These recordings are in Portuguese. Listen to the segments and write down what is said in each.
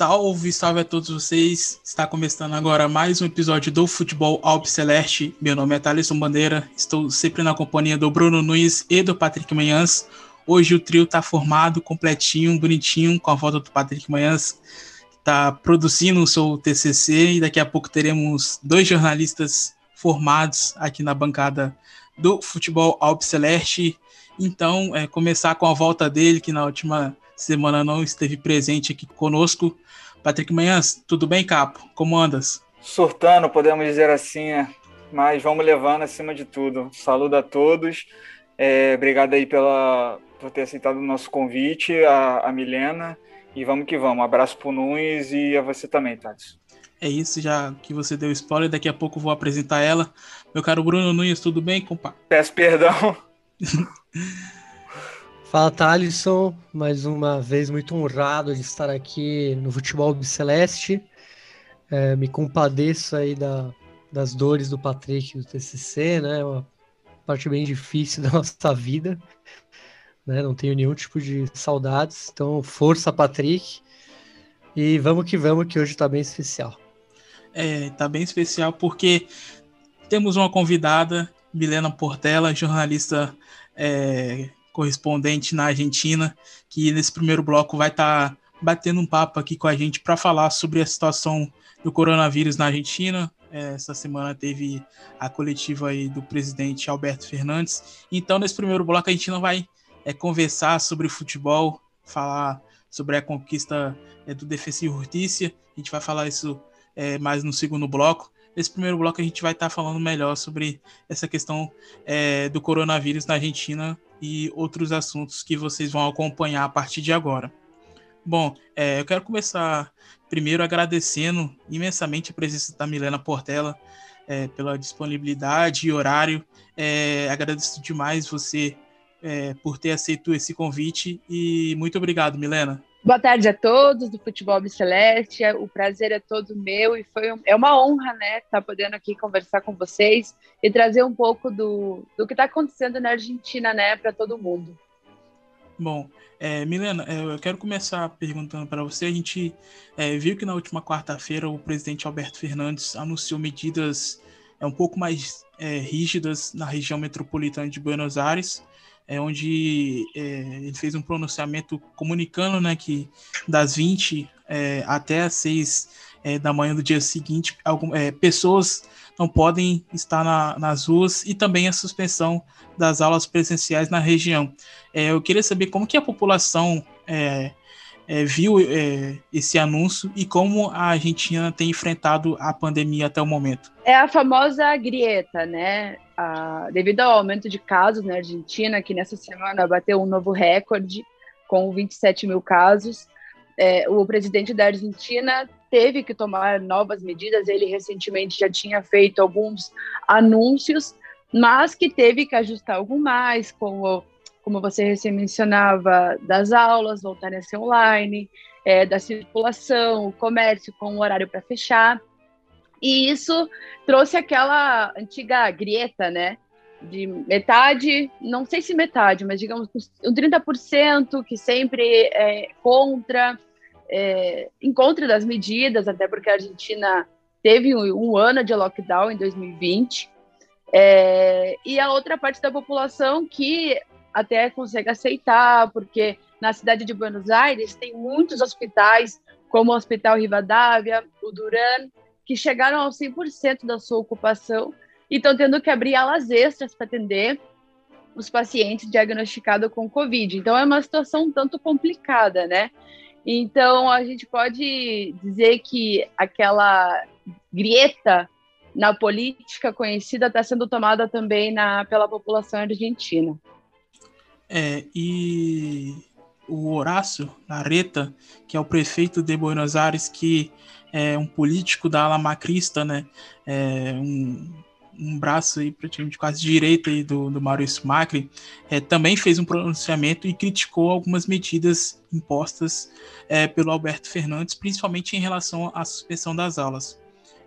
Salve, salve a todos vocês. Está começando agora mais um episódio do Futebol Alpe Celeste. Meu nome é Thaleson Bandeira, estou sempre na companhia do Bruno Nunes e do Patrick Manhãs. Hoje o trio está formado, completinho, bonitinho, com a volta do Patrick Manhãs, que está produzindo o seu TCC e daqui a pouco teremos dois jornalistas formados aqui na bancada do Futebol Alpe Celeste. Então, é, começar com a volta dele, que na última semana não esteve presente aqui conosco. Patrick Manhãs, tudo bem, Capo? Como andas? Surtando, podemos dizer assim, né? mas vamos levando acima de tudo. Saludo a todos. É, obrigado aí pela, por ter aceitado o nosso convite, a, a Milena. E vamos que vamos. Um abraço pro Nunes e a você também, Thales. É isso, já que você deu spoiler, daqui a pouco vou apresentar ela. Meu caro Bruno Nunes, tudo bem, compa? Peço perdão. Fala, Thalisson. Mais uma vez, muito honrado de estar aqui no Futebol Celeste. É, me compadeço aí da, das dores do Patrick do TCC, né? Uma parte bem difícil da nossa vida. Né? Não tenho nenhum tipo de saudades. Então, força, Patrick. E vamos que vamos, que hoje está bem especial. É, tá bem especial porque temos uma convidada, Milena Portela, jornalista é, correspondente na Argentina, que nesse primeiro bloco vai estar tá batendo um papo aqui com a gente para falar sobre a situação do coronavírus na Argentina. É, essa semana teve a coletiva aí do presidente Alberto Fernandes. Então, nesse primeiro bloco, a gente não vai é, conversar sobre futebol, falar sobre a conquista é, do Defensa e. A gente vai falar isso é, mais no segundo bloco. Nesse primeiro bloco, a gente vai estar tá falando melhor sobre essa questão é, do coronavírus na Argentina e outros assuntos que vocês vão acompanhar a partir de agora. Bom, é, eu quero começar primeiro agradecendo imensamente a presença da Milena Portela é, pela disponibilidade e horário. É, agradeço demais você é, por ter aceito esse convite e muito obrigado, Milena. Boa tarde a todos do Futebol Celeste. O prazer é todo meu e foi um, é uma honra, né, estar tá podendo aqui conversar com vocês e trazer um pouco do, do que está acontecendo na Argentina, né, para todo mundo. Bom, é, Milena, é, eu quero começar perguntando para você. A gente é, viu que na última quarta-feira o presidente Alberto Fernandes anunciou medidas é, um pouco mais é, rígidas na região metropolitana de Buenos Aires é, onde é, ele fez um pronunciamento comunicando né, que das 20 é, até as 6 é, da manhã do dia seguinte, algum, é, pessoas não podem estar na, nas ruas e também a suspensão das aulas presenciais na região. É, eu queria saber como que a população viu esse anúncio e como a Argentina tem enfrentado a pandemia até o momento. É a famosa grieta, né? devido ao aumento de casos na Argentina, que nessa semana bateu um novo recorde com 27 mil casos, é, o presidente da Argentina teve que tomar novas medidas. Ele recentemente já tinha feito alguns anúncios, mas que teve que ajustar algo mais, como, como você recém mencionava, das aulas voltarem a ser online, é, da circulação, o comércio com um horário para fechar. E isso trouxe aquela antiga grieta, né? De metade, não sei se metade, mas digamos um 30% que sempre é contra, é, em contra das medidas, até porque a Argentina teve um, um ano de lockdown em 2020. É, e a outra parte da população que até consegue aceitar, porque na cidade de Buenos Aires tem muitos hospitais, como o Hospital Rivadavia, o Duran, que chegaram ao 100% da sua ocupação e estão tendo que abrir alas extras para atender os pacientes diagnosticados com Covid. Então, é uma situação um tanto complicada, né? Então, a gente pode dizer que aquela grieta na política conhecida está sendo tomada também na, pela população argentina. É, e o Horácio Larreta, que é o prefeito de Buenos Aires, que é um político da ala macrista, né? É um, um braço aí praticamente quase direito aí do, do Maurício Macri, é, também fez um pronunciamento e criticou algumas medidas impostas é, pelo Alberto Fernandes, principalmente em relação à suspensão das aulas.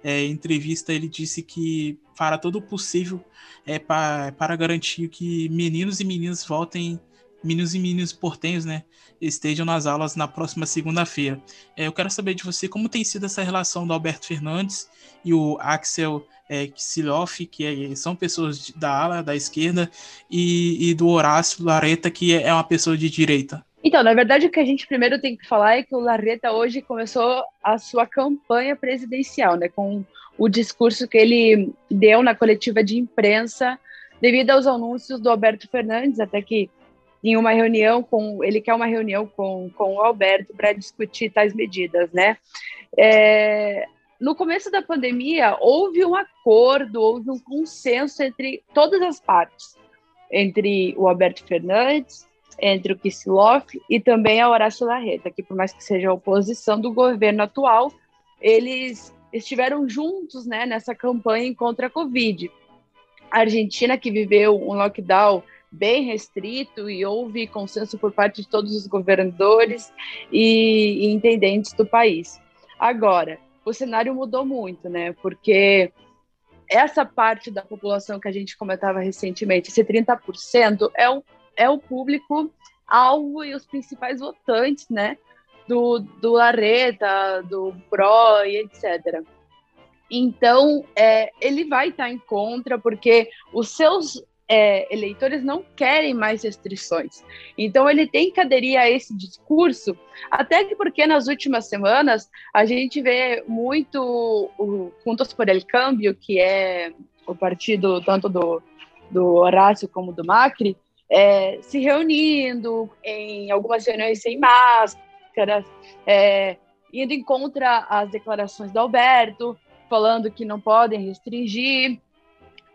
É, em entrevista, ele disse que fará todo o possível é, pra, para garantir que meninos e meninas voltem, meninos e meninas portenhos, né, estejam nas aulas na próxima segunda-feira. É, eu quero saber de você como tem sido essa relação do Alberto Fernandes e o Axel é, Kicillof, que é, são pessoas da ala da esquerda, e, e do Horácio Lareta, que é uma pessoa de direita. Então, na verdade, o que a gente primeiro tem que falar é que o Larreta hoje começou a sua campanha presidencial, né, com o discurso que ele deu na coletiva de imprensa, devido aos anúncios do Alberto Fernandes, até que em uma reunião com ele quer uma reunião com, com o Alberto para discutir tais medidas, né? É, no começo da pandemia houve um acordo, houve um consenso entre todas as partes, entre o Alberto Fernandes, entre o Kisilov e também a Horácio Larreta, que por mais que seja a oposição do governo atual, eles estiveram juntos né, nessa campanha contra a Covid. A Argentina, que viveu um lockdown bem restrito e houve consenso por parte de todos os governadores e, e intendentes do país. Agora, o cenário mudou muito, né? Porque essa parte da população que a gente comentava recentemente, esse 30%, é o é o público alvo e os principais votantes, né? Do, do Lareta, do Pro e etc. Então, é, ele vai estar em contra, porque os seus é, eleitores não querem mais restrições. Então, ele tem que aderir a esse discurso, até que porque nas últimas semanas a gente vê muito o Juntos por el Cambio, que é o partido tanto do, do Horácio como do Macri, é, se reunindo em algumas reuniões sem máscaras, é, indo em contra as declarações do Alberto, falando que não podem restringir,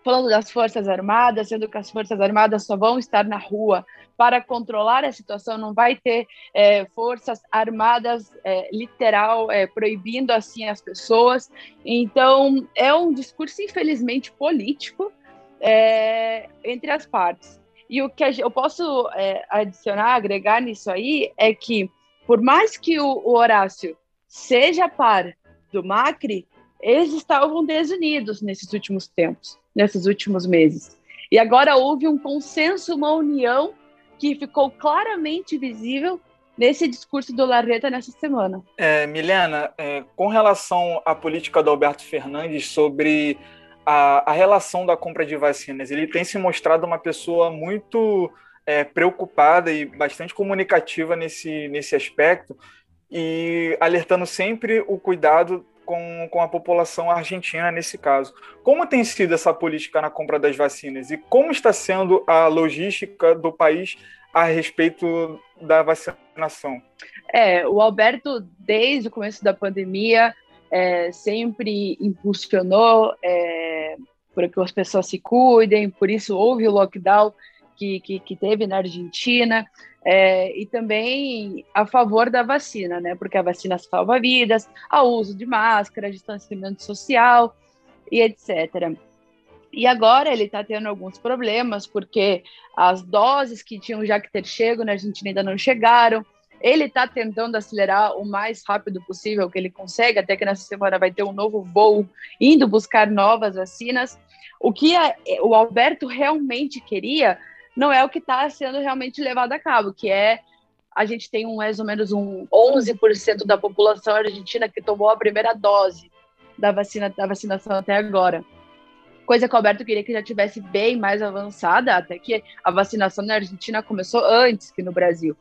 falando das Forças Armadas, sendo que as Forças Armadas só vão estar na rua para controlar a situação, não vai ter é, Forças Armadas é, literal é, proibindo assim as pessoas. Então, é um discurso, infelizmente, político é, entre as partes. E o que eu posso é, adicionar, agregar nisso aí, é que, por mais que o, o Horácio seja par do Macri, eles estavam desunidos nesses últimos tempos, nesses últimos meses. E agora houve um consenso, uma união que ficou claramente visível nesse discurso do Larreta nessa semana. É, Milena, é, com relação à política do Alberto Fernandes sobre a, a relação da compra de vacinas. Ele tem se mostrado uma pessoa muito é, preocupada e bastante comunicativa nesse, nesse aspecto e alertando sempre o cuidado com, com a população argentina nesse caso. Como tem sido essa política na compra das vacinas e como está sendo a logística do país a respeito da vacinação? É, o Alberto, desde o começo da pandemia, é, sempre impulsionou é, para que as pessoas se cuidem, por isso houve o lockdown que, que, que teve na Argentina, é, e também a favor da vacina, né? Porque a vacina salva vidas, o uso de máscara, distanciamento social e etc. E agora ele está tendo alguns problemas, porque as doses que tinham já que ter chego na Argentina ainda não chegaram, ele está tentando acelerar o mais rápido possível que ele consegue, até que nessa semana vai ter um novo voo indo buscar novas vacinas. O que a, o Alberto realmente queria não é o que está sendo realmente levado a cabo, que é a gente tem um, mais ou menos um 11% da população argentina que tomou a primeira dose da vacina da vacinação até agora. Coisa que o Alberto queria que já tivesse bem mais avançada, até que a vacinação na Argentina começou antes que no Brasil.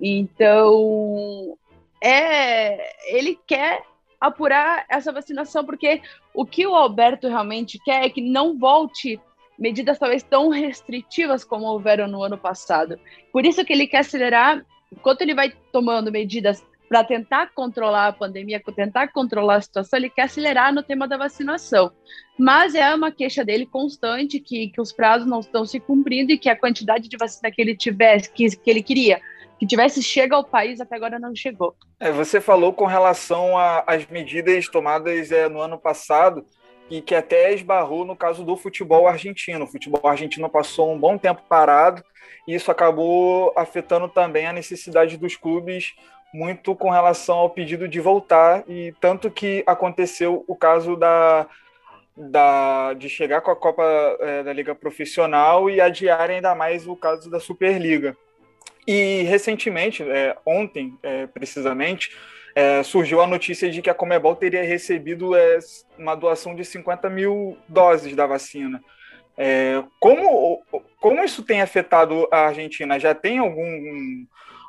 Então, é, ele quer apurar essa vacinação, porque o que o Alberto realmente quer é que não volte medidas talvez tão restritivas como houveram no ano passado. Por isso que ele quer acelerar, enquanto ele vai tomando medidas para tentar controlar a pandemia, tentar controlar a situação, ele quer acelerar no tema da vacinação. Mas é uma queixa dele constante que, que os prazos não estão se cumprindo e que a quantidade de vacina que ele tivesse, que, que ele queria, que tivesse chega ao país, até agora não chegou. É, você falou com relação às medidas tomadas é, no ano passado e que até esbarrou no caso do futebol argentino. O futebol argentino passou um bom tempo parado e isso acabou afetando também a necessidade dos clubes muito com relação ao pedido de voltar e tanto que aconteceu o caso da, da de chegar com a Copa é, da Liga Profissional e adiar ainda mais o caso da Superliga. E recentemente, é, ontem é, precisamente, é, surgiu a notícia de que a Comebol teria recebido é, uma doação de 50 mil doses da vacina. É, como, como isso tem afetado a Argentina? Já tem algum,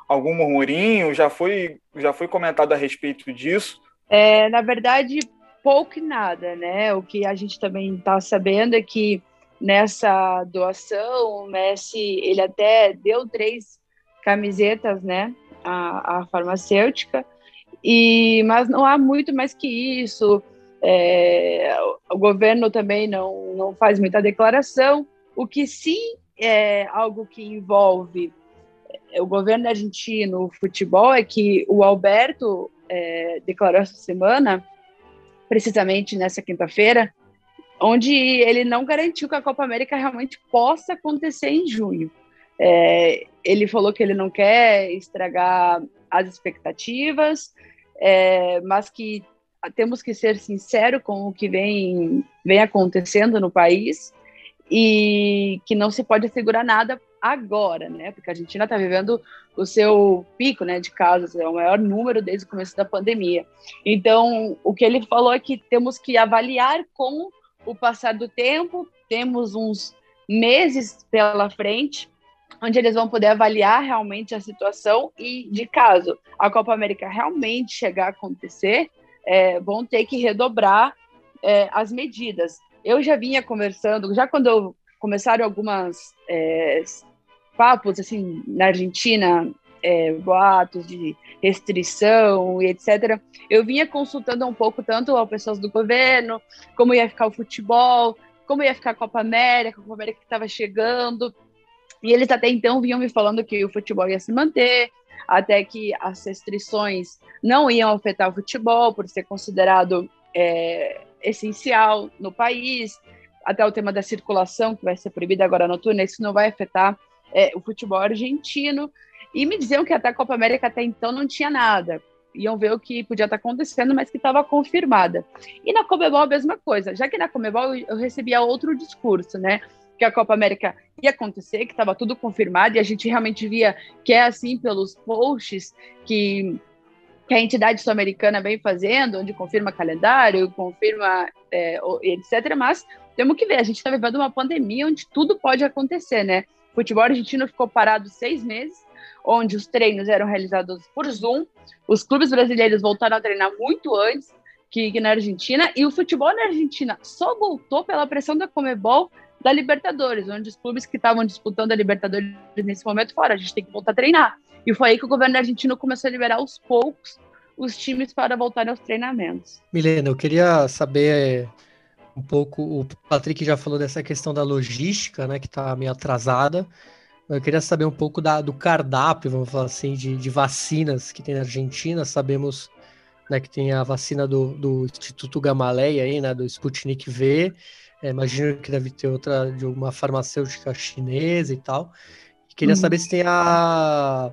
algum murmurinho? Já foi, já foi comentado a respeito disso? É, na verdade, pouco e nada, né? O que a gente também está sabendo é que nessa doação o Messi ele até deu três camisetas, né? A farmacêutica e, mas não há muito mais que isso. É, o governo também não, não faz muita declaração. O que sim é algo que envolve é, o governo argentino, o futebol, é que o Alberto é, declarou essa semana, precisamente nessa quinta-feira, onde ele não garantiu que a Copa América realmente possa acontecer em junho. É, ele falou que ele não quer estragar as expectativas, é, mas que temos que ser sinceros com o que vem, vem acontecendo no país e que não se pode assegurar nada agora, né? Porque a Argentina está vivendo o seu pico, né, de casos, é o maior número desde o começo da pandemia. Então, o que ele falou é que temos que avaliar com o passar do tempo, temos uns meses pela frente onde eles vão poder avaliar realmente a situação e, de caso a Copa América realmente chegar a acontecer, é, vão ter que redobrar é, as medidas. Eu já vinha conversando, já quando eu começaram algumas é, papos assim na Argentina, é, boatos de restrição e etc. Eu vinha consultando um pouco tanto as pessoas do governo, como ia ficar o futebol, como ia ficar a Copa América, a Copa América que estava chegando. E eles até então vinham me falando que o futebol ia se manter, até que as restrições não iam afetar o futebol, por ser considerado é, essencial no país, até o tema da circulação, que vai ser proibida agora noturna, isso não vai afetar é, o futebol argentino. E me diziam que até a Copa América até então não tinha nada. Iam ver o que podia estar acontecendo, mas que estava confirmada. E na Comebol a mesma coisa. Já que na Comebol eu recebia outro discurso, né? Que a Copa América ia acontecer, que estava tudo confirmado, e a gente realmente via que é assim pelos posts que, que a entidade sul-americana vem fazendo, onde confirma calendário, confirma é, etc. Mas temos que ver, a gente está vivendo uma pandemia onde tudo pode acontecer, né? O futebol argentino ficou parado seis meses, onde os treinos eram realizados por Zoom, os clubes brasileiros voltaram a treinar muito antes que, que na Argentina, e o futebol na Argentina só voltou pela pressão da Comebol da Libertadores, onde os clubes que estavam disputando a Libertadores nesse momento fora, a gente tem que voltar a treinar. E foi aí que o governo argentino começou a liberar aos poucos os times para voltarem aos treinamentos. Milena, eu queria saber um pouco, o Patrick já falou dessa questão da logística, né, que está meio atrasada. Eu queria saber um pouco da, do cardápio, vamos falar assim, de, de vacinas que tem na Argentina. Sabemos né, que tem a vacina do, do Instituto Gamaleya aí, né, do Sputnik V, é, imagino que deve ter outra de uma farmacêutica chinesa e tal. E queria uhum. saber se tem a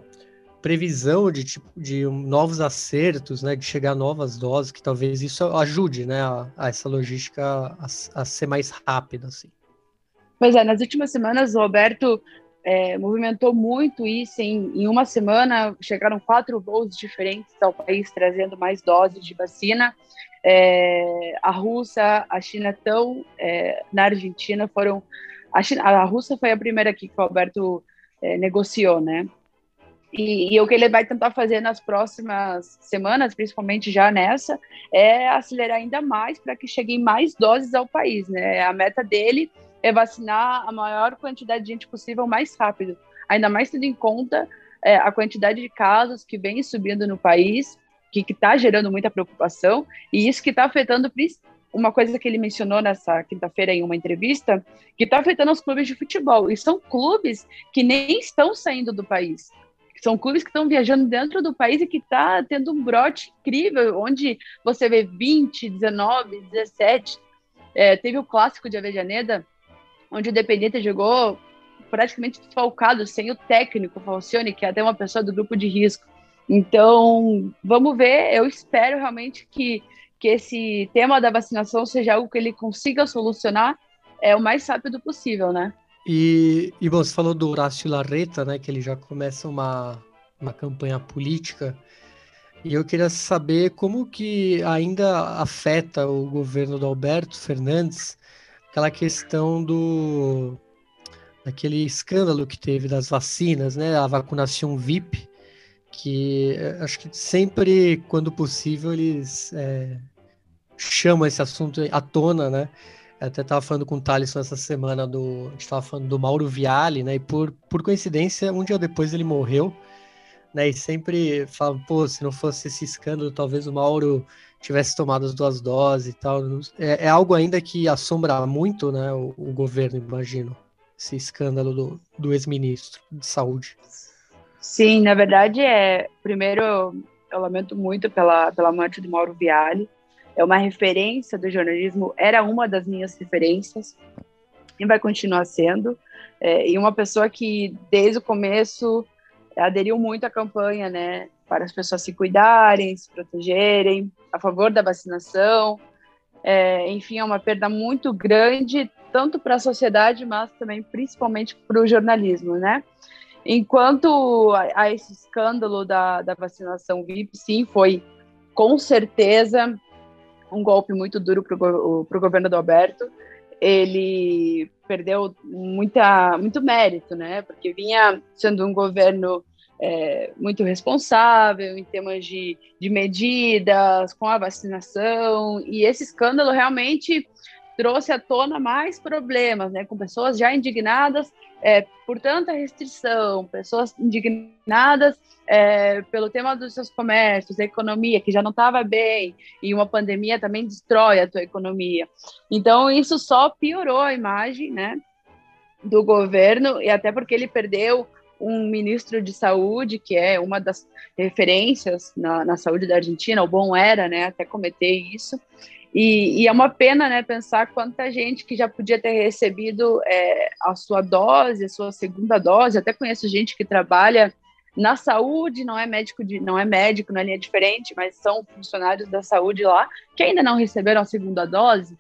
previsão de tipo de novos acertos, né, de chegar novas doses, que talvez isso ajude, né, a, a essa logística a, a, ser mais rápida, assim. Pois é, nas últimas semanas o Roberto é, movimentou muito isso. Em, em uma semana chegaram quatro voos diferentes ao país trazendo mais doses de vacina. É, a Rússia, a China estão é, na Argentina, foram. A, China, a Rússia foi a primeira aqui que o Alberto é, negociou, né? E, e, o que ele vai tentar fazer nas próximas semanas, principalmente já nessa, é acelerar ainda mais para que cheguem mais doses ao país, né? A meta dele é vacinar a maior quantidade de gente possível mais rápido, ainda mais tendo em conta é, a quantidade de casos que vem subindo no país que está gerando muita preocupação, e isso que está afetando uma coisa que ele mencionou nessa quinta-feira em uma entrevista, que está afetando os clubes de futebol. E são clubes que nem estão saindo do país. São clubes que estão viajando dentro do país e que está tendo um brote incrível, onde você vê 20, 19, 17 É, teve o clássico de Avejaneda, onde o Independente jogou praticamente desfalcado, sem o técnico Falcione, que é até uma pessoa do grupo de risco. Então, vamos ver. Eu espero realmente que, que esse tema da vacinação seja algo que ele consiga solucionar é, o mais rápido possível, né? E, e bom, você falou do Horácio Larreta, né? Que ele já começa uma, uma campanha política. E eu queria saber como que ainda afeta o governo do Alberto Fernandes aquela questão do daquele escândalo que teve das vacinas, né? A vacunação VIP, que eh, acho que sempre, quando possível, eles é, chamam esse assunto à tona, né? Eu até estava falando com o Thaleson essa semana do. A gente estava falando do Mauro Viale, né? E por, por coincidência, um dia depois ele morreu. Né, e sempre falam, pô, se não fosse esse escândalo, talvez o Mauro tivesse tomado as duas doses e tal. É, é algo ainda que assombra muito, né, o, o governo, imagino, esse escândalo do, do ex-ministro de saúde. Sim, na verdade, é. Primeiro, eu lamento muito pela, pela morte do Mauro Viale. É uma referência do jornalismo, era uma das minhas referências e vai continuar sendo. É, e uma pessoa que, desde o começo, aderiu muito à campanha, né, para as pessoas se cuidarem, se protegerem, a favor da vacinação. É, enfim, é uma perda muito grande, tanto para a sociedade, mas também principalmente para o jornalismo, né? Enquanto a, a, esse escândalo da, da vacinação VIP, sim, foi com certeza um golpe muito duro para o governo do Alberto. Ele perdeu muita, muito mérito, né? Porque vinha sendo um governo é, muito responsável em temas de, de medidas, com a vacinação, e esse escândalo realmente trouxe à tona mais problemas, né, com pessoas já indignadas é, por tanta restrição, pessoas indignadas é, pelo tema dos seus comércios, da economia que já não estava bem, e uma pandemia também destrói a tua economia. Então, isso só piorou a imagem né, do governo, e até porque ele perdeu um ministro de saúde, que é uma das referências na, na saúde da Argentina, o bom era, né, até cometer isso. E, e, é uma pena, né, pensar quanta gente que já podia ter recebido é, a sua dose, a sua segunda dose. Até conheço gente que trabalha na saúde, não é médico, de, não é médico, não é linha diferente, mas são funcionários da saúde lá que ainda não receberam a segunda dose.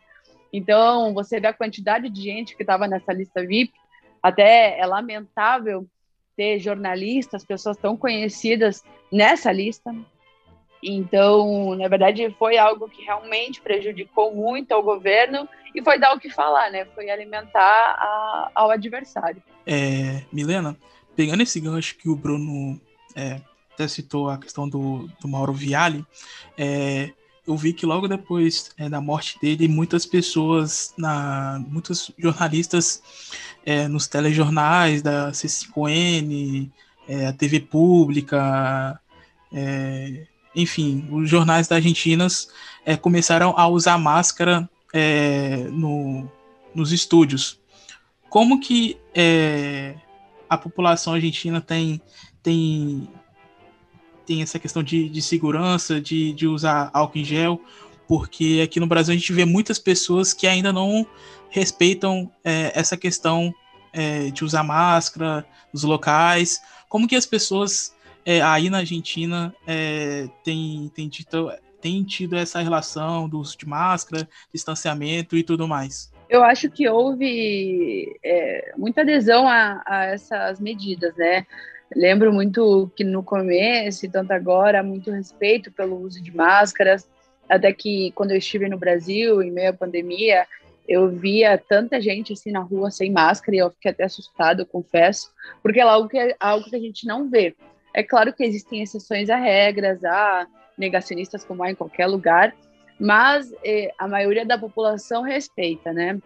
Então, você vê a quantidade de gente que estava nessa lista VIP. Até é lamentável ter jornalistas, pessoas tão conhecidas nessa lista. Então, na verdade, foi algo que realmente prejudicou muito ao governo e foi dar o que falar, né? Foi alimentar a, ao adversário. É, Milena, pegando esse gancho que o Bruno é, até citou a questão do, do Mauro Viale, é, eu vi que logo depois é, da morte dele, muitas pessoas, na, muitos jornalistas é, nos telejornais da C5N, é, a TV Pública, é, enfim, os jornais da Argentina é, começaram a usar máscara é, no, nos estúdios. Como que a população argentina tem, tem tem essa questão de, de segurança, de, de usar álcool em gel, porque aqui no Brasil a gente vê muitas pessoas que ainda não respeitam é, essa questão é, de usar máscara nos locais. Como que as pessoas é, aí na Argentina é, têm, têm, tido, têm tido essa relação do uso de máscara, distanciamento e tudo mais? Eu acho que houve é, muita adesão a, a essas medidas, né? Lembro muito que no começo e tanto agora, muito respeito pelo uso de máscaras, até que quando eu estive no Brasil, em meio à pandemia, eu via tanta gente assim na rua sem máscara e eu fiquei até assustado, confesso, porque é algo que, é algo que a gente não vê. É claro que existem exceções a regras, há negacionistas como há em qualquer lugar, mas eh, a maioria da população respeita, né?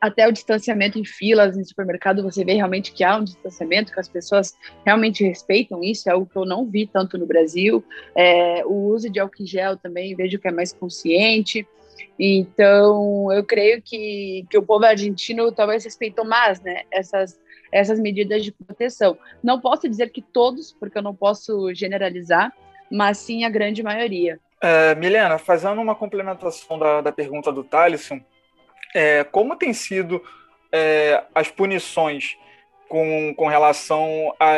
até o distanciamento em filas em supermercado, você vê realmente que há um distanciamento, que as pessoas realmente respeitam isso, é algo que eu não vi tanto no Brasil. É, o uso de álcool em gel também vejo que é mais consciente. Então, eu creio que, que o povo argentino talvez respeitou mais né, essas, essas medidas de proteção. Não posso dizer que todos, porque eu não posso generalizar, mas sim a grande maioria. É, Milena, fazendo uma complementação da, da pergunta do Thaleson, é, como tem sido é, as punições com, com relação a,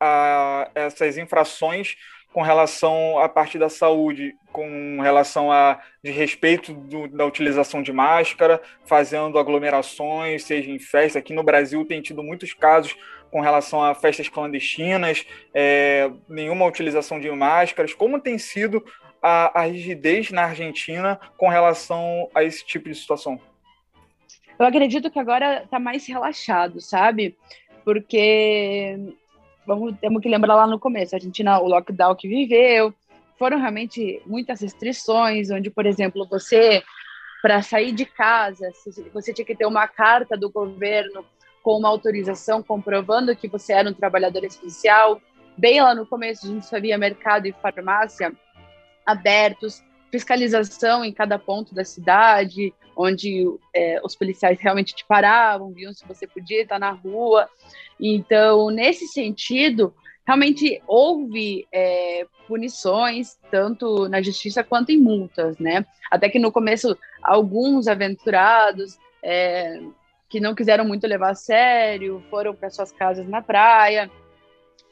a, a essas infrações com relação à parte da saúde, com relação a de respeito do, da utilização de máscara, fazendo aglomerações, seja em festa. Aqui no Brasil tem tido muitos casos com relação a festas clandestinas, é, nenhuma utilização de máscaras. Como tem sido a, a rigidez na Argentina com relação a esse tipo de situação? Eu acredito que agora está mais relaxado, sabe? Porque vamos temos que lembrar lá no começo, a Argentina, o lockdown que viveu, foram realmente muitas restrições, onde, por exemplo, você para sair de casa, você tinha que ter uma carta do governo com uma autorização comprovando que você era um trabalhador essencial. Bem lá no começo, a gente só via mercado e farmácia abertos, fiscalização em cada ponto da cidade, onde é, os policiais realmente te paravam, viam se você podia estar na rua. Então, nesse sentido, realmente houve é, punições, tanto na justiça quanto em multas, né? Até que no começo, alguns aventurados é, que não quiseram muito levar a sério foram para suas casas na praia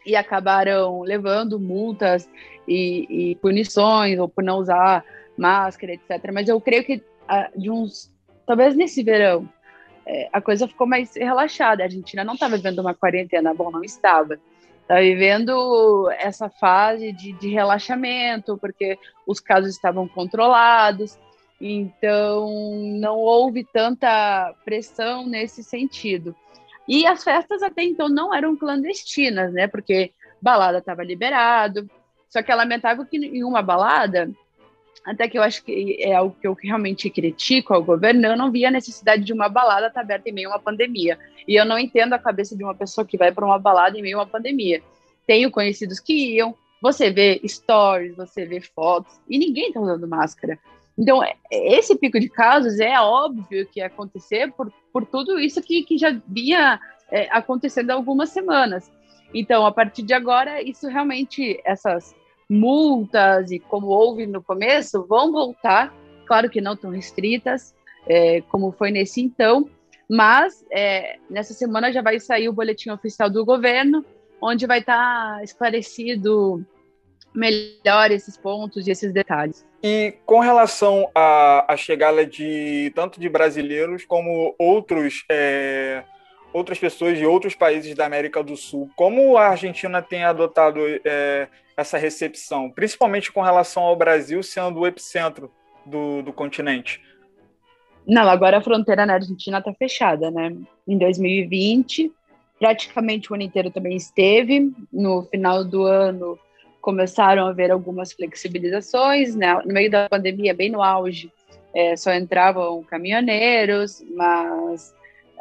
e acabaram levando multas e, e punições, ou por não usar máscara, etc. Mas eu creio que de uns, talvez nesse verão, é, a coisa ficou mais relaxada. A Argentina não estava vivendo uma quarentena, bom, não estava. Estava vivendo essa fase de, de relaxamento, porque os casos estavam controlados, então não houve tanta pressão nesse sentido. E as festas até então não eram clandestinas, né? Porque balada estava liberado. Só que é lamentável que em uma balada até que eu acho que é algo que eu realmente critico ao governo, eu não via a necessidade de uma balada estar aberta em meio a uma pandemia. E eu não entendo a cabeça de uma pessoa que vai para uma balada em meio a uma pandemia. Tenho conhecidos que iam, você vê stories, você vê fotos, e ninguém está usando máscara. Então, é, esse pico de casos é óbvio que ia acontecer por, por tudo isso que, que já vinha é, acontecendo há algumas semanas. Então, a partir de agora, isso realmente, essas multas e como houve no começo, vão voltar, claro que não tão restritas, é, como foi nesse então, mas é, nessa semana já vai sair o boletim oficial do governo, onde vai estar tá esclarecido melhor esses pontos e esses detalhes. E com relação à, à chegada de tanto de brasileiros como outros é, outras pessoas de outros países da América do Sul, como a Argentina tem adotado é, essa recepção, principalmente com relação ao Brasil sendo o epicentro do, do continente? Não, agora a fronteira na Argentina está fechada, né? Em 2020, praticamente o ano inteiro também esteve. No final do ano, começaram a haver algumas flexibilizações, né? No meio da pandemia, bem no auge, é, só entravam caminhoneiros, mas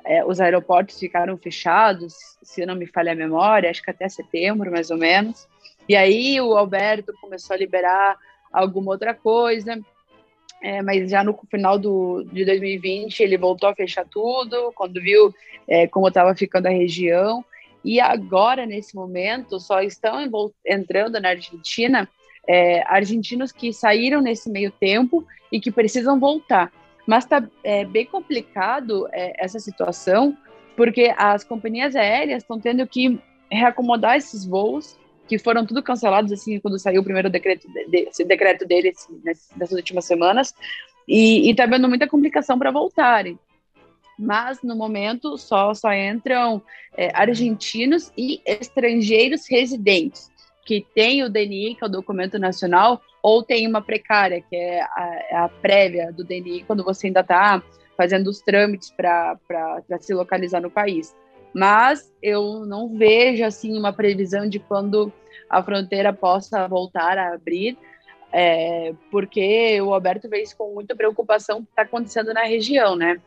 é, os aeroportos ficaram fechados, se não me falha a memória, acho que até setembro, mais ou menos. E aí o Alberto começou a liberar alguma outra coisa, é, mas já no final do, de 2020 ele voltou a fechar tudo, quando viu é, como estava ficando a região. E agora, nesse momento, só estão entrando na Argentina é, argentinos que saíram nesse meio tempo e que precisam voltar. Mas está é, bem complicado é, essa situação, porque as companhias aéreas estão tendo que reacomodar esses voos que foram tudo cancelados assim quando saiu o primeiro decreto de, esse decreto deles nessas últimas semanas. E está vendo muita complicação para voltarem. Mas no momento só só entram é, argentinos e estrangeiros residentes que têm o DNI que é o documento nacional ou tem uma precária que é a, é a prévia do DNI quando você ainda está fazendo os trâmites para se localizar no país mas eu não vejo assim uma previsão de quando a fronteira possa voltar a abrir, é, porque o Alberto vê isso com muita preocupação que está acontecendo na região, né?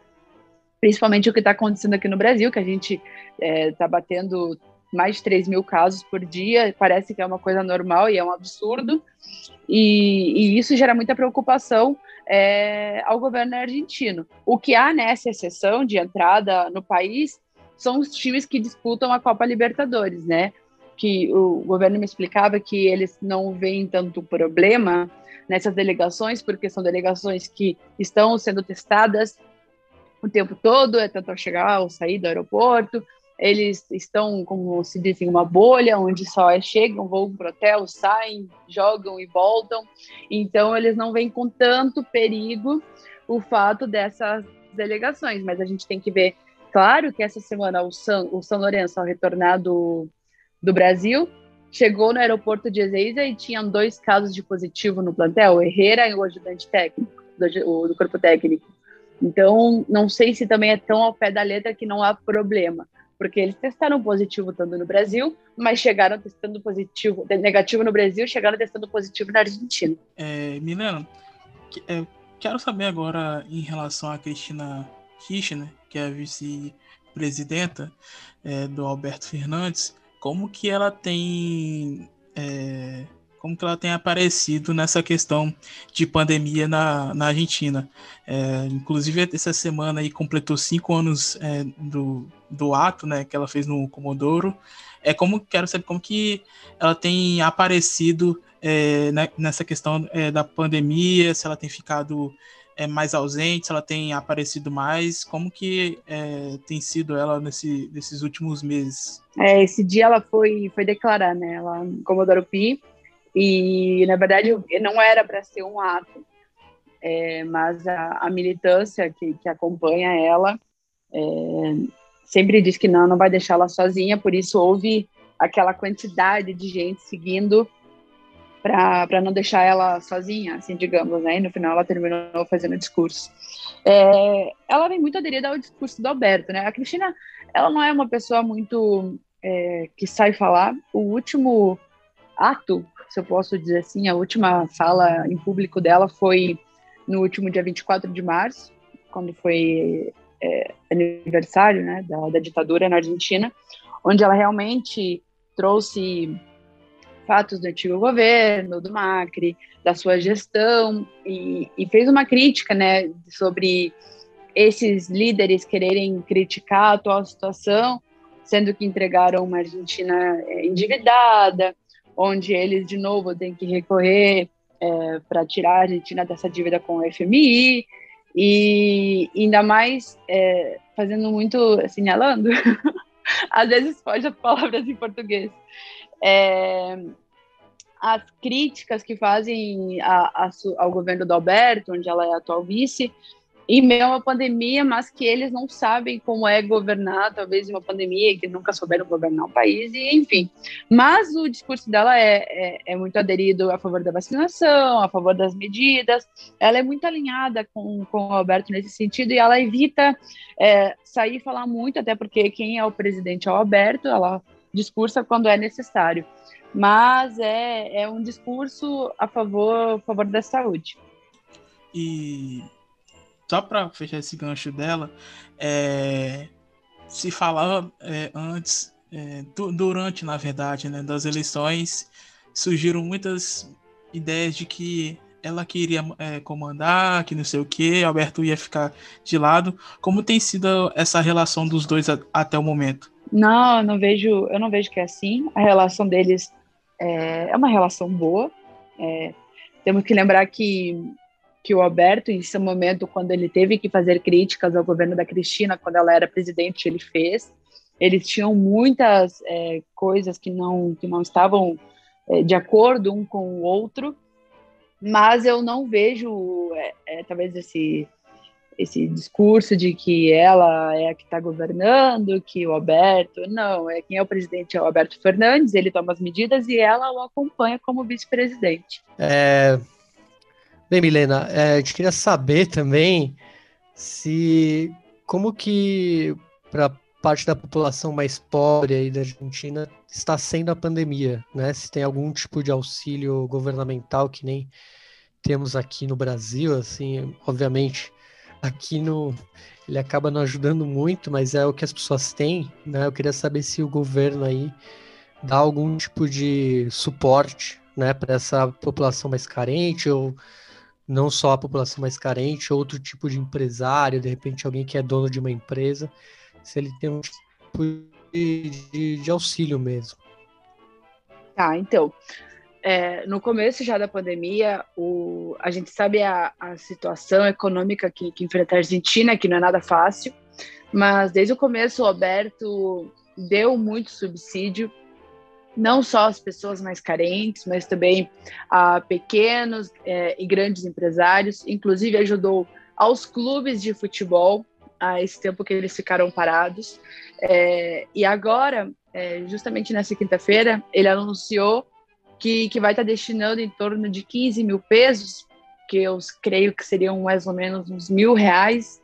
Principalmente o que está acontecendo aqui no Brasil, que a gente está é, tá batendo mais de 3 mil casos por dia, parece que é uma coisa normal e é um absurdo, e, e isso gera muita preocupação é, ao governo argentino. O que há nessa exceção de entrada no país são os times que disputam a Copa Libertadores, né? Que o governo me explicava que eles não veem tanto problema nessas delegações, porque são delegações que estão sendo testadas o tempo todo, é tentar chegar ou sair do aeroporto. Eles estão, como se diz, em uma bolha, onde só é, chegam, vão para o hotel, saem, jogam e voltam. Então, eles não vêm com tanto perigo o fato dessas delegações, mas a gente tem que ver, claro que essa semana o São, o São Lourenço, ao retornar do, do Brasil, chegou no aeroporto de Ezeiza e tinham dois casos de positivo no plantel, o Herrera e o ajudante técnico, do, do corpo técnico. Então, não sei se também é tão ao pé da letra que não há problema, porque eles testaram positivo tanto no Brasil, mas chegaram testando positivo, negativo no Brasil, chegaram testando positivo na Argentina. É, Milena, é, quero saber agora em relação a Cristina Kirchner, que é a vice-presidenta é, do Alberto Fernandes, como que ela tem é, como que ela tem aparecido nessa questão de pandemia na, na Argentina. É, inclusive, essa semana aí completou cinco anos é, do, do ato né, que ela fez no Comodoro. É como quero saber como que ela tem aparecido é, nessa questão é, da pandemia, se ela tem ficado é, mais ausente, se ela tem aparecido mais, como que é, tem sido ela nesse, nesses últimos meses? É, esse dia ela foi, foi declarar, né, ela Comodoro Pi, e na verdade não era para ser um ato, é, mas a, a, militância que, que acompanha ela é, sempre diz que não, não vai deixá-la sozinha, por isso houve aquela quantidade de gente seguindo para não deixar ela sozinha, assim, digamos, né? E no final ela terminou fazendo o discurso. É, ela vem muito aderida ao discurso do Alberto, né? A Cristina, ela não é uma pessoa muito é, que sai falar. O último ato, se eu posso dizer assim, a última fala em público dela foi no último dia 24 de março, quando foi é, aniversário, né, da, da ditadura na Argentina, onde ela realmente trouxe fatos do antigo governo, do Macri, da sua gestão, e, e fez uma crítica né, sobre esses líderes quererem criticar a atual situação, sendo que entregaram uma Argentina é, endividada, onde eles de novo têm que recorrer é, para tirar a Argentina dessa dívida com o FMI, e ainda mais é, fazendo muito, assinalando, às vezes foge as palavras em português, é, as críticas que fazem a, a, ao governo do Alberto, onde ela é atual vice, em meio a uma pandemia, mas que eles não sabem como é governar, talvez uma pandemia, que nunca souberam governar um país, e enfim. Mas o discurso dela é, é, é, muito aderido a favor da vacinação, a favor das medidas, ela é muito alinhada com, com o Alberto nesse sentido, e ela evita é, sair e falar muito, até porque quem é o presidente é o Alberto, ela discursa quando é necessário. Mas é, é um discurso a favor, a favor da saúde. E só para fechar esse gancho dela, é, se falava é, antes, é, durante, na verdade, né, das eleições, surgiram muitas ideias de que ela queria é, comandar, que não sei o que, Alberto ia ficar de lado. Como tem sido essa relação dos dois até o momento? Não, eu não vejo, eu não vejo que é assim. A relação deles é, é uma relação boa. É, temos que lembrar que que o Alberto, em seu momento, quando ele teve que fazer críticas ao governo da Cristina, quando ela era presidente, ele fez. Eles tinham muitas é, coisas que não que não estavam é, de acordo um com o outro, mas eu não vejo é, é talvez esse esse discurso de que ela é a que está governando, que o Alberto, não, é quem é o presidente é o Alberto Fernandes, ele toma as medidas e ela o acompanha como vice-presidente. É... Bem, Milena, é, a gente queria saber também se como que para parte da população mais pobre aí da Argentina está sendo a pandemia, né? Se tem algum tipo de auxílio governamental que nem temos aqui no Brasil, assim, obviamente aqui no ele acaba não ajudando muito, mas é o que as pessoas têm, né? Eu queria saber se o governo aí dá algum tipo de suporte, né, para essa população mais carente ou não só a população mais carente, outro tipo de empresário, de repente alguém que é dono de uma empresa, se ele tem um tipo de, de, de auxílio mesmo. Tá, então, é, no começo já da pandemia, o, a gente sabe a, a situação econômica que, que enfrenta a Argentina, que não é nada fácil, mas desde o começo o Alberto deu muito subsídio, não só às pessoas mais carentes, mas também a pequenos é, e grandes empresários, inclusive ajudou aos clubes de futebol a esse tempo que eles ficaram parados. É, e agora, é, justamente nessa quinta-feira, ele anunciou que, que vai estar destinando em torno de 15 mil pesos, que eu creio que seriam mais ou menos uns mil reais,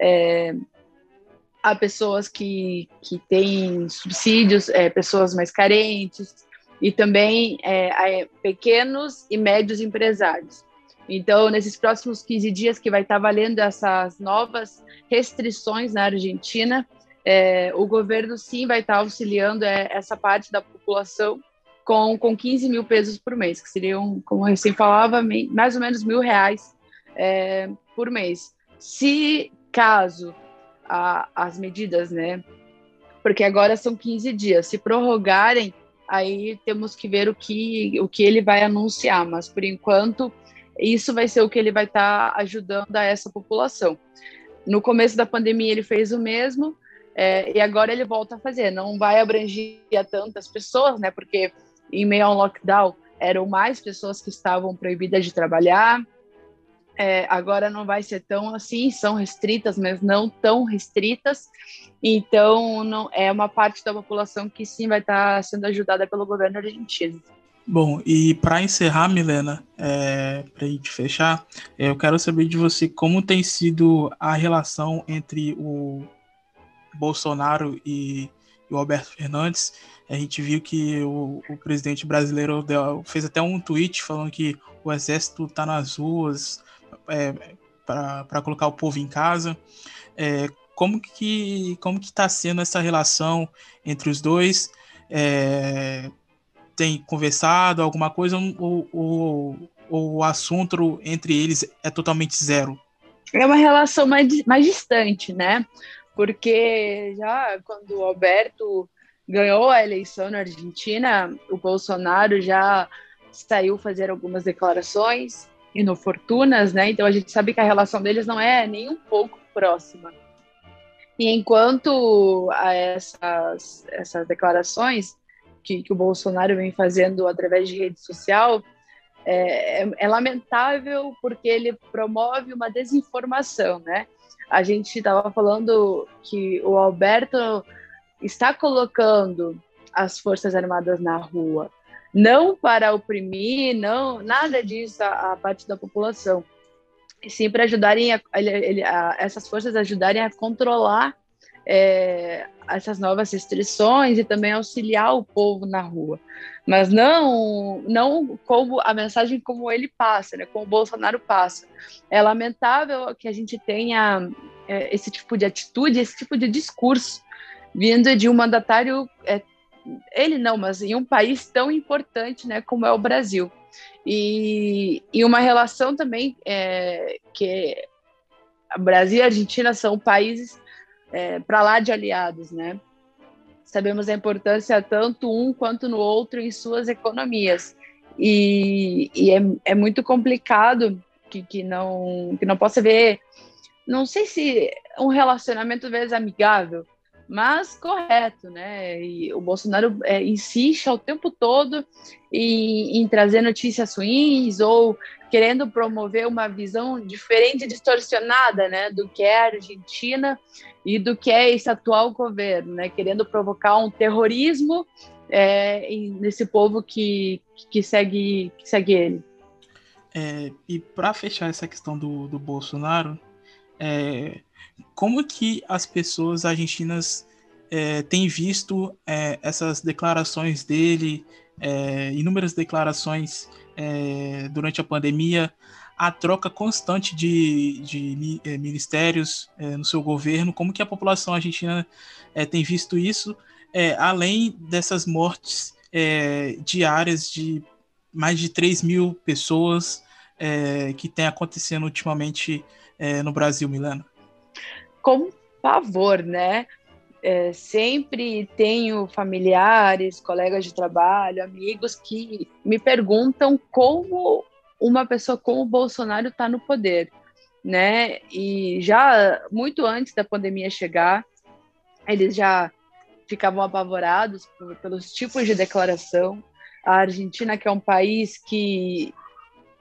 é, a pessoas que, que têm subsídios, é, pessoas mais carentes, e também é, a pequenos e médios empresários. Então, nesses próximos 15 dias que vai estar valendo essas novas restrições na Argentina, é, o governo sim vai estar auxiliando é, essa parte da população com, com 15 mil pesos por mês, que seriam, como eu recém falava, mais ou menos mil reais é, por mês. Se caso a, as medidas, né? Porque agora são 15 dias, se prorrogarem, aí temos que ver o que, o que ele vai anunciar, mas por enquanto isso vai ser o que ele vai estar tá ajudando a essa população. No começo da pandemia ele fez o mesmo, é, e agora ele volta a fazer. Não vai abranger a tantas pessoas, né? Porque em meio ao lockdown, eram mais pessoas que estavam proibidas de trabalhar. É, agora não vai ser tão assim, são restritas, mas não tão restritas. Então, não é uma parte da população que sim vai estar sendo ajudada pelo governo argentino. Bom, e para encerrar, Milena, é, para a gente fechar, eu quero saber de você como tem sido a relação entre o Bolsonaro e, e o Alberto Fernandes a gente viu que o, o presidente brasileiro deu, fez até um tweet falando que o exército está nas ruas é, para colocar o povo em casa. É, como que como que está sendo essa relação entre os dois? É, tem conversado alguma coisa ou, ou, ou, o assunto entre eles é totalmente zero? É uma relação mais, mais distante, né? Porque já quando o Alberto ganhou a eleição na Argentina, o Bolsonaro já saiu fazer algumas declarações e no Fortunas, né? Então a gente sabe que a relação deles não é nem um pouco próxima. E enquanto a essas, essas declarações que, que o Bolsonaro vem fazendo através de rede social, é, é, é lamentável porque ele promove uma desinformação, né? A gente estava falando que o Alberto está colocando as Forças Armadas na rua, não para oprimir, não nada disso a, a parte da população, e sim para ajudarem a, ele, a, essas forças ajudarem a controlar é, essas novas restrições e também auxiliar o povo na rua, mas não não como a mensagem como ele passa, né, como o Bolsonaro passa. É lamentável que a gente tenha é, esse tipo de atitude, esse tipo de discurso vindo de um mandatário, é, ele não, mas em um país tão importante né, como é o Brasil. E, e uma relação também é, que Brasil e Argentina são países é, para lá de aliados, né? Sabemos a importância tanto um quanto no outro em suas economias. E, e é, é muito complicado que, que, não, que não possa ver, não sei se um relacionamento vezes amigável, mas correto, né? E o Bolsonaro é, insiste ao tempo todo em, em, trazer notícias ruins ou querendo promover uma visão diferente, distorcionada, né, do que é a Argentina e do que é esse atual governo, né? Querendo provocar um terrorismo é, nesse povo que, que segue que segue ele. É, e para fechar essa questão do, do Bolsonaro, é, como que as pessoas argentinas é, têm visto é, essas declarações dele, é, inúmeras declarações é, durante a pandemia, a troca constante de, de é, ministérios é, no seu governo, como que a população argentina tem visto isso, além dessas mortes diárias de mais de 3 mil pessoas que tem acontecendo ultimamente no Brasil, Milano? Com pavor, né? é, sempre tenho familiares, colegas de trabalho, amigos que me perguntam como uma pessoa como o Bolsonaro está no poder, né? E já muito antes da pandemia chegar, eles já ficavam apavorados pelos tipos de declaração. A Argentina, que é um país que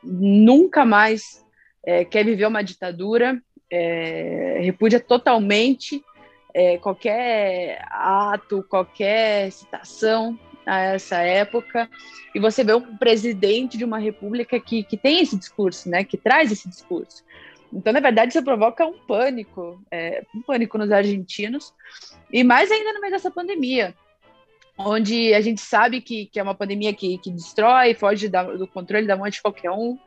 nunca mais é, quer viver uma ditadura, é, repudia totalmente é, qualquer ato, qualquer citação a essa época, e você vê um presidente de uma república que, que tem esse discurso, né, que traz esse discurso. Então, na verdade, isso provoca um pânico, é, um pânico nos argentinos, e mais ainda no meio dessa pandemia, onde a gente sabe que, que é uma pandemia que, que destrói, foge da, do controle da mão de qualquer um,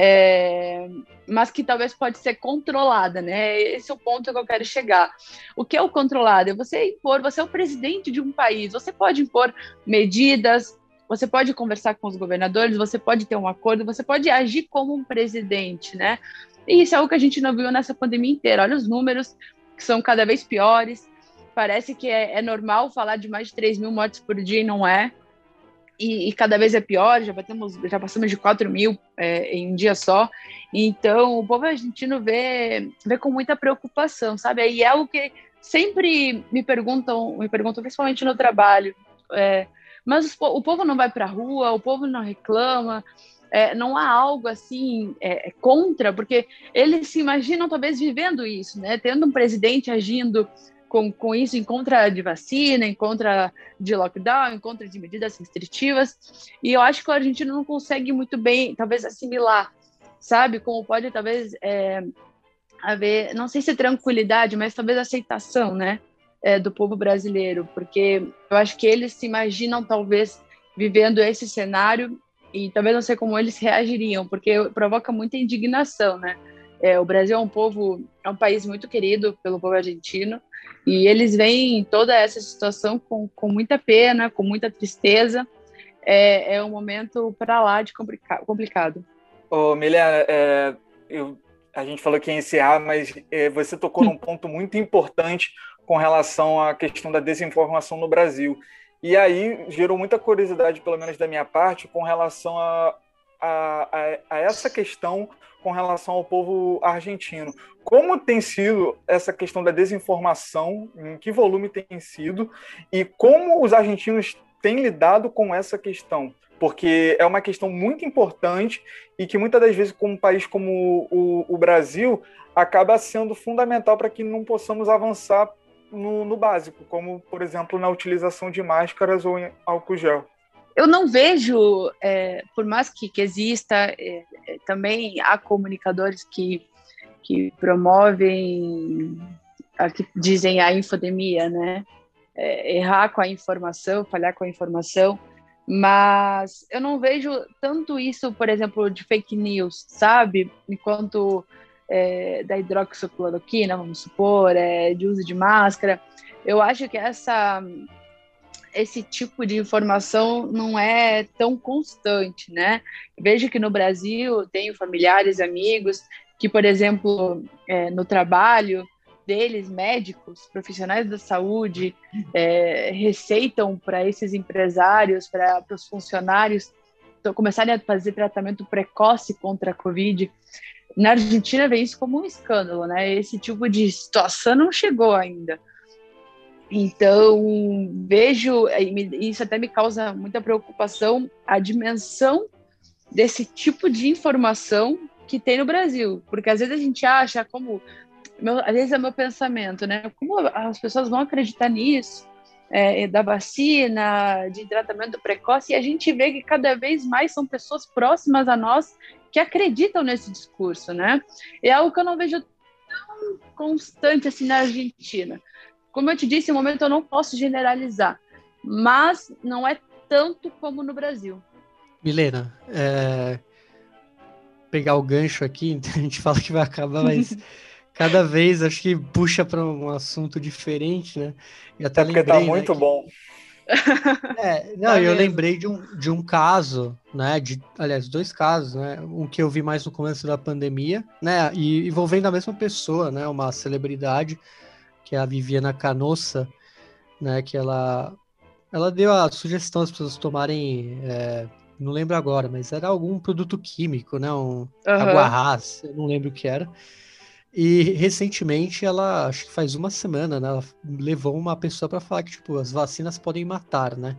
é, mas que talvez pode ser controlada, né? Esse é o ponto que eu quero chegar. O que é o controlado? É você impor, você é o presidente de um país, você pode impor medidas, você pode conversar com os governadores, você pode ter um acordo, você pode agir como um presidente, né? E isso é algo que a gente não viu nessa pandemia inteira. Olha os números que são cada vez piores. Parece que é, é normal falar de mais de 3 mil mortes por dia e não é e, e, cada vez é pior, já, batemos, já passamos de 4 mil é, em um dia só. Então, o povo argentino vê, vê com muita preocupação, sabe? E é algo que sempre me perguntam, me perguntam principalmente no trabalho. É, mas o povo não vai para a rua, o povo não reclama, é, não há algo assim é, contra, porque eles se imaginam talvez vivendo isso, né? Tendo um presidente agindo com, com isso em contra de vacina, em contra de lockdown, em contra de medidas restritivas. E eu acho que o argentino não consegue muito bem, talvez, assimilar, sabe? Como pode, talvez, é, haver, não sei se tranquilidade, mas talvez aceitação, né? É, do povo brasileiro, porque eu acho que eles se imaginam, talvez, vivendo esse cenário e talvez não sei como eles reagiriam, porque provoca muita indignação, né? É, o Brasil é um povo, é um país muito querido pelo povo argentino, e eles veem toda essa situação com, com muita pena, com muita tristeza. É, é um momento para lá de complica complicado. Ô, Milena, é, eu, a gente falou que ia encerrar, mas é, você tocou num ponto muito importante com relação à questão da desinformação no Brasil. E aí gerou muita curiosidade, pelo menos da minha parte, com relação a, a, a, a essa questão com relação ao povo argentino. Como tem sido essa questão da desinformação, em que volume tem sido, e como os argentinos têm lidado com essa questão? Porque é uma questão muito importante e que muitas das vezes, com um país como o, o Brasil, acaba sendo fundamental para que não possamos avançar no, no básico, como, por exemplo, na utilização de máscaras ou álcool gel eu não vejo, é, por mais que, que exista, é, é, também há comunicadores que, que promovem, a, que dizem a infodemia, né? É, errar com a informação, falhar com a informação, mas eu não vejo tanto isso, por exemplo, de fake news, sabe? Enquanto é, da hidroxicloroquina, vamos supor, é, de uso de máscara. Eu acho que essa esse tipo de informação não é tão constante, né? Vejo que no Brasil tenho familiares, amigos que, por exemplo, é, no trabalho deles, médicos, profissionais da saúde, é, receitam para esses empresários, para os funcionários começarem a fazer tratamento precoce contra a Covid. Na Argentina, vê isso como um escândalo, né? Esse tipo de situação não chegou ainda. Então, vejo, isso até me causa muita preocupação, a dimensão desse tipo de informação que tem no Brasil. Porque às vezes a gente acha como. Meu, às vezes é meu pensamento, né? Como as pessoas vão acreditar nisso? É, da vacina, de tratamento precoce, e a gente vê que cada vez mais são pessoas próximas a nós que acreditam nesse discurso, né? É algo que eu não vejo tão constante assim na Argentina. Como eu te disse, no momento eu não posso generalizar, mas não é tanto como no Brasil. Milena, é... pegar o gancho aqui, a gente fala que vai acabar, mas cada vez acho que puxa para um assunto diferente, né? E até é porque tá lembrei, tá muito né, bom. É, não, tá eu lembrei de um, de um caso, né? De, aliás, dois casos, né? Um que eu vi mais no começo da pandemia, né? E envolvendo a mesma pessoa, né? Uma celebridade que é a Viviana Canossa, né? Que ela, ela deu a sugestão as pessoas tomarem, é, não lembro agora, mas era algum produto químico, né? Um uhum. aguarrás, eu não lembro o que era. E recentemente ela, acho que faz uma semana, né? Ela levou uma pessoa para falar que tipo as vacinas podem matar, né?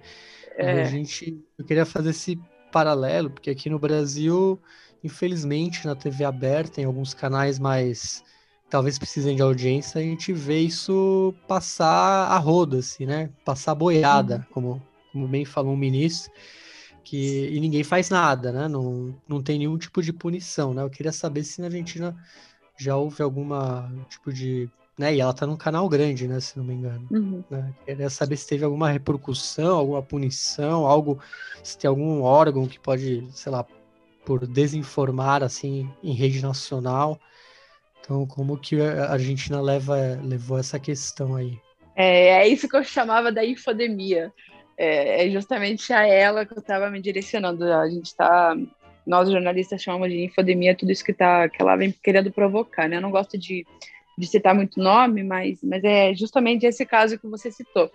É. a gente, eu queria fazer esse paralelo porque aqui no Brasil, infelizmente, na TV aberta, em alguns canais mais talvez precisem de audiência, a gente vê isso passar a roda, assim, né? Passar boiada, uhum. como, como bem falou o ministro, que, e ninguém faz nada, né? Não, não tem nenhum tipo de punição, né? Eu queria saber se na Argentina já houve alguma tipo de. Né? E ela tá num canal grande, né? Se não me engano. Uhum. Né? Queria saber se teve alguma repercussão, alguma punição, algo. Se tem algum órgão que pode, sei lá, por desinformar assim em rede nacional. Então, como que a Argentina leva, levou essa questão aí? É, é isso que eu chamava da infodemia. É, é justamente a ela que eu estava me direcionando. A gente está, nós jornalistas chamamos de infodemia tudo isso que, tá, que ela vem querendo provocar. Né? Eu não gosto de, de citar muito nome, mas, mas é justamente esse caso que você citou.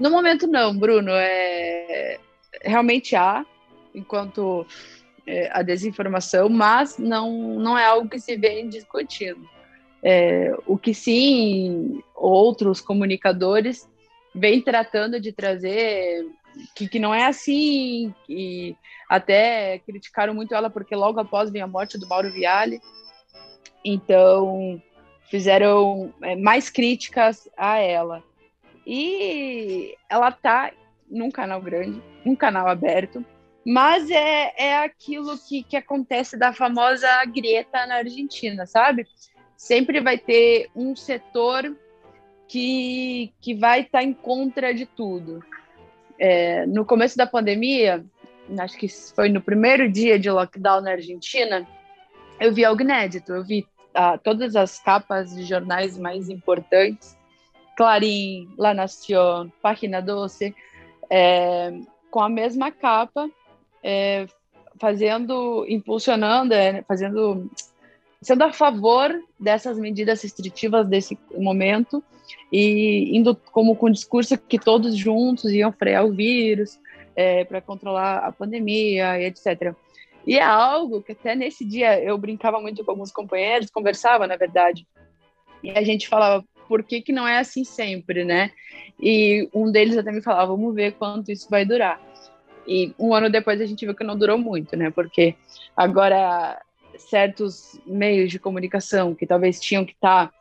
No momento, não, Bruno. É, realmente há, enquanto é, a desinformação, mas não, não é algo que se vem discutindo. É, o que sim, outros comunicadores vêm tratando de trazer que, que não é assim, e até criticaram muito ela porque logo após vem a morte do Mauro Viale, então fizeram é, mais críticas a ela. E ela tá num canal grande, um canal aberto, mas é, é aquilo que, que acontece da famosa grieta na Argentina, sabe? Sempre vai ter um setor que, que vai estar tá em contra de tudo. É, no começo da pandemia, acho que foi no primeiro dia de lockdown na Argentina, eu vi algo inédito. Eu vi ah, todas as capas de jornais mais importantes, Clarim, La Nación, Página Doce, é, com a mesma capa é, fazendo, impulsionando, é, fazendo, sendo a favor dessas medidas restritivas desse momento e indo como com o discurso que todos juntos iam frear o vírus é, para controlar a pandemia e etc. E é algo que até nesse dia eu brincava muito com alguns companheiros, conversava, na verdade, e a gente falava, por que, que não é assim sempre, né? E um deles até me falava, vamos ver quanto isso vai durar. E um ano depois a gente viu que não durou muito, né? Porque agora certos meios de comunicação que talvez tinham que estar tá,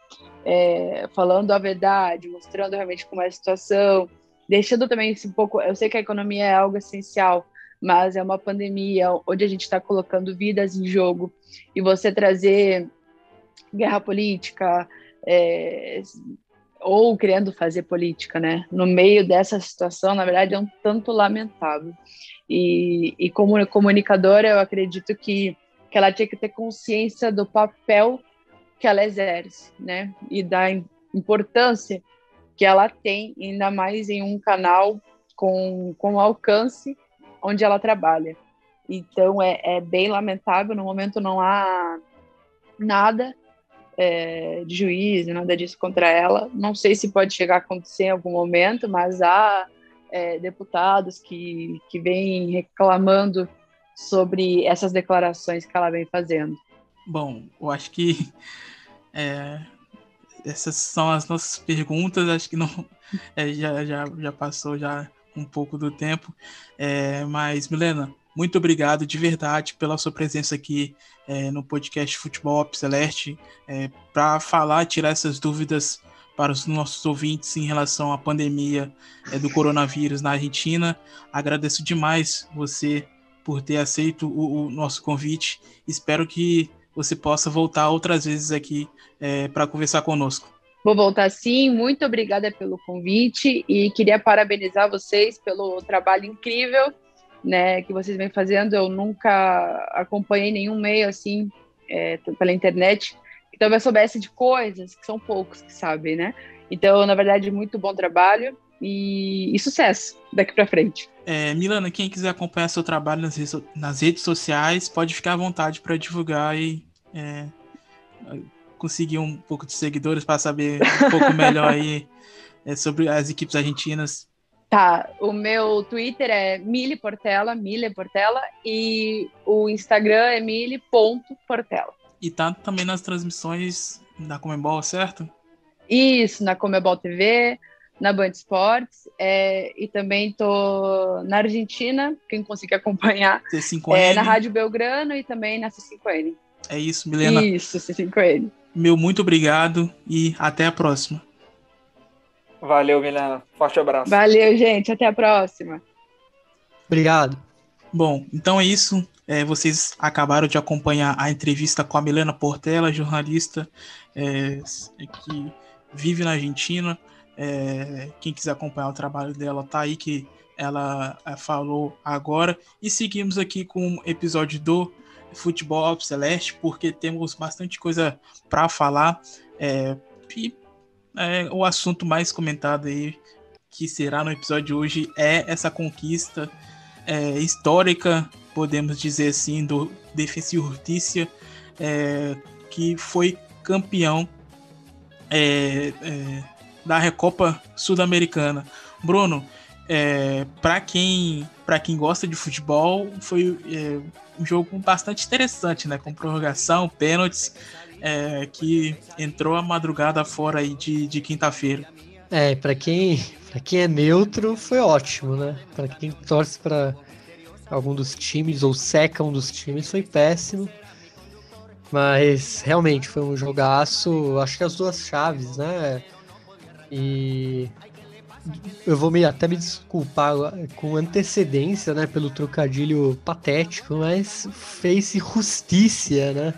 é, falando a verdade, mostrando realmente como é a situação, deixando também esse pouco. Eu sei que a economia é algo essencial, mas é uma pandemia onde a gente está colocando vidas em jogo e você trazer guerra política, é, ou querendo fazer política, né? No meio dessa situação, na verdade, é um tanto lamentável. E, e como comunicadora, eu acredito que, que ela tinha que ter consciência do papel que ela exerce, né? E da importância que ela tem, ainda mais em um canal com, com alcance onde ela trabalha. Então, é, é bem lamentável, no momento não há nada é, de juízo, nada disso contra ela. Não sei se pode chegar a acontecer em algum momento, mas há é, deputados que, que vêm reclamando sobre essas declarações que ela vem fazendo. Bom, eu acho que é, essas são as nossas perguntas. Acho que não é, já, já, já passou já um pouco do tempo. É, mas, Milena, muito obrigado de verdade pela sua presença aqui é, no podcast Futebol Up Celeste é, para falar, tirar essas dúvidas para os nossos ouvintes em relação à pandemia é, do coronavírus na Argentina. Agradeço demais você por ter aceito o, o nosso convite. Espero que você possa voltar outras vezes aqui é, para conversar conosco. Vou voltar sim, muito obrigada pelo convite e queria parabenizar vocês pelo trabalho incrível né, que vocês vêm fazendo. Eu nunca acompanhei nenhum meio assim é, pela internet que talvez soubesse de coisas que são poucos que sabem, né? Então, na verdade, muito bom trabalho e, e sucesso daqui para frente. É, Milana, quem quiser acompanhar seu trabalho nas, redes, nas redes sociais, pode ficar à vontade para divulgar e é, conseguir um pouco de seguidores para saber um pouco melhor aí é, sobre as equipes argentinas. Tá, o meu Twitter é Mili Portela, Mili Portela, e o Instagram é mili.portela. E tá também nas transmissões da Comembol, certo? Isso, na Comebol TV, na Band Esportes, é, e também tô na Argentina, quem conseguir acompanhar, C5N. é, na Rádio Belgrano e também na C5N. É isso, Milena. Isso, C5N. Meu muito obrigado e até a próxima. Valeu, Milena. Forte abraço. Valeu, gente. Até a próxima. Obrigado. Bom, então é isso. É, vocês acabaram de acompanhar a entrevista com a Milena Portela, jornalista é, que vive na Argentina. É, quem quiser acompanhar o trabalho dela, tá aí que ela é, falou agora. E seguimos aqui com o episódio do Futebol Celeste, porque temos bastante coisa para falar. É, e é, o assunto mais comentado aí, que será no episódio de hoje, é essa conquista é, histórica, podemos dizer assim, do Defensa e é, que foi campeão é, é, da Recopa Sul-Americana. Bruno, é, para quem para quem gosta de futebol, foi um jogo bastante interessante, né? Com prorrogação, pênaltis, é, que entrou a madrugada fora aí de, de quinta-feira. É, para quem, pra quem é neutro, foi ótimo, né? Para quem torce para algum dos times ou seca um dos times, foi péssimo. Mas realmente foi um jogaço, acho que as duas chaves, né? E eu vou me, até me desculpar com antecedência, né, pelo trocadilho patético, mas fez-se justiça, né,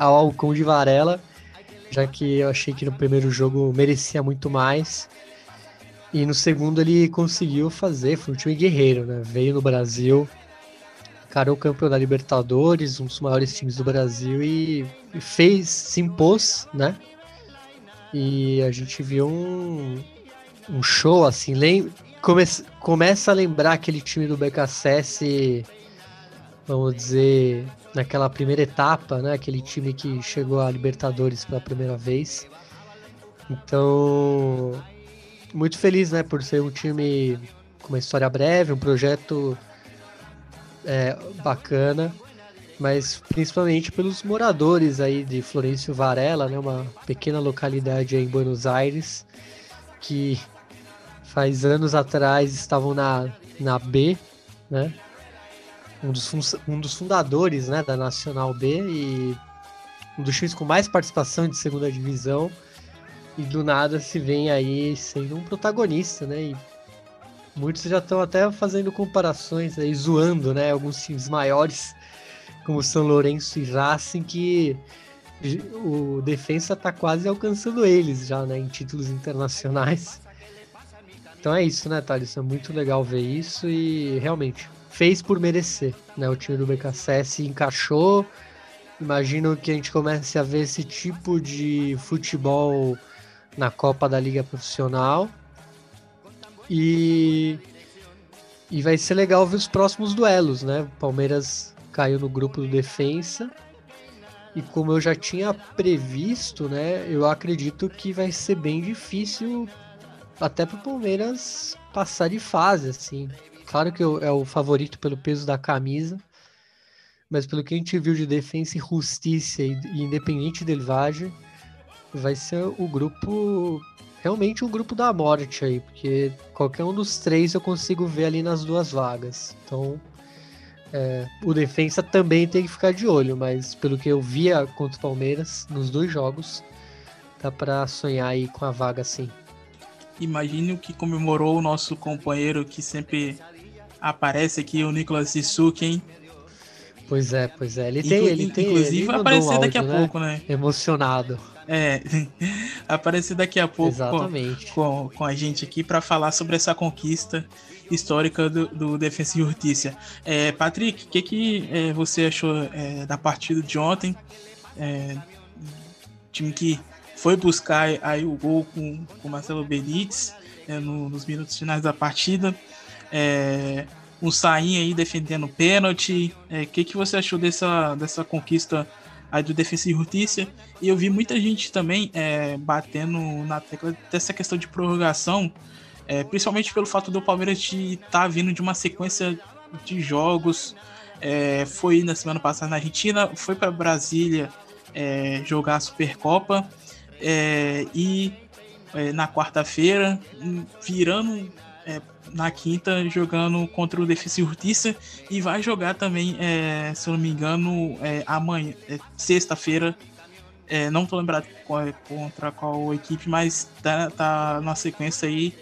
ao Alcon de Varela, já que eu achei que no primeiro jogo merecia muito mais. E no segundo ele conseguiu fazer, foi um time guerreiro, né? Veio no Brasil, encarou o campeão da Libertadores, um dos maiores times do Brasil e, fez, se impôs, né? E a gente viu um, um show assim, lem come começa a lembrar aquele time do BKSS, vamos dizer, naquela primeira etapa, né? Aquele time que chegou a Libertadores pela primeira vez. Então, muito feliz, né, por ser um time com uma história breve, um projeto é, bacana, mas principalmente pelos moradores aí de Florencio Varela, né, uma pequena localidade em Buenos Aires, que faz anos atrás estavam na, na B, né, um dos, um dos fundadores né, da Nacional B e um dos times com mais participação de segunda divisão e do nada se vem aí sendo um protagonista, né? E muitos já estão até fazendo comparações aí, zoando, né? Alguns times maiores, como São Lourenço e Racing, que o defensa está quase alcançando eles já, né? Em títulos internacionais. Então é isso, né, Thales? É muito legal ver isso e realmente fez por merecer, né? O time do BKSS encaixou. Imagino que a gente comece a ver esse tipo de futebol na Copa da Liga Profissional. E, e vai ser legal ver os próximos duelos, né? O Palmeiras caiu no grupo do Defensa. E como eu já tinha previsto, né? Eu acredito que vai ser bem difícil até para o Palmeiras passar de fase, assim. Claro que é o favorito pelo peso da camisa, mas pelo que a gente viu de defesa e justiça e, independente del Valle, vai ser o grupo realmente o grupo da morte aí, porque qualquer um dos três eu consigo ver ali nas duas vagas. Então, é, o defensa também tem que ficar de olho, mas pelo que eu via contra o Palmeiras nos dois jogos, dá para sonhar aí com a vaga sim. Imagine o que comemorou o nosso companheiro que sempre aparece aqui, o Nicolas Isuki, hein? Pois é, pois é. Ele tem, ele tem. Inclusive ele vai aparecer áudio, daqui a né? pouco, né? Emocionado. É, aparecer daqui a pouco Exatamente. Com, com, com a gente aqui para falar sobre essa conquista histórica do, do Defensa e Justiça. É, Patrick, o que, que é, você achou é, da partida de ontem? É, time que foi buscar aí o gol com o Marcelo Benítez é, no, nos minutos finais da partida. É, um Sain aí defendendo pênalti. O é, que, que você achou dessa, dessa conquista aí do Defesa e Justiça, e eu vi muita gente também é, batendo na tecla dessa questão de prorrogação, é, principalmente pelo fato do Palmeiras estar tá vindo de uma sequência de jogos, é, foi na semana passada na Argentina, foi para Brasília é, jogar a Supercopa, é, e na quarta-feira, virando na quinta jogando contra o Defesa e Justiça e vai jogar também, é, se eu não me engano, é, amanhã, é, sexta-feira. É, não tô lembrado qual, é, contra qual equipe, mas tá, tá na sequência aí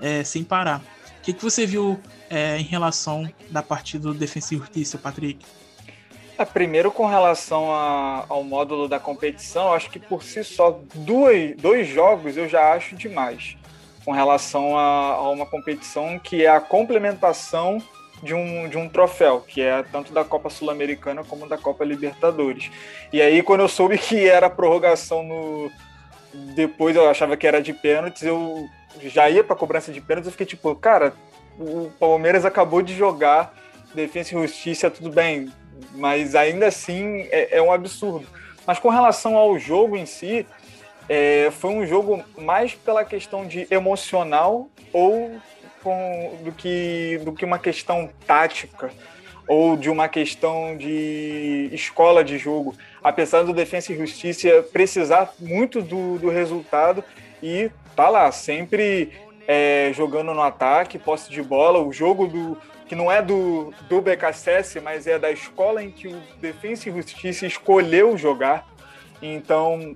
é, sem parar. O que, que você viu é, em relação da partida do Defesa e Justiça, Patrick? primeiro, com relação a, ao módulo da competição, acho que por si só, dois, dois jogos eu já acho demais com relação a, a, uma competição que é a complementação de um, de um troféu, que é tanto da Copa Sul-Americana como da Copa Libertadores. E aí, quando eu soube que era prorrogação no. Depois eu achava que era de pênaltis, eu já ia para cobrança de pênaltis, eu fiquei tipo, cara, o Palmeiras acabou de jogar Defesa e Justiça, tudo bem, mas ainda assim é, é um absurdo. Mas com relação ao jogo em si, é, foi um jogo mais pela questão de emocional ou com, do, que, do que uma questão tática ou de uma questão de escola de jogo. Apesar do Defensa e Justiça precisar muito do, do resultado e tá lá, sempre é, jogando no ataque, posse de bola, o jogo do que não é do, do BKSS, mas é da escola em que o Defensa e Justiça escolheu jogar. Então,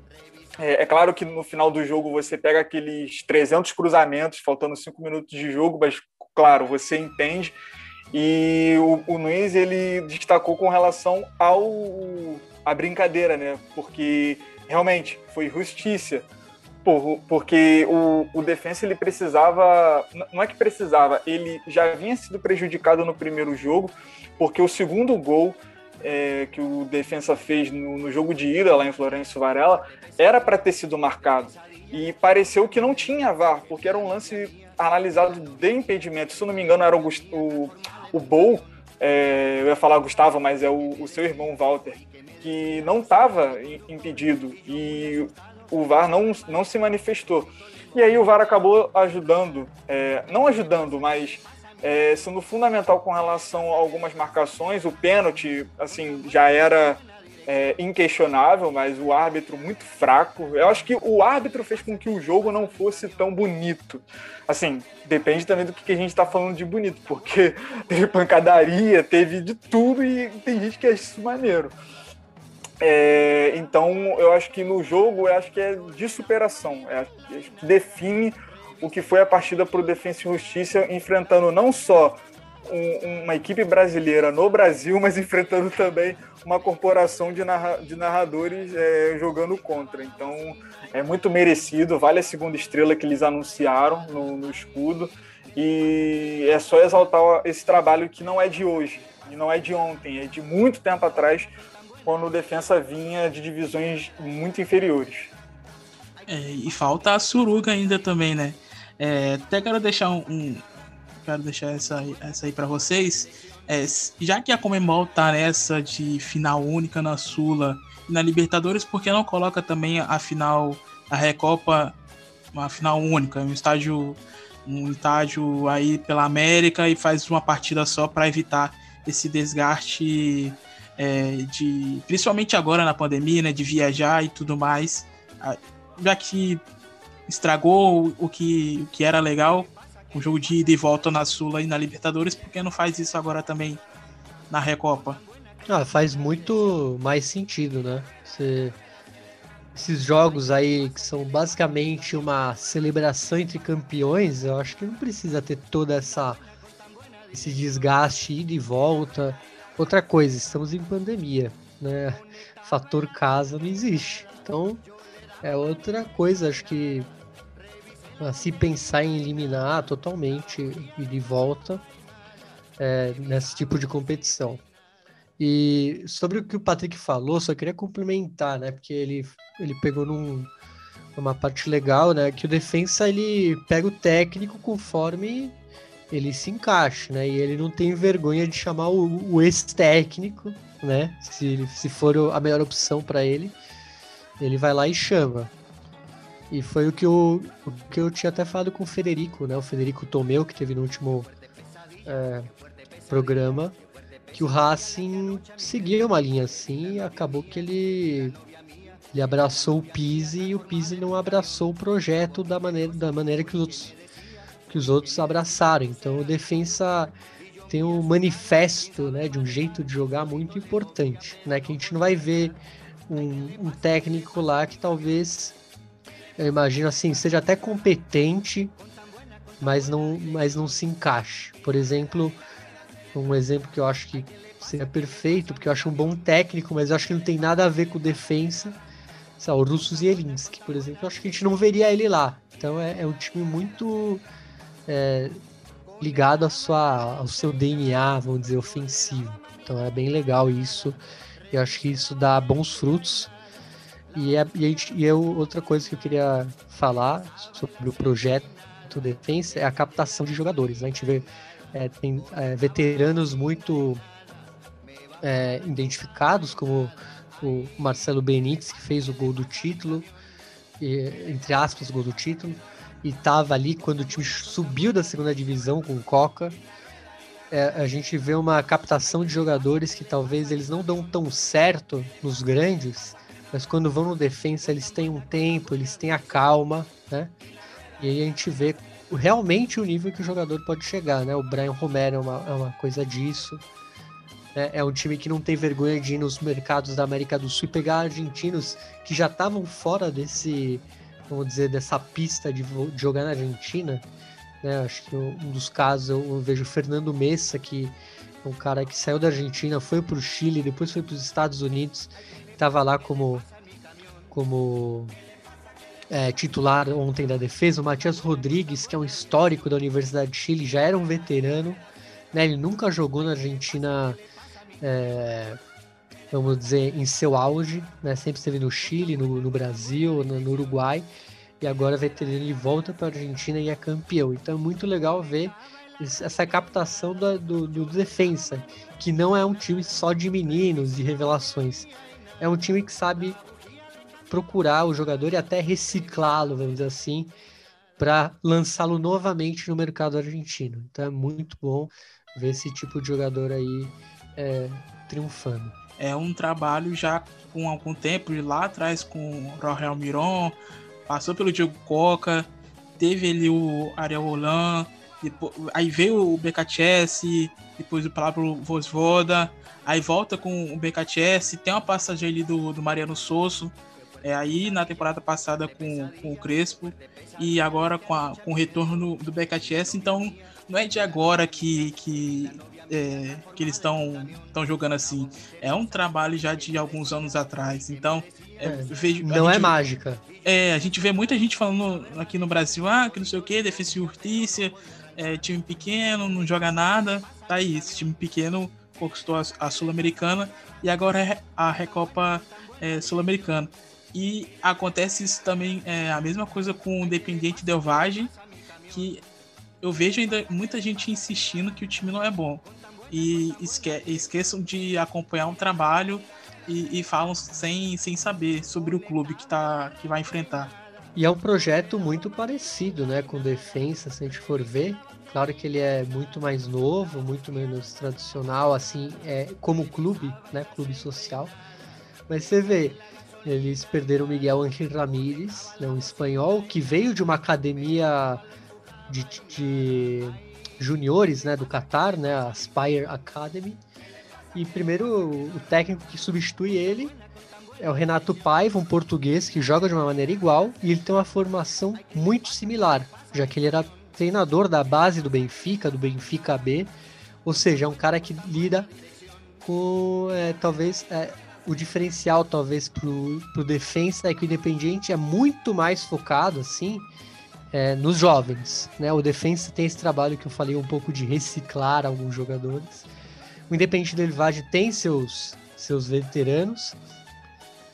é, é, claro que no final do jogo você pega aqueles 300 cruzamentos, faltando 5 minutos de jogo, mas, claro, você entende. E o, o Nunes, ele destacou com relação ao a brincadeira, né? Porque, realmente, foi justiça. Por, porque o, o defensa ele precisava, não é que precisava, ele já vinha sido prejudicado no primeiro jogo, porque o segundo gol é, que o defensa fez no, no, jogo de ida lá em Florencio Varela era para ter sido marcado. E pareceu que não tinha VAR, porque era um lance analisado de impedimento. Se eu não me engano, era o, o, o Bol, é, eu ia falar Gustavo, mas é o, o seu irmão Walter, que não estava impedido e o VAR não, não se manifestou. E aí o VAR acabou ajudando, é, não ajudando, mas é, sendo fundamental com relação a algumas marcações. O pênalti, assim, já era é, inquestionável, mas o árbitro muito fraco. Eu acho que o árbitro fez com que o jogo não fosse tão bonito. Assim, depende também do que a gente está falando de bonito, porque teve pancadaria, teve de tudo e tem gente que acha isso maneiro. É, então, eu acho que no jogo, eu acho que é de superação, é, que define o que foi a partida para o Defensa e Justiça, enfrentando não só um, uma equipe brasileira no Brasil, mas enfrentando também uma corporação de, narra, de narradores é, jogando contra. Então é muito merecido, vale a segunda estrela que eles anunciaram no, no escudo. E é só exaltar esse trabalho que não é de hoje, e não é de ontem, é de muito tempo atrás, quando o defensa vinha de divisões muito inferiores. É, e falta a Suruga ainda também, né? É, até quero deixar um, um, quero deixar essa, essa aí para vocês. É, já que a Comembol tá nessa de final única na Sula e na Libertadores, por que não coloca também a final a Recopa, uma final única, um estádio um estádio aí pela América e faz uma partida só para evitar esse desgaste é, de principalmente agora na pandemia, né, de viajar e tudo mais, já que estragou o que, o que era legal, o jogo de ida e volta na Sula e na Libertadores, por que não faz isso agora também na Recopa? Ah, faz muito mais sentido, né? Você... Esses jogos aí que são basicamente uma celebração entre campeões, eu acho que não precisa ter toda essa esse desgaste ida e volta. Outra coisa, estamos em pandemia, né? Fator casa não existe. Então, é outra coisa, acho que se pensar em eliminar totalmente e de volta é, nesse tipo de competição. E sobre o que o Patrick falou, só queria complementar, né? Porque ele, ele pegou num, numa parte legal, né? Que o defensa ele pega o técnico conforme ele se encaixa, né? E ele não tem vergonha de chamar o, o ex-técnico né? Se, se for a melhor opção para ele, ele vai lá e chama. E foi o que, eu, o que eu tinha até falado com o Federico, né? O Federico Tomeu, que teve no último é, programa, que o Racing seguia uma linha assim e acabou que ele, ele abraçou o Pise e o Pise não abraçou o projeto da maneira, da maneira que os outros que os outros abraçaram. Então o defensa tem um manifesto, né, de um jeito de jogar muito importante, né, que a gente não vai ver um, um técnico lá que talvez eu imagino assim seja até competente, mas não, mas não se encaixe. Por exemplo, um exemplo que eu acho que seria perfeito, porque eu acho um bom técnico, mas eu acho que não tem nada a ver com defesa. Sei lá, o Russo Zielinski, por exemplo, eu acho que a gente não veria ele lá. Então é, é um time muito é, ligado a sua, ao seu DNA, vamos dizer, ofensivo. Então é bem legal isso. Eu acho que isso dá bons frutos. E, é, e, e outra coisa que eu queria falar sobre o projeto Defensa é a captação de jogadores. Né? A gente vê é, tem é, veteranos muito é, identificados, como o Marcelo Benítez, que fez o gol do título, e, entre aspas, o gol do título e estava ali quando o time subiu da segunda divisão com o Coca. É, a gente vê uma captação de jogadores que talvez eles não dão tão certo nos grandes, mas quando vão no defensa eles têm um tempo, eles têm a calma, né? E aí a gente vê realmente o nível que o jogador pode chegar, né? O Brian Romero é uma, é uma coisa disso. É, é um time que não tem vergonha de ir nos mercados da América do Sul e pegar argentinos que já estavam fora desse vamos dizer, dessa pista de, de jogar na Argentina. Né? Acho que um dos casos eu vejo o Fernando Messa, que é um cara que saiu da Argentina, foi para o Chile, depois foi para os Estados Unidos, estava lá como, como é, titular ontem da defesa. O Matias Rodrigues, que é um histórico da Universidade de Chile, já era um veterano. Né? Ele nunca jogou na Argentina. É, vamos dizer, em seu auge, né? Sempre esteve no Chile, no, no Brasil, no, no, Uruguai, e agora vai ter ele volta para a Argentina e é campeão. Então é muito legal ver essa captação do, do defensa, que não é um time só de meninos, de revelações. É um time que sabe procurar o jogador e até reciclá-lo, vamos dizer assim, para lançá-lo novamente no mercado argentino. Então é muito bom ver esse tipo de jogador aí é, triunfando é um trabalho já com algum tempo, lá atrás com o Rogel Miron, passou pelo Diego Coca, teve ele o Ariel Roland, depois, aí veio o BKTS, depois o Pablo Vosvoda, aí volta com o BKTS, tem uma passagem ali do, do Mariano Sosso, é, aí na temporada passada com, com o Crespo, e agora com, a, com o retorno do, BKTS, então não é de agora que, que é, que eles estão jogando assim. É um trabalho já de alguns anos atrás. Então, é, é, vejo, não é gente, é mágica. É, a gente vê muita gente falando aqui no Brasil, ah, que não sei o que, defesa e urtícia, é, time pequeno, não joga nada. Tá aí, esse time pequeno conquistou a, a Sul-Americana e agora é a Recopa é, Sul-Americana. E acontece isso também, é, a mesma coisa com o Independiente Del Valle, que eu vejo ainda muita gente insistindo que o time não é bom e esque esqueçam de acompanhar um trabalho e, e, falam sem, sem saber sobre o clube que, tá, que vai enfrentar. E é um projeto muito parecido, né, com Defensa, se a gente for ver. Claro que ele é muito mais novo, muito menos tradicional, assim, é, como clube, né, clube social. Mas você vê, eles perderam Miguel Ángel Ramírez, né, um espanhol que veio de uma academia de, de juniores né, do Qatar, né, a Spire Academy. E primeiro o técnico que substitui ele é o Renato Paiva, um português que joga de uma maneira igual e ele tem uma formação muito similar, já que ele era treinador da base do Benfica, do Benfica B, ou seja, é um cara que lida com é, talvez é, o diferencial talvez pro, pro defensa é que o Independiente é muito mais focado assim é, nos jovens. Né? O Defensa tem esse trabalho que eu falei um pouco de reciclar alguns jogadores. O Independente do Elvage tem seus, seus veteranos,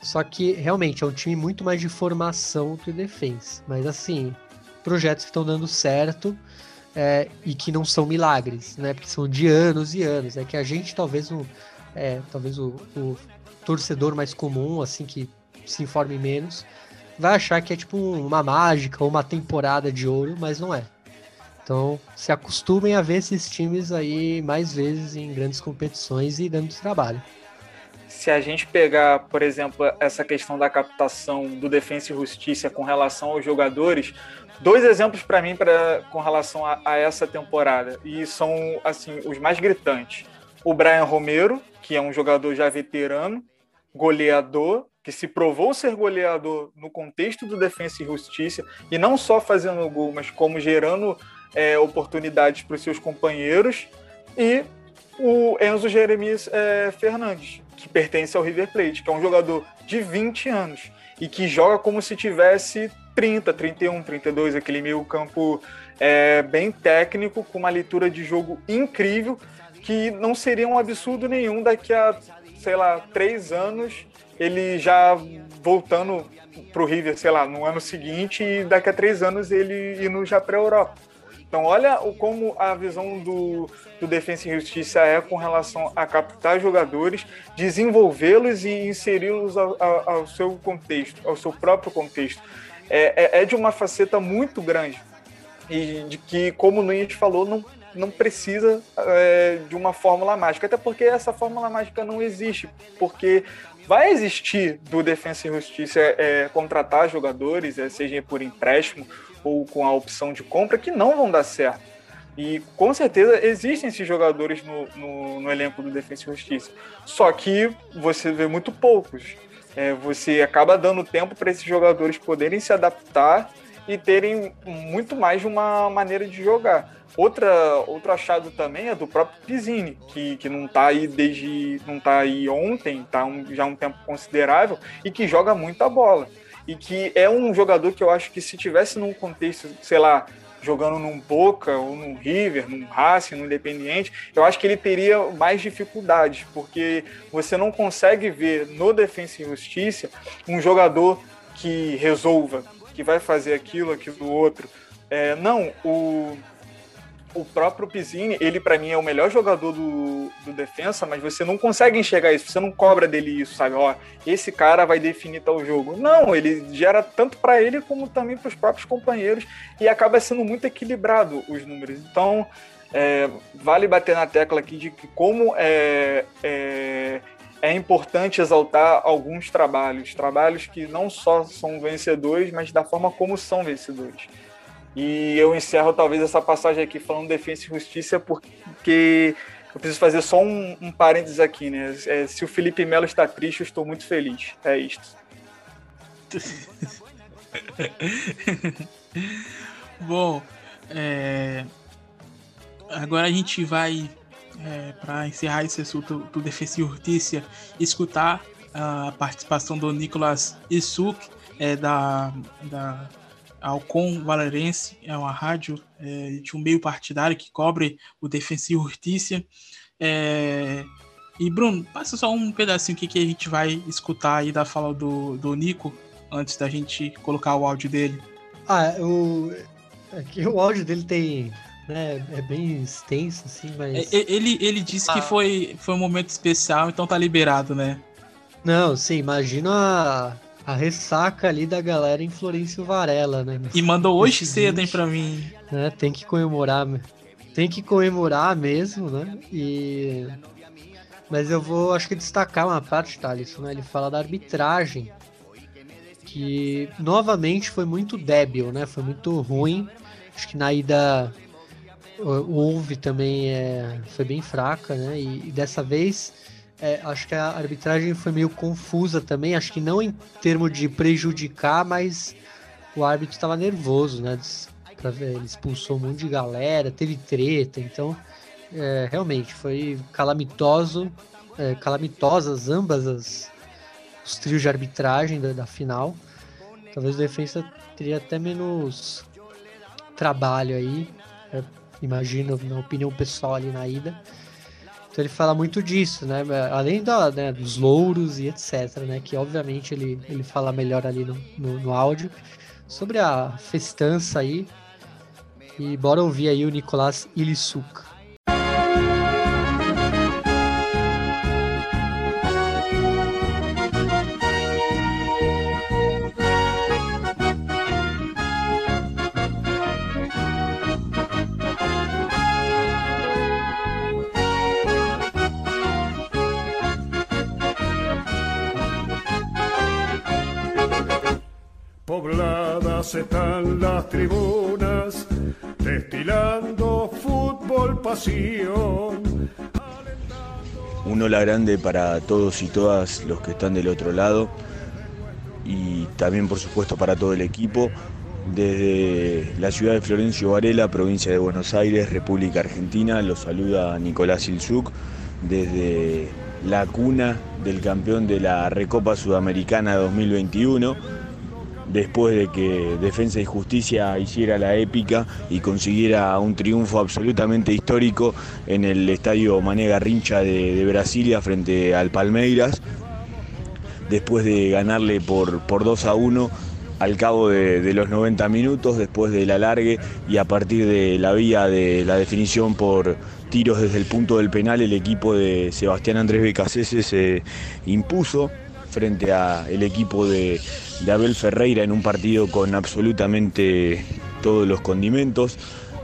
só que realmente é um time muito mais de formação que Defensa. Mas assim, projetos que estão dando certo é, e que não são milagres, né? Porque são de anos e anos. É que a gente talvez não. é talvez o, o torcedor mais comum, assim, que se informe menos, vai achar que é tipo uma mágica ou uma temporada de ouro, mas não é. Então, se acostumem a ver esses times aí mais vezes em grandes competições e dando trabalho. Se a gente pegar, por exemplo, essa questão da captação do Defensa e Justiça com relação aos jogadores, dois exemplos para mim pra, com relação a, a, essa temporada, e são assim os mais gritantes. O Brian Romero, que é um jogador já veterano, goleador, que se provou ser goleador no contexto do Defensa e Justiça, e não só fazendo gol, mas como gerando é, oportunidades para os seus companheiros, e o Enzo Jeremias é, Fernandes, que pertence ao River Plate, que é um jogador de 20 anos e que joga como se tivesse 30, 31, 32, aquele meio campo é, bem técnico, com uma leitura de jogo incrível, que não seria um absurdo nenhum daqui a, sei lá, três anos ele já voltando para o River, sei lá, no ano seguinte e daqui a três anos ele indo já para a Europa. Então, olha como a visão do, do Defensa e Justiça é com relação a captar jogadores, desenvolvê-los e inseri-los ao, ao, ao, seu contexto, ao seu próprio contexto. É, é, é, de uma faceta muito grande. E de que, como o Nunes falou, não, não precisa é, de uma fórmula mágica. Até porque essa fórmula mágica não existe. Porque vai existir do Defensa e Justiça é, contratar jogadores, é, seja por empréstimo ou com a opção de compra, que não vão dar certo. E com certeza existem esses jogadores no, no, no elenco do Defensa e Justiça. Só que você vê muito poucos. É, você acaba dando tempo para esses jogadores poderem se adaptar e terem muito mais de uma maneira de jogar. Outra, outro achado também é do próprio Pizzini, que, que não está aí desde. não tá aí ontem, está um, já um tempo considerável, e que joga muita bola. E que é um jogador que eu acho que se tivesse num contexto, sei lá, jogando num Boca ou num River, num Racing, num Independiente, eu acho que ele teria mais dificuldades, porque você não consegue ver no Defensa e Justiça um jogador que resolva, que vai fazer aquilo, aquilo outro. É, não, o, o próprio Pizzini, ele para mim é o melhor jogador do, do defensa, mas você não consegue enxergar isso, você não cobra dele isso, sabe? Ó, esse cara vai definir tal jogo. Não, ele gera tanto para ele como também para os próprios companheiros e acaba sendo muito equilibrado os números. Então, é, vale bater na tecla aqui de que como é, é, é importante exaltar alguns trabalhos, trabalhos que não só são vencedores, mas da forma como são vencedores. E eu encerro talvez essa passagem aqui falando defesa e justiça, porque eu preciso fazer só um, um parênteses aqui, né? É, se o Felipe Melo está triste, eu estou muito feliz. É isto. Bom, é... agora a gente vai, é, para encerrar esse assunto do Defesa e Justiça, escutar a participação do Nicolas Isuk, é, da, da Alcon Valerense é uma rádio é, de um meio partidário que cobre o e Justiça. É, e Bruno, passa só um pedacinho aqui que a gente vai escutar aí da fala do, do Nico antes da gente colocar o áudio dele. Ah, o, aqui o áudio dele tem. Né, é bem extenso, assim, mas. É, ele, ele disse ah. que foi, foi um momento especial, então tá liberado, né? Não, sim, imagina a ressaca ali da galera em Florencio Varela, né? E mandou hoje cedo, hein, pra mim. Né, tem que comemorar, tem que comemorar mesmo, né? E... Mas eu vou, acho que destacar uma parte, Thales, né? Ele fala da arbitragem, que novamente foi muito débil, né? Foi muito ruim. Acho que na ida houve também é, foi bem fraca, né? E, e dessa vez é, acho que a arbitragem foi meio confusa também. Acho que não em termos de prejudicar, mas o árbitro estava nervoso, né? Pra ver, ele expulsou um monte de galera, teve treta, então é, realmente foi calamitoso, é, calamitosas ambas as, os trios de arbitragem da, da final. Talvez o defesa teria até menos trabalho aí, é, imagino, na opinião pessoal ali na ida. Então ele fala muito disso, né? Além da, né, dos louros e etc, né? Que obviamente ele, ele fala melhor ali no, no, no áudio. Sobre a festança aí. E bora ouvir aí o Nicolás Ilissuca. Un hola grande para todos y todas los que están del otro lado y también por supuesto para todo el equipo. Desde la ciudad de Florencio Varela, provincia de Buenos Aires, República Argentina, los saluda Nicolás Ilzuk desde la cuna del campeón de la Recopa Sudamericana 2021, después de que Defensa y Justicia hiciera la épica y consiguiera un triunfo absolutamente histórico en el estadio Mané Garrincha de, Brasilia frente al Palmeiras, después de ganarle por, por 2 a 1 al cabo de, de, los 90 minutos, después del alargue y a partir de la vía de la definición por tiros desde el punto del penal, el equipo de Sebastián Andrés Becasese se impuso frente al equipo de, Abel Ferreira en un partido con absolutamente todos los condimentos,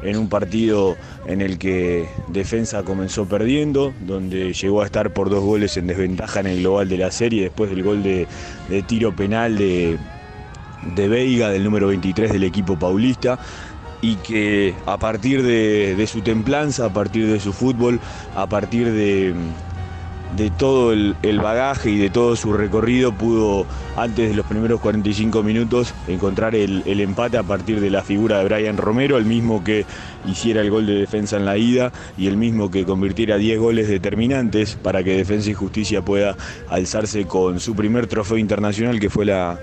en un partido en el que defensa comenzó perdiendo, donde llegó a estar por dos goles en desventaja en el global de la serie después del gol de, tiro penal de, de Veiga, del número 23 del equipo paulista y que a partir de, su templanza, a partir de su fútbol, a partir de, todo el, bagaje y de todo su recorrido pudo antes de los primeros 45 minutos encontrar el, empate a partir de la figura de Brian Romero, el mismo que hiciera el gol de defensa en la ida y el mismo que convirtiera 10 goles determinantes para que Defensa y Justicia pueda alzarse con su primer trofeo internacional que fue la,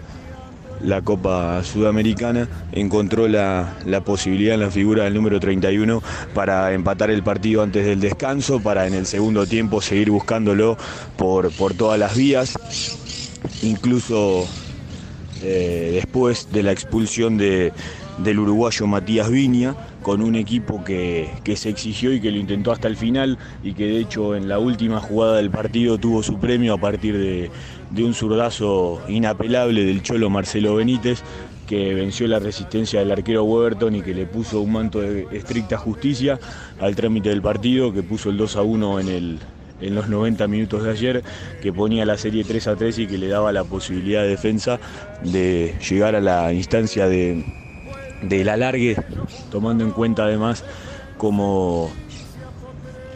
la Copa Sudamericana, encontró la, posibilidad en la figura del número 31 para empatar el partido antes del descanso, para en el segundo tiempo seguir buscándolo por, por todas las vías, incluso eh, después de la expulsión de, del uruguayo Matías Viña, con un equipo que, que, se exigió y que lo intentó hasta el final y que de hecho en la última jugada del partido tuvo su premio a partir de, de un zurdazo inapelable del cholo Marcelo Benítez, que venció la resistencia del arquero Weberton y que le puso un manto de estricta justicia al trámite del partido, que puso el 2 a 1 en, el, en los 90 minutos de ayer, que ponía la serie 3 a 3 y que le daba la posibilidad de defensa de llegar a la instancia de, del alargue, tomando en cuenta además como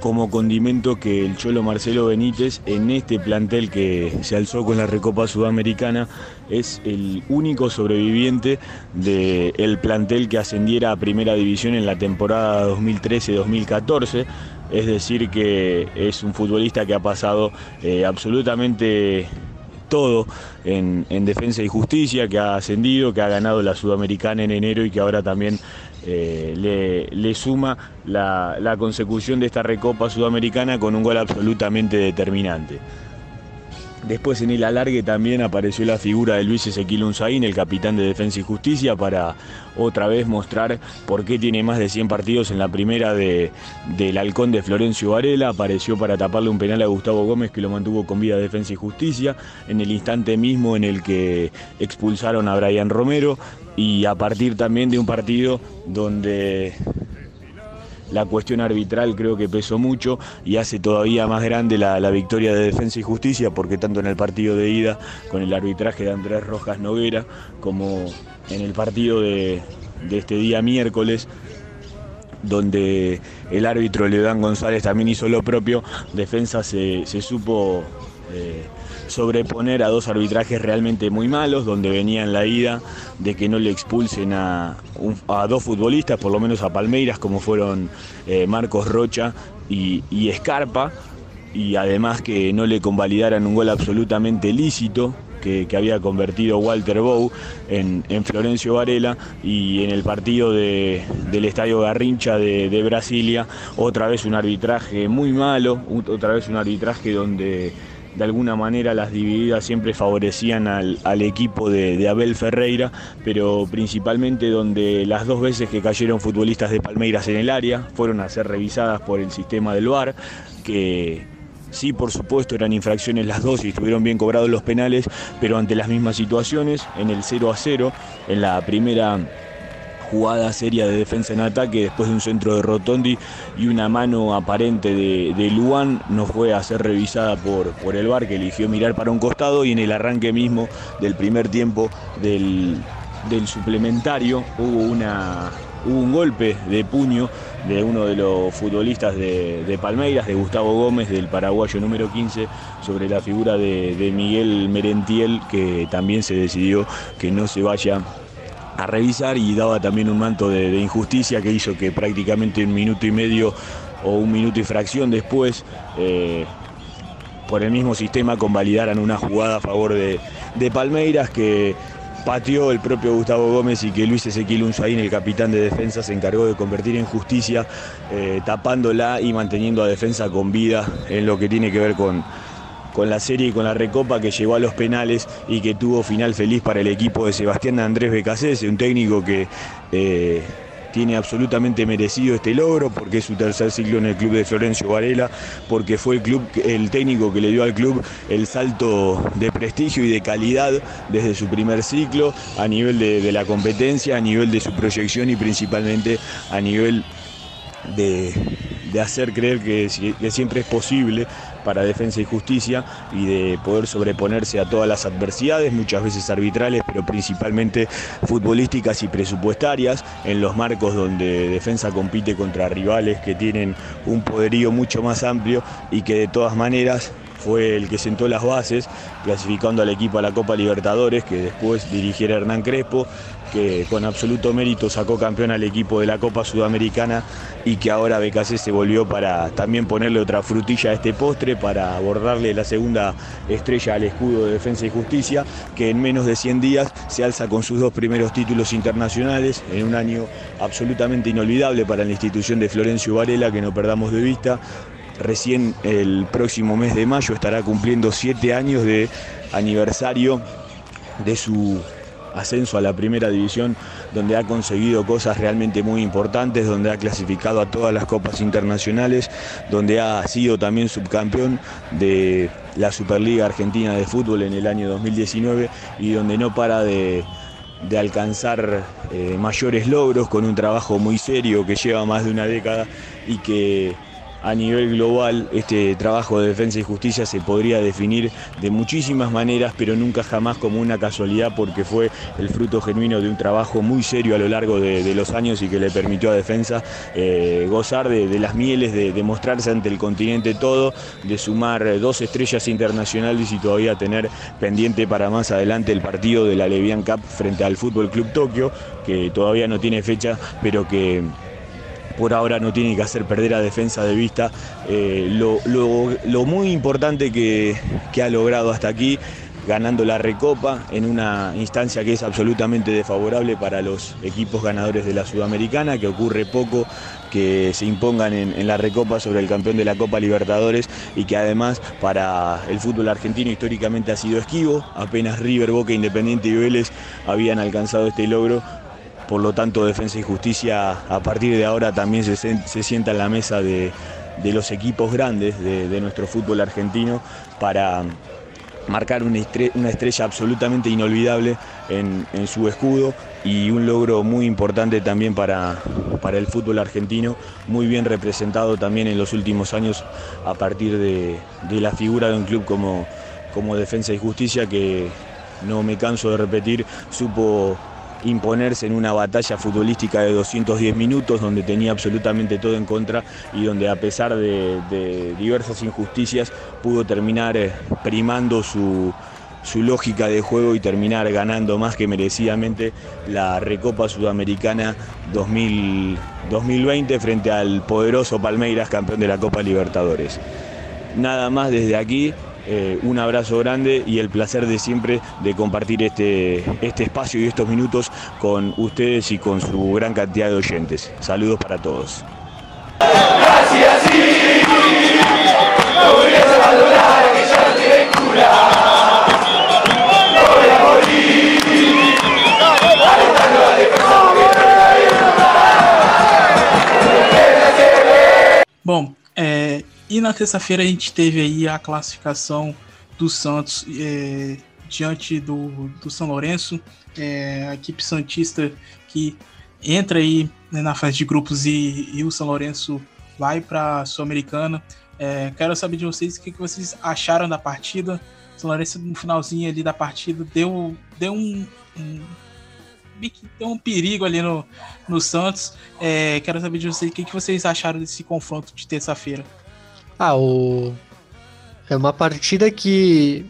como condimento que el Cholo Marcelo Benítez en este plantel que se alzó con la Recopa Sudamericana es el único sobreviviente del plantel que ascendiera a Primera División en la temporada 2013-2014. Es decir, que es un futbolista que ha pasado eh, absolutamente todo en, defensa y justicia, que ha ascendido, que ha ganado la Sudamericana en enero y que ahora también eh, le, suma la, la, consecución de esta recopa sudamericana con un gol absolutamente determinante. Después en el alargue también apareció la figura de Luis Ezequiel Unzaín, el capitán de Defensa y Justicia, para otra vez mostrar por qué tiene más de 100 partidos en la primera de, del halcón de Florencio Varela. Apareció para taparle un penal a Gustavo Gómez que lo mantuvo con vida Defensa y Justicia, en el instante mismo en el que expulsaron a Brian Romero y a partir también de un partido donde la cuestión arbitral creo que pesó mucho y hace todavía más grande la, victoria de Defensa y Justicia, porque tanto en el partido de ida con el arbitraje de Andrés Rojas Noguera, como en el partido de, este día miércoles, donde el árbitro Leodán González también hizo lo propio, Defensa se, supo... Eh, sobreponer a dos arbitrajes realmente muy malos, donde venía en la ida de que no le expulsen a, a dos futbolistas, por lo menos a Palmeiras, como fueron eh, Marcos Rocha y, y Escarpa, y además que no le convalidaran un gol absolutamente lícito, que, había convertido Walter Bow en, Florencio Varela y en el partido del Estadio Garrincha de, de, Brasilia, otra vez un arbitraje muy malo, otra vez un arbitraje donde de alguna manera las divididas siempre favorecían al, equipo de, Abel Ferreira, pero principalmente donde las dos veces que cayeron futbolistas de Palmeiras en el área fueron a ser revisadas por el sistema del VAR, que sí, por supuesto, eran infracciones las dos y estuvieron bien cobrados los penales, pero ante las mismas situaciones, en el 0 a 0, en la primera jugada seria de defensa en ataque después de un centro de Rotondi y una mano aparente de, de Luan no fue a ser revisada por, por el VAR que eligió mirar para un costado y en el arranque mismo del primer tiempo del, del suplementario hubo, una, hubo un golpe de puño de uno de los futbolistas de, Palmeiras, de Gustavo Gómez, del paraguayo número 15, sobre la figura de, Miguel Merentiel, que también se decidió que no se vaya a revisar y daba también un manto de, injusticia que hizo que prácticamente un minuto y medio o un minuto y fracción después, eh, por el mismo sistema, convalidaran una jugada a favor de, de Palmeiras que pateó el propio Gustavo Gómez y que Luis Ezequiel Unzaín, el capitán de defensa, se encargó de convertir en justicia, eh, tapándola y manteniendo a defensa con vida en lo que tiene que ver con, con la serie y con la recopa que llegó a los penales y que tuvo final feliz para el equipo de Sebastián Andrés Becasese, un técnico que eh, tiene absolutamente merecido este logro porque es su tercer ciclo en el club de Florencio Varela, porque fue el club, el técnico que le dio al club el salto de prestigio y de calidad desde su primer ciclo a nivel de, la competencia, a nivel de su proyección y principalmente a nivel de, hacer creer que, siempre es posible para Defensa y Justicia y de poder sobreponerse a todas las adversidades, muchas veces arbitrales, pero principalmente futbolísticas y presupuestarias, en los marcos donde Defensa compite contra rivales que tienen un poderío mucho más amplio y que de todas maneras fue el que sentó las bases, clasificando al equipo a la Copa Libertadores, que después dirigiera Hernán Crespo, que con absoluto mérito sacó campeón al equipo de la Copa Sudamericana y que ahora BKC se volvió para también ponerle otra frutilla a este postre, para abordarle la segunda estrella al escudo de Defensa y Justicia, que en menos de 100 días se alza con sus dos primeros títulos internacionales, en un año absolutamente inolvidable para la institución de Florencio Varela, que no perdamos de vista, Recién el próximo mes de mayo estará cumpliendo siete años de aniversario de su ascenso a la primera división, donde ha conseguido cosas realmente muy importantes, donde ha clasificado a todas las copas internacionales, donde ha sido también subcampeón de la Superliga Argentina de Fútbol en el año 2019 y donde no para de, alcanzar eh, mayores logros con un trabajo muy serio que lleva más de una década y que a nivel global este trabajo de defensa y justicia se podría definir de muchísimas maneras, pero nunca jamás como una casualidad porque fue el fruto genuino de un trabajo muy serio a lo largo de, los años y que le permitió a defensa eh, gozar de, las mieles, de, demostrarse ante el continente todo, de sumar dos estrellas internacionales y todavía tener pendiente para más adelante el partido de la Levian Cup frente al Fútbol Club Tokio, que todavía no tiene fecha, pero que por ahora no tiene que hacer perder a defensa de vista. Eh, lo, muy importante que, ha logrado hasta aquí ganando la Recopa en una instancia que es absolutamente desfavorable para los equipos ganadores de la Sudamericana, que ocurre poco que se impongan en, la Recopa sobre el campeón de la Copa Libertadores y que además para el fútbol argentino históricamente ha sido esquivo, apenas River, Boca, Independiente y Vélez habían alcanzado este logro, por lo tanto, Defensa y Justicia a partir de ahora también se, sienta en la mesa de, los equipos grandes de, nuestro fútbol argentino para marcar una estrella, absolutamente inolvidable en, su escudo y un logro muy importante también para, para, el fútbol argentino, muy bien representado también en los últimos años a partir de, la figura de un club como, como Defensa y Justicia que no me canso de repetir, supo imponerse en una batalla futbolística de 210 minutos donde tenía absolutamente todo en contra y donde a pesar de, diversas injusticias pudo terminar eh, primando su, lógica de juego y terminar ganando más que merecidamente la Recopa Sudamericana 2020 frente al poderoso Palmeiras, campeón de la Copa Libertadores. Nada más desde aquí, eh, un abrazo grande y el placer de siempre de compartir este, este espacio y estos minutos con ustedes y con su gran cantidad de oyentes. Saludos para todos. Bom, é, E na terça-feira a gente teve aí a classificação do Santos é, diante do, do São Lourenço, é, a equipe Santista que entra aí né, na fase de grupos e, e o São Lourenço vai para a Sul-Americana. É, quero saber de vocês o que, que vocês acharam da partida. O São Lourenço no finalzinho ali da partida deu, deu um, um tem um perigo ali no, no Santos. É, quero saber de vocês o que, que vocês acharam desse confronto de terça-feira. Ah, o... é uma partida que,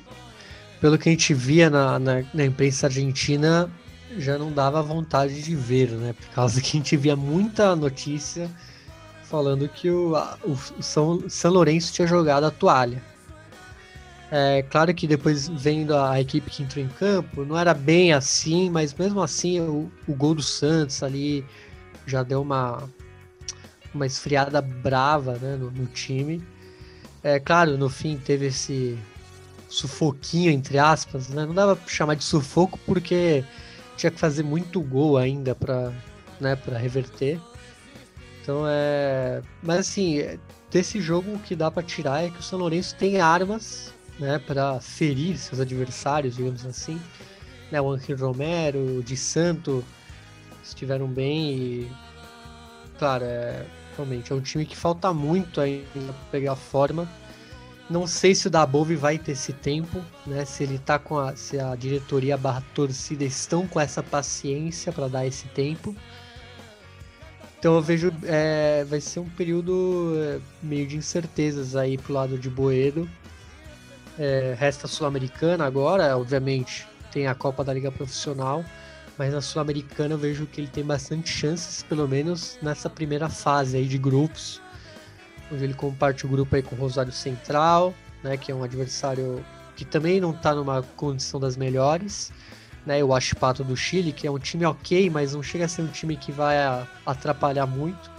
pelo que a gente via na, na, na imprensa argentina, já não dava vontade de ver, né? Por causa que a gente via muita notícia falando que o, o São, São Lourenço tinha jogado a toalha. É claro que depois vendo a equipe que entrou em campo, não era bem assim, mas mesmo assim o, o gol do Santos ali já deu uma, uma esfriada brava né, no, no time. É claro, no fim teve esse sufoquinho, entre aspas, né? Não dava pra chamar de sufoco porque tinha que fazer muito gol ainda para né, pra reverter. Então é. Mas assim, desse jogo o que dá para tirar é que o São Lourenço tem armas né, para ferir seus adversários, digamos assim. Né, o Angel Romero, o Di Santo estiveram bem e, claro, é, realmente é um time que falta muito ainda para pegar forma. Não sei se o Dabove vai ter esse tempo, né? Se ele tá com a, se a diretoria barra torcida estão com essa paciência para dar esse tempo. Então eu vejo é, vai ser um período é, meio de incertezas aí pro lado de Boedo é, resta a Sul-Americana agora, obviamente tem a Copa da Liga Profissional, mas na Sul-Americana eu vejo que ele tem bastante chances, pelo menos nessa primeira fase aí de grupos, onde ele comparte o grupo aí com o Rosário Central, né, que é um adversário que também não está numa condição das melhores, né, o Ashpato do Chile, que é um time ok, mas não chega a ser um time que vai atrapalhar muito.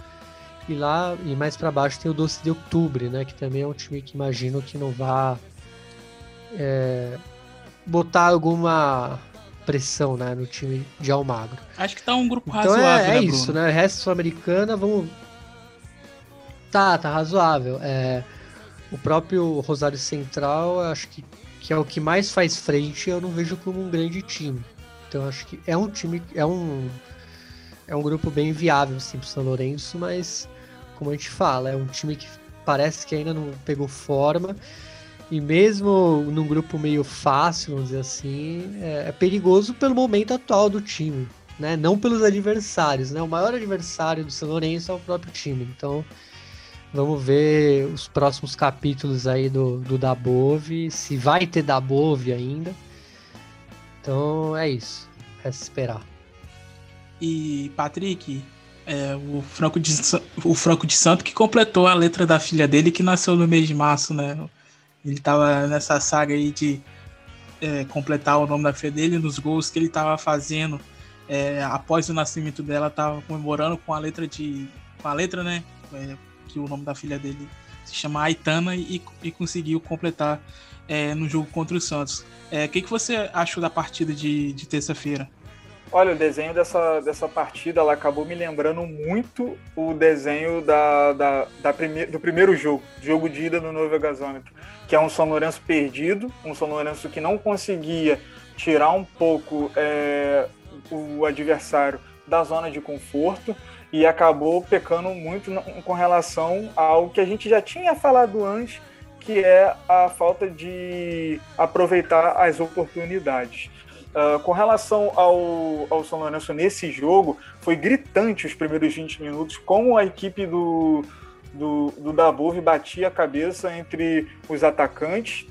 E lá e mais para baixo tem o Doce de Outubro, né, que também é um time que imagino que não vá é, botar alguma pressão né, no time de Almagro. Acho que tá um grupo então razoável. É, é né, isso, né? Resto sul-americana, vamos. Tá, tá razoável. É, o próprio Rosário Central, acho que, que é o que mais faz frente, eu não vejo como um grande time. Então acho que é um time, é um é um grupo bem viável sim pro São Lourenço, mas como a gente fala, é um time que parece que ainda não pegou forma e mesmo num grupo meio fácil, vamos dizer assim, é, é, perigoso pelo momento atual do time, né? Não pelos adversários, né? O maior adversário do São Lourenço é o próprio time. Então, vamos ver os próximos capítulos aí do, do Dabove, se vai ter Dabove ainda. Então, é isso. É esperar. E, Patrick, é, o, Franco de, o Franco de Santo que completou a letra da filha dele, que nasceu no mês de março, né? Ele estava nessa saga aí de é, completar o nome da filha dele nos gols que ele estava fazendo é, após o nascimento dela, estava comemorando com a letra de. com a letra, né? É, que o nome da filha dele se chama Aitana e, e conseguiu completar é, no jogo contra o Santos. É, o que, que você achou da partida de, de terça-feira? Olha, o desenho dessa, dessa partida ela acabou me lembrando muito o desenho da, da, da prime, do primeiro jogo, jogo de ida no Novo Gasômetro que é um São Lourenço perdido, um São Lourenço que não conseguia tirar um pouco é, o adversário da zona de conforto e acabou pecando muito com relação ao que a gente já tinha falado antes, que é a falta de aproveitar as oportunidades. Uh, com relação ao, ao São Lourenço nesse jogo, foi gritante os primeiros 20 minutos, como a equipe do, do, do Dabov batia a cabeça entre os atacantes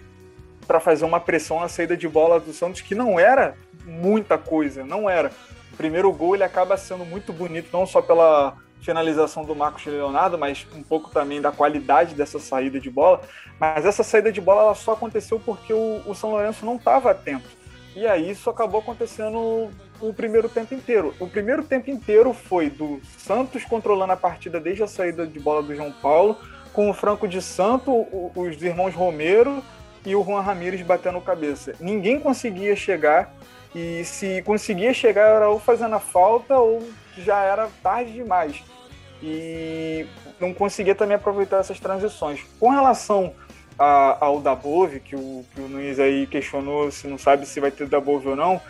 para fazer uma pressão na saída de bola do Santos, que não era muita coisa, não era. O primeiro gol ele acaba sendo muito bonito, não só pela finalização do Marcos Leonardo, mas um pouco também da qualidade dessa saída de bola. Mas essa saída de bola ela só aconteceu porque o, o São Lourenço não estava atento. E aí isso acabou acontecendo o primeiro tempo inteiro. O primeiro tempo inteiro foi do Santos controlando a partida desde a saída de bola do João Paulo, com o Franco de Santo, os irmãos Romero e o Juan Ramírez batendo cabeça. Ninguém conseguia chegar e se conseguia chegar era ou fazendo a falta ou já era tarde demais. E não conseguia também aproveitar essas transições. Com relação a, ao Dabove, que o, que o Nunes aí questionou se não sabe se vai ter Dabove ou não,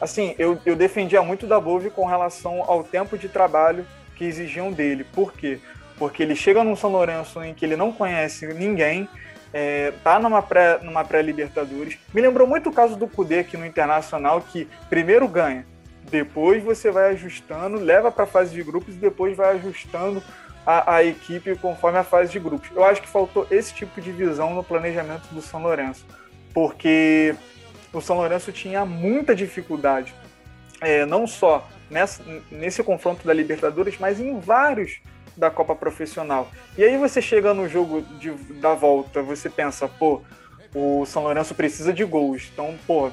assim, eu, eu defendia muito o Dabove com relação ao tempo de trabalho que exigiam dele. Por quê? Porque ele chega num São Lourenço em que ele não conhece ninguém, é, tá numa pré numa pré-Libertadores. Me lembrou muito o caso do Cudê aqui no Internacional, que primeiro ganha, Depois você vai ajustando, leva para a fase de grupos e depois vai ajustando a, a, equipe conforme a fase de grupos. Eu acho que faltou esse tipo de visão no planejamento do São Lourenço, porque o São Lourenço tinha muita dificuldade, é, não só nessa, nesse confronto da Libertadores, mas em vários da Copa Profissional. E aí você chega no jogo de, da volta, você pensa, pô, o São Lourenço precisa de gols, então, pô,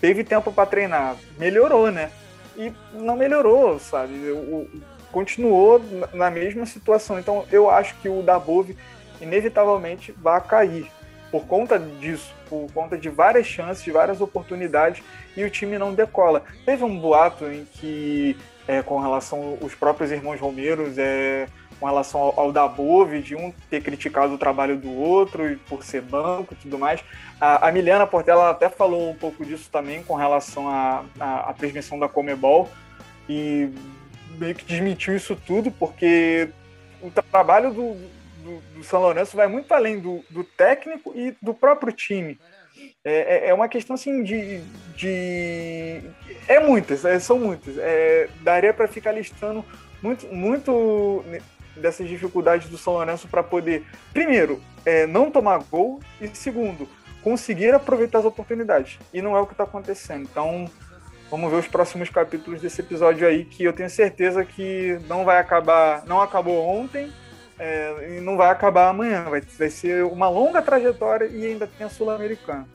teve tempo para treinar, melhorou, né? E não melhorou, sabe? O, continuou na mesma situação. Então eu acho que o Dabove inevitavelmente vai cair por conta disso, por conta de várias chances, de várias oportunidades e o time não decola. Teve um boato em que, é, com relação aos próprios irmãos Romeiros, é, com relação ao, ao Dabove, de um ter criticado o trabalho do outro por ser banco e tudo mais. A, a Milena Portela até falou um pouco disso também com relação à transmissão da Comebol e meio que desmentiu isso tudo, porque o trabalho do, do, do São Lourenço vai muito além do, do técnico e do próprio time. É, é, é uma questão assim de. de é muitas, é, são muitas. É, daria para ficar listando muito, muito dessas dificuldades do São Lourenço para poder, primeiro, é, não tomar gol e, segundo, conseguir aproveitar as oportunidades. E não é o que está acontecendo. Então, Vamos ver os próximos capítulos desse episódio aí, que eu tenho certeza que não vai acabar, não acabou ontem é, e não vai acabar amanhã. Vai, vai ser uma longa trajetória e ainda tem a Sul-Americana.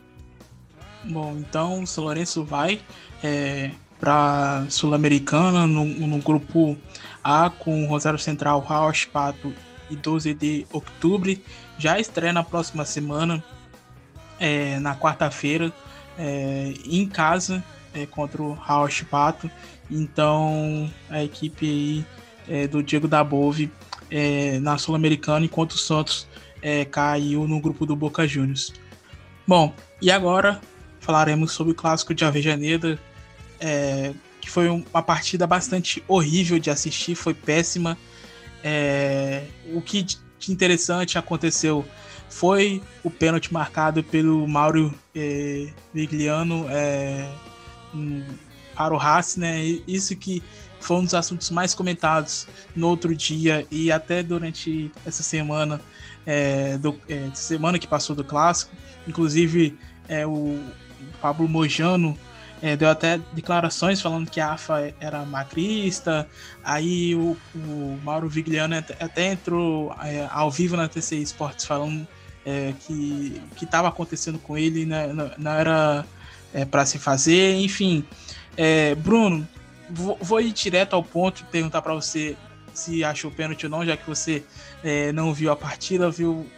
Bom, então o São Lourenço vai é, para Sul-Americana no, no, grupo A com Rosário Central, Rausch, Pato e 12 de outubro. Já estreia na próxima semana, é, na quarta-feira, é, em casa é, contra o Rausch Pato. Então a equipe aí é, do Diego Dabove é, na Sul-Americana, enquanto o Santos é, caiu no grupo do Boca Juniors. Bom, e agora falaremos sobre o clássico de Avejaneda, é, que foi uma partida bastante horrível de assistir, foi péssima. É, o que de interessante aconteceu foi o pênalti marcado pelo Mauro é, Vigliano é, para o Haas, né? Isso que foi um dos assuntos mais comentados no outro dia e até durante essa semana, é, do, é, semana que passou do clássico. Inclusive, é, o Pablo Mojano é, deu até declarações falando que a AFA era macrista. Aí o, o Mauro Vigliano até, até entrou é, ao vivo na TCI Esportes falando é, que que estava acontecendo com ele né, não, não era é, para se fazer, enfim. É, Bruno, vou, vou, ir direto ao ponto e perguntar para você se achou pênalti ou não, já que você é, não viu a partida, viu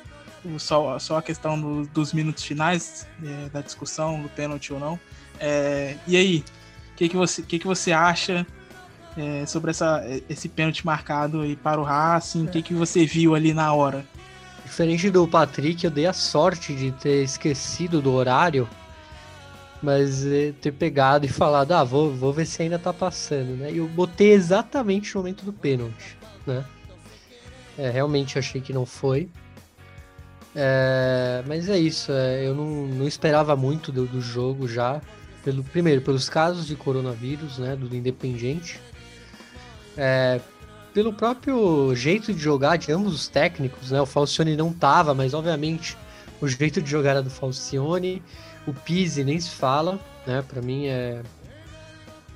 só, só a questão do, dos minutos finais é, da discussão do pênalti ou não. É, e aí, o que, que, você, que, que você acha é, sobre essa, esse pênalti marcado aí para o Racing? O que, que você viu ali na hora? Diferente do Patrick, eu dei a sorte de ter esquecido do horário mas é, ter pegado e falado, ah, vou, vou ver se ainda tá passando, né? E eu botei exatamente no momento do pênalti, né? É, realmente achei que não foi. É, mas é isso, é, eu não, não esperava muito do, do, jogo já. Pelo, primeiro, pelos casos de coronavírus, né? Do Independente. É, pelo próprio jeito de jogar de ambos os técnicos, né? O Falcione não tava, mas obviamente o jeito de jogar era do Falcione. O Pise nem se fala, né? Para mim é,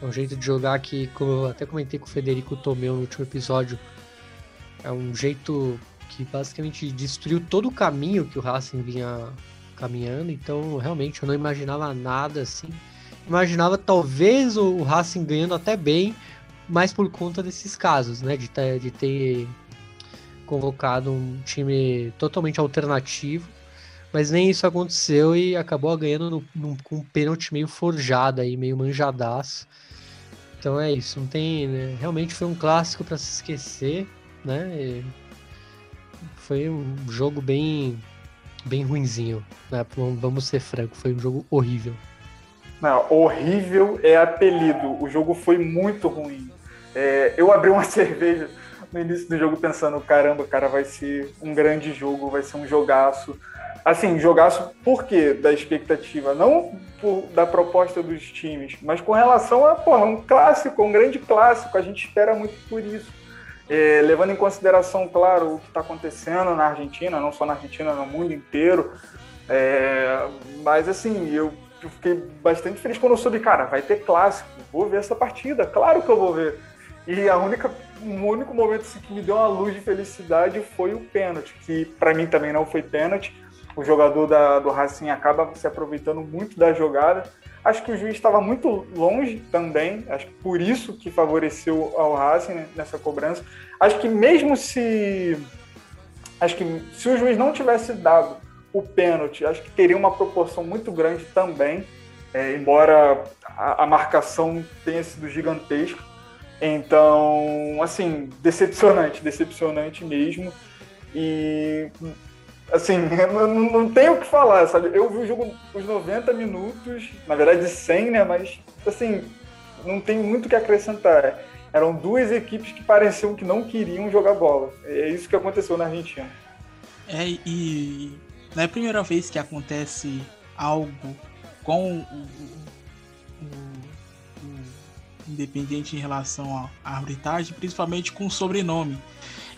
é um jeito de jogar que, como eu até comentei com o Federico Tomeu no último episódio, é um jeito que basicamente destruiu todo o caminho que o Racing vinha caminhando. Então, realmente, eu não imaginava nada assim. Imaginava talvez o Racing ganhando até bem, mas por conta desses casos, né? De ter, de ter convocado um time totalmente alternativo mas nem isso aconteceu e acabou ganhando no, no, com um pênalti meio forjado aí, meio manjadaço. Então é isso, não tem. Né? Realmente foi um clássico para se esquecer, né? E foi um jogo bem, bem ruinzinho, né? Vamos ser francos, foi um jogo horrível. Não, horrível é apelido. O jogo foi muito ruim. É, eu abri uma cerveja no início do jogo pensando, caramba, cara, vai ser um grande jogo, vai ser um jogaço assim, jogaço por quê da expectativa? Não por, da proposta dos times, mas com relação a porra, um clássico, um grande clássico, a gente espera muito por isso. É, levando em consideração, claro, o que está acontecendo na Argentina, não só na Argentina, no mundo inteiro. É, mas assim, eu fiquei bastante feliz quando eu soube, cara, vai ter clássico, vou ver essa partida, claro que eu vou ver. E a única, o único momento assim, que me deu uma luz de felicidade foi o pênalti, que para mim também não foi pênalti. O jogador da, do Racing acaba se aproveitando muito da jogada. Acho que o juiz estava muito longe também, acho que por isso que favoreceu ao Racing né, nessa cobrança. Acho que mesmo se acho que se o juiz não tivesse dado o pênalti, acho que teria uma proporção muito grande também, é, embora a, a, marcação tenha sido gigantesca. Então, assim, decepcionante, decepcionante mesmo. E, assim, não, não tenho o que falar, sabe? Eu vi o jogo os 90 minutos, na verdade 100, né? Mas, assim, não tem muito o que acrescentar. Eram duas equipes que pareciam que não queriam jogar bola. É isso que aconteceu na Argentina. É, e não é a primeira vez que acontece algo com o, o, o Independente em relação à arbitragem, principalmente com o sobrenome.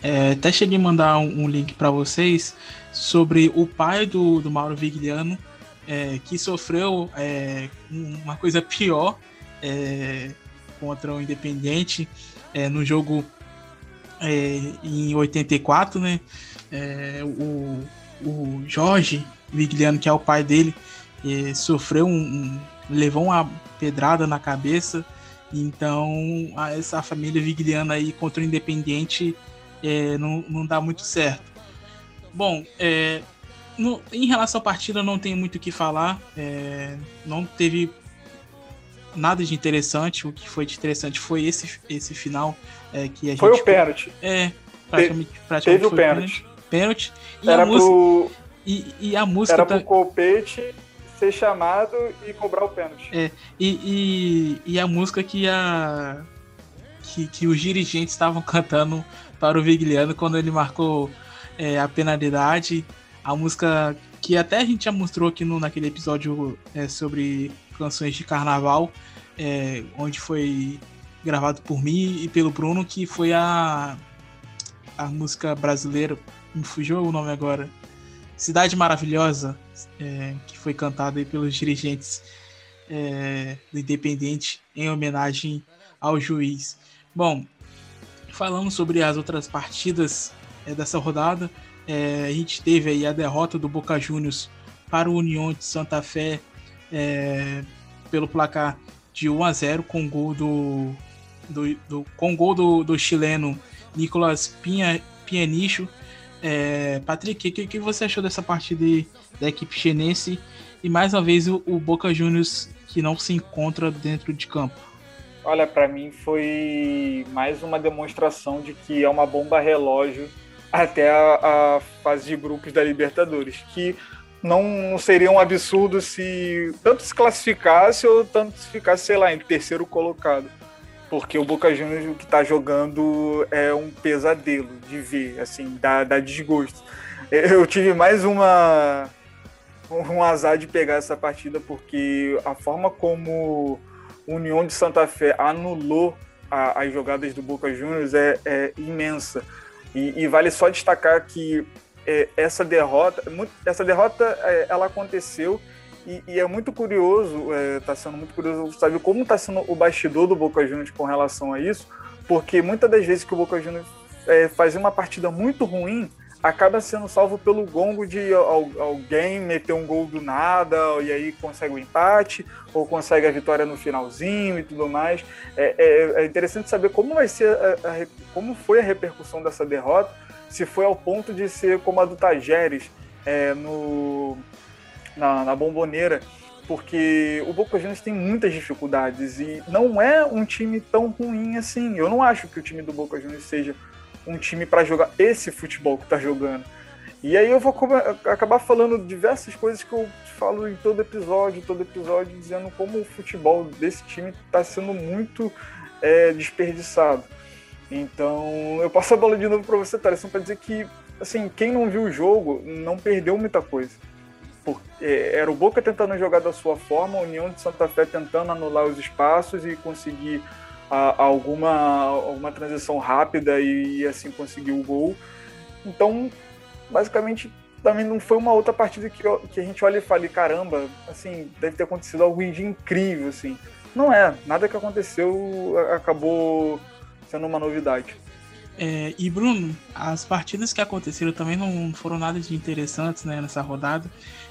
É, até cheguei a mandar um, um link para vocês sobre o pai do, do Mauro Vigliano, é, que sofreu é, uma coisa pior é, contra o Independente é, no jogo é, em 84, né? o, o Jorge Vigliano, que é o pai dele, sofreu um, um, levou uma pedrada na cabeça. Então, essa família Vigliano aí contra o Independente é, não, não dá muito certo. Bom, é, no, em relação à partida, não tenho muito o que falar. É, não teve nada de interessante. O que foi de interessante foi esse, esse final é, que a foi gente. O pênalti. É, praticamente, praticamente teve o pênalti. Pênalti. E Era a música, pro... e, e a música. Era tá... pro Copete ser chamado e cobrar o pênalti. É, e, e, e a música que a. Que, que os dirigentes estavam cantando para o Vigliano quando ele marcou é, a penalidade. A música que até a gente já mostrou aqui no, naquele episódio é, sobre canções de carnaval, é, onde foi gravado por mim e pelo Bruno, que foi a, a música brasileira, me fugiu o nome agora, Cidade Maravilhosa, é, que foi cantada pelos dirigentes é, do Independente em homenagem ao juiz. Bom, falando sobre as outras partidas é, dessa rodada, é, a gente teve aí a derrota do Boca Juniors para o União de Santa Fé é, pelo placar de 1 a 0 com gol do, do, do com gol do, do chileno Nicolas Pinha, Pianicho. É, Patrick, o que, que, você achou dessa partida da equipe chinense e mais uma vez o, o Boca Juniors que não se encontra dentro de campo? Olha, para mim foi mais uma demonstração de que é uma bomba relógio até a, a fase de grupos da Libertadores, que não seria um absurdo se tanto se classificasse ou tanto se ficasse, sei lá, em terceiro colocado. Porque o Boca Juniors que está jogando é um pesadelo de ver, assim, dá, dá desgosto. Eu tive mais uma um azar de pegar essa partida porque a forma como União de Santa Fé anulou a, as jogadas do Boca Juniors é, é imensa. E, e, vale só destacar que é, essa derrota, essa derrota é, ela aconteceu e, e, é muito curioso, está é, sendo muito curioso saber como está sendo o bastidor do Boca Juniors com relação a isso, porque muitas das vezes que o Boca Juniors é, fazia uma partida muito ruim, acaba sendo salvo pelo gongo de alguém meter um gol do nada e aí consegue o empate ou consegue a vitória no finalzinho e tudo mais. É, é, é interessante saber como vai ser, a, a, como foi a repercussão dessa derrota, se foi ao ponto de ser como a do Tajeres é, no, na, na bomboneira, porque o Boca Juniors tem muitas dificuldades e não é um time tão ruim assim. Eu não acho que o time do Boca Juniors seja um time para jogar esse futebol que está jogando. E aí eu vou acabar falando diversas coisas que eu falo em todo episódio, todo episódio, dizendo como o futebol desse time está sendo muito é, desperdiçado. Então eu passo a bola de novo para você, Thaleson, para dizer que assim, quem não viu o jogo não perdeu muita coisa. Porque é, era o Boca tentando jogar da sua forma, a União de Santa Fé tentando anular os espaços e conseguir a, alguma, alguma transição rápida e, e assim conseguir o gol. Então, basicamente, também não foi uma outra partida que, que a gente olha e fala, caramba, assim, deve ter acontecido algo de incrível, assim. Não é, nada que aconteceu acabou sendo uma novidade. É, e Bruno, as partidas que aconteceram também não foram nada de interessantes né, nessa rodada.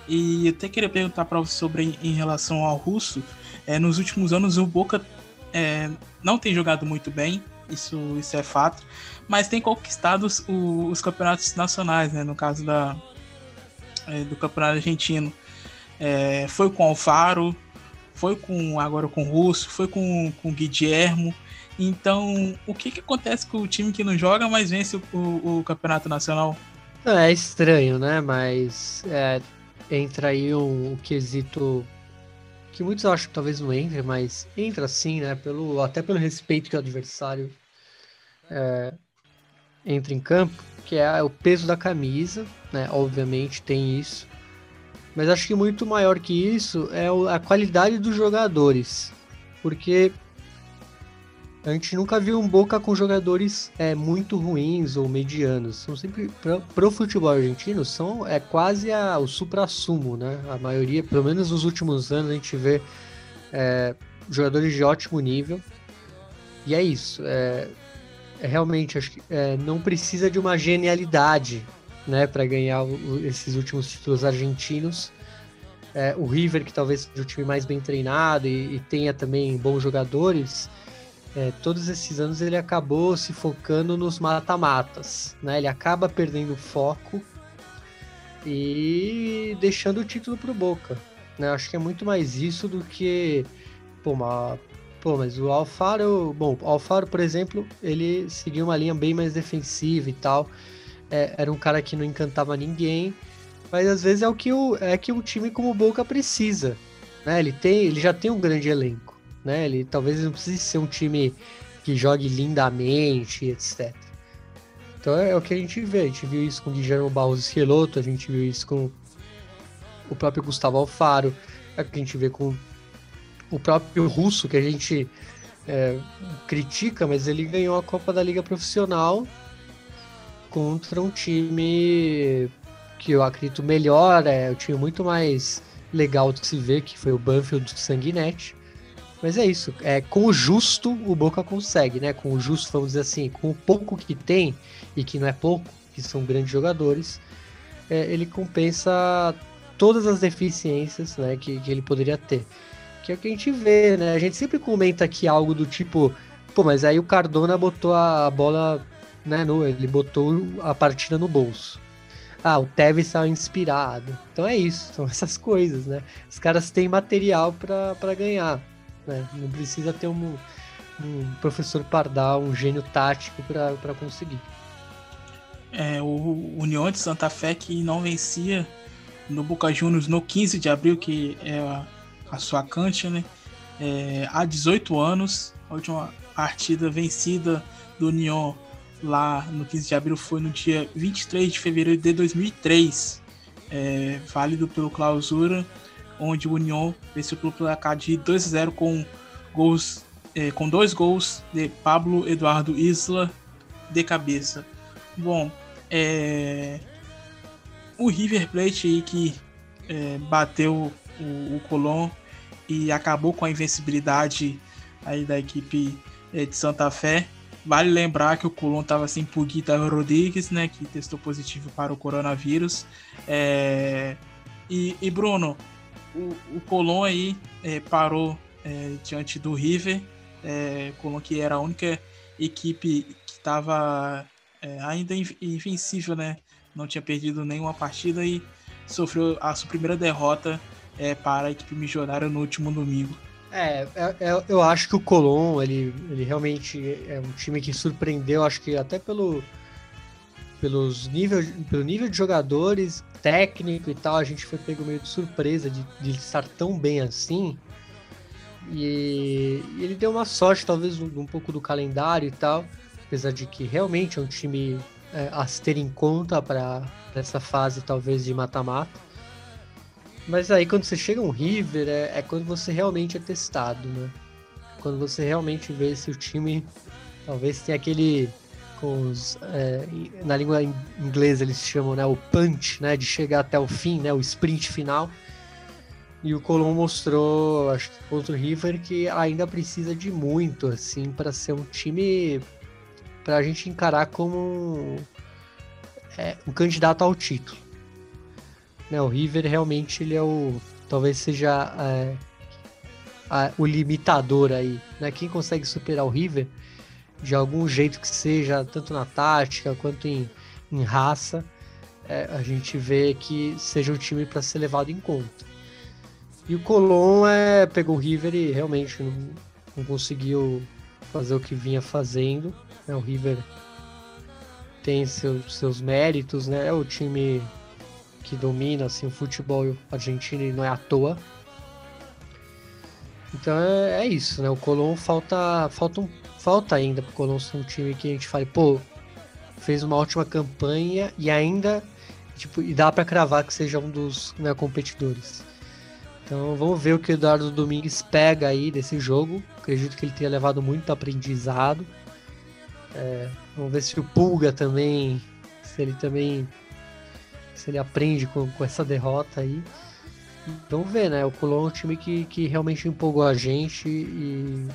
E eu até queria perguntar para você sobre em relação ao russo. É, nos últimos anos o Boca é, não tem jogado muito bem, isso, isso é fato, mas tem conquistado os, os campeonatos nacionais, né, no caso da, é, do campeonato argentino. É, foi com Alfaro, foi com agora com Russo, foi com, com Guilhermo. Então, o que, que acontece com o time que não joga, mas vence o, o, o campeonato nacional? É estranho, né? Mas é, entra aí um, um, quesito que muitos acham que talvez não entre, mas entra sim, né? Pelo, até pelo respeito que o adversário é, entra em campo, que é o peso da camisa, né? Obviamente tem isso. Mas acho que muito maior que isso é a qualidade dos jogadores. Porque a gente nunca viu um Boca com jogadores é, muito ruins ou medianos. São sempre pro, futebol argentino são é quase a, o supra-sumo, né? A maioria, pelo menos nos últimos anos, a gente vê é, jogadores de ótimo nível. E é isso. É, é realmente acho que é, não precisa de uma genialidade né, para ganhar o, esses últimos títulos argentinos. É, o River, que talvez seja o time mais bem treinado e, e tenha também bons jogadores, é, todos esses anos ele acabou se focando nos mata-matas. Né? Ele acaba perdendo foco e deixando o título para o Boca. Né? Acho que é muito mais isso do que. Pô, uma, pô mas o Alfaro. Bom, o Alfaro, por exemplo, ele seguia uma linha bem mais defensiva e tal é, era um cara que não encantava ninguém, mas às vezes é o que o, é que um time como o Boca precisa. Né? Ele, tem, ele já tem um grande elenco. Né? Ele talvez não precise ser um time que jogue lindamente, etc. Então é, o que a gente vê. A gente viu isso com Guilherme Barros Esqueloto, a gente viu isso com o próprio Gustavo Alfaro, é o que a gente vê com o próprio Russo, que a gente é, critica, mas ele ganhou a Copa da Liga Profissional contra um time que eu acredito melhor, é um time muito mais legal de se ver, que foi o Banfield Sanguinete. Mas é isso, é com o justo o Boca consegue, né? Com o justo, vamos dizer assim, com o pouco que tem, e que não é pouco, que são grandes jogadores, é, ele compensa todas as deficiências né, que, que ele poderia ter. Que é o que a gente vê, né? A gente sempre comenta aqui algo do tipo, pô, mas aí o Cardona botou a bola né, no, ele botou a partida no bolso. Ah, o Tevez estava inspirado. Então é isso, são essas coisas, né? Os caras têm material para ganhar. Né? Não precisa ter um, um professor Pardal, um gênio tático para conseguir. É, o União de Santa Fé que não vencia no Boca Juniors no 15 de abril, que é a, a sua cancha, né? É, há 18 anos, a última partida vencida do União lá no 15 de abril foi no dia 23 de fevereiro de 2003, é, válido pelo clausura, onde o União venceu pelo placar de 2 a 0 com gols é, com dois gols de Pablo Eduardo Isla de cabeça. Bom, é, o River Plate aí que é, bateu o, o Colón e acabou com a invencibilidade aí da equipe é, de Santa Fé Vale lembrar que o Colón estava sem Puguita Rodrigues, né, que testou positivo para o coronavírus. É... E, e, Bruno, o, o Colón aí é, parou é, diante do River, é, Colón que era a única equipe que estava é, ainda invencível, né? Não tinha perdido nenhuma partida e sofreu a sua primeira derrota é, para a equipe milionária no último domingo. É, é, é, eu acho que o Colom, ele, ele realmente é um time que surpreendeu, acho que até pelo, pelos nível, pelo nível de jogadores, técnico e tal, a gente foi pego meio de surpresa de, de estar tão bem assim. E, e ele deu uma sorte, talvez, um, um pouco do calendário e tal, apesar de que realmente é um time é, a se ter em conta para essa fase, talvez, de mata-mata. Mas aí, quando você chega um River, é, é quando você realmente é testado, né? Quando você realmente vê se o time talvez tenha aquele os, é, na língua inglesa eles chamam né, o punch, né, de chegar até o fim, né, o sprint final. E o Colom mostrou, acho que contra o River, que ainda precisa de muito assim para ser um time para a gente encarar como é, um candidato ao título. Né, o River realmente ele é o talvez seja é, a, o limitador aí, né? Quem consegue superar o River de algum jeito que seja, tanto na tática quanto em, em raça, é, a gente vê que seja um time para ser levado em conta. E o Colón é, pegou o River e realmente não, não conseguiu fazer o que vinha fazendo. Né? O River tem seus, seus méritos, né? É o time que domina assim, o futebol argentino e não é à toa. Então é, é isso, né? O Colón falta, falta um falta ainda pro Colón ser um time que a gente fale, pô, fez uma ótima campanha e ainda, tipo, e dá para cravar que seja um dos né, competidores. Então vamos ver o que o Eduardo Domingues pega aí desse jogo. Acredito que ele tenha levado muito aprendizado. É, vamos ver se o Pulga também, se ele também, se ele aprende com, com essa derrota aí. Vamos ver, né? O Colón é um time que, que realmente empolgou a gente e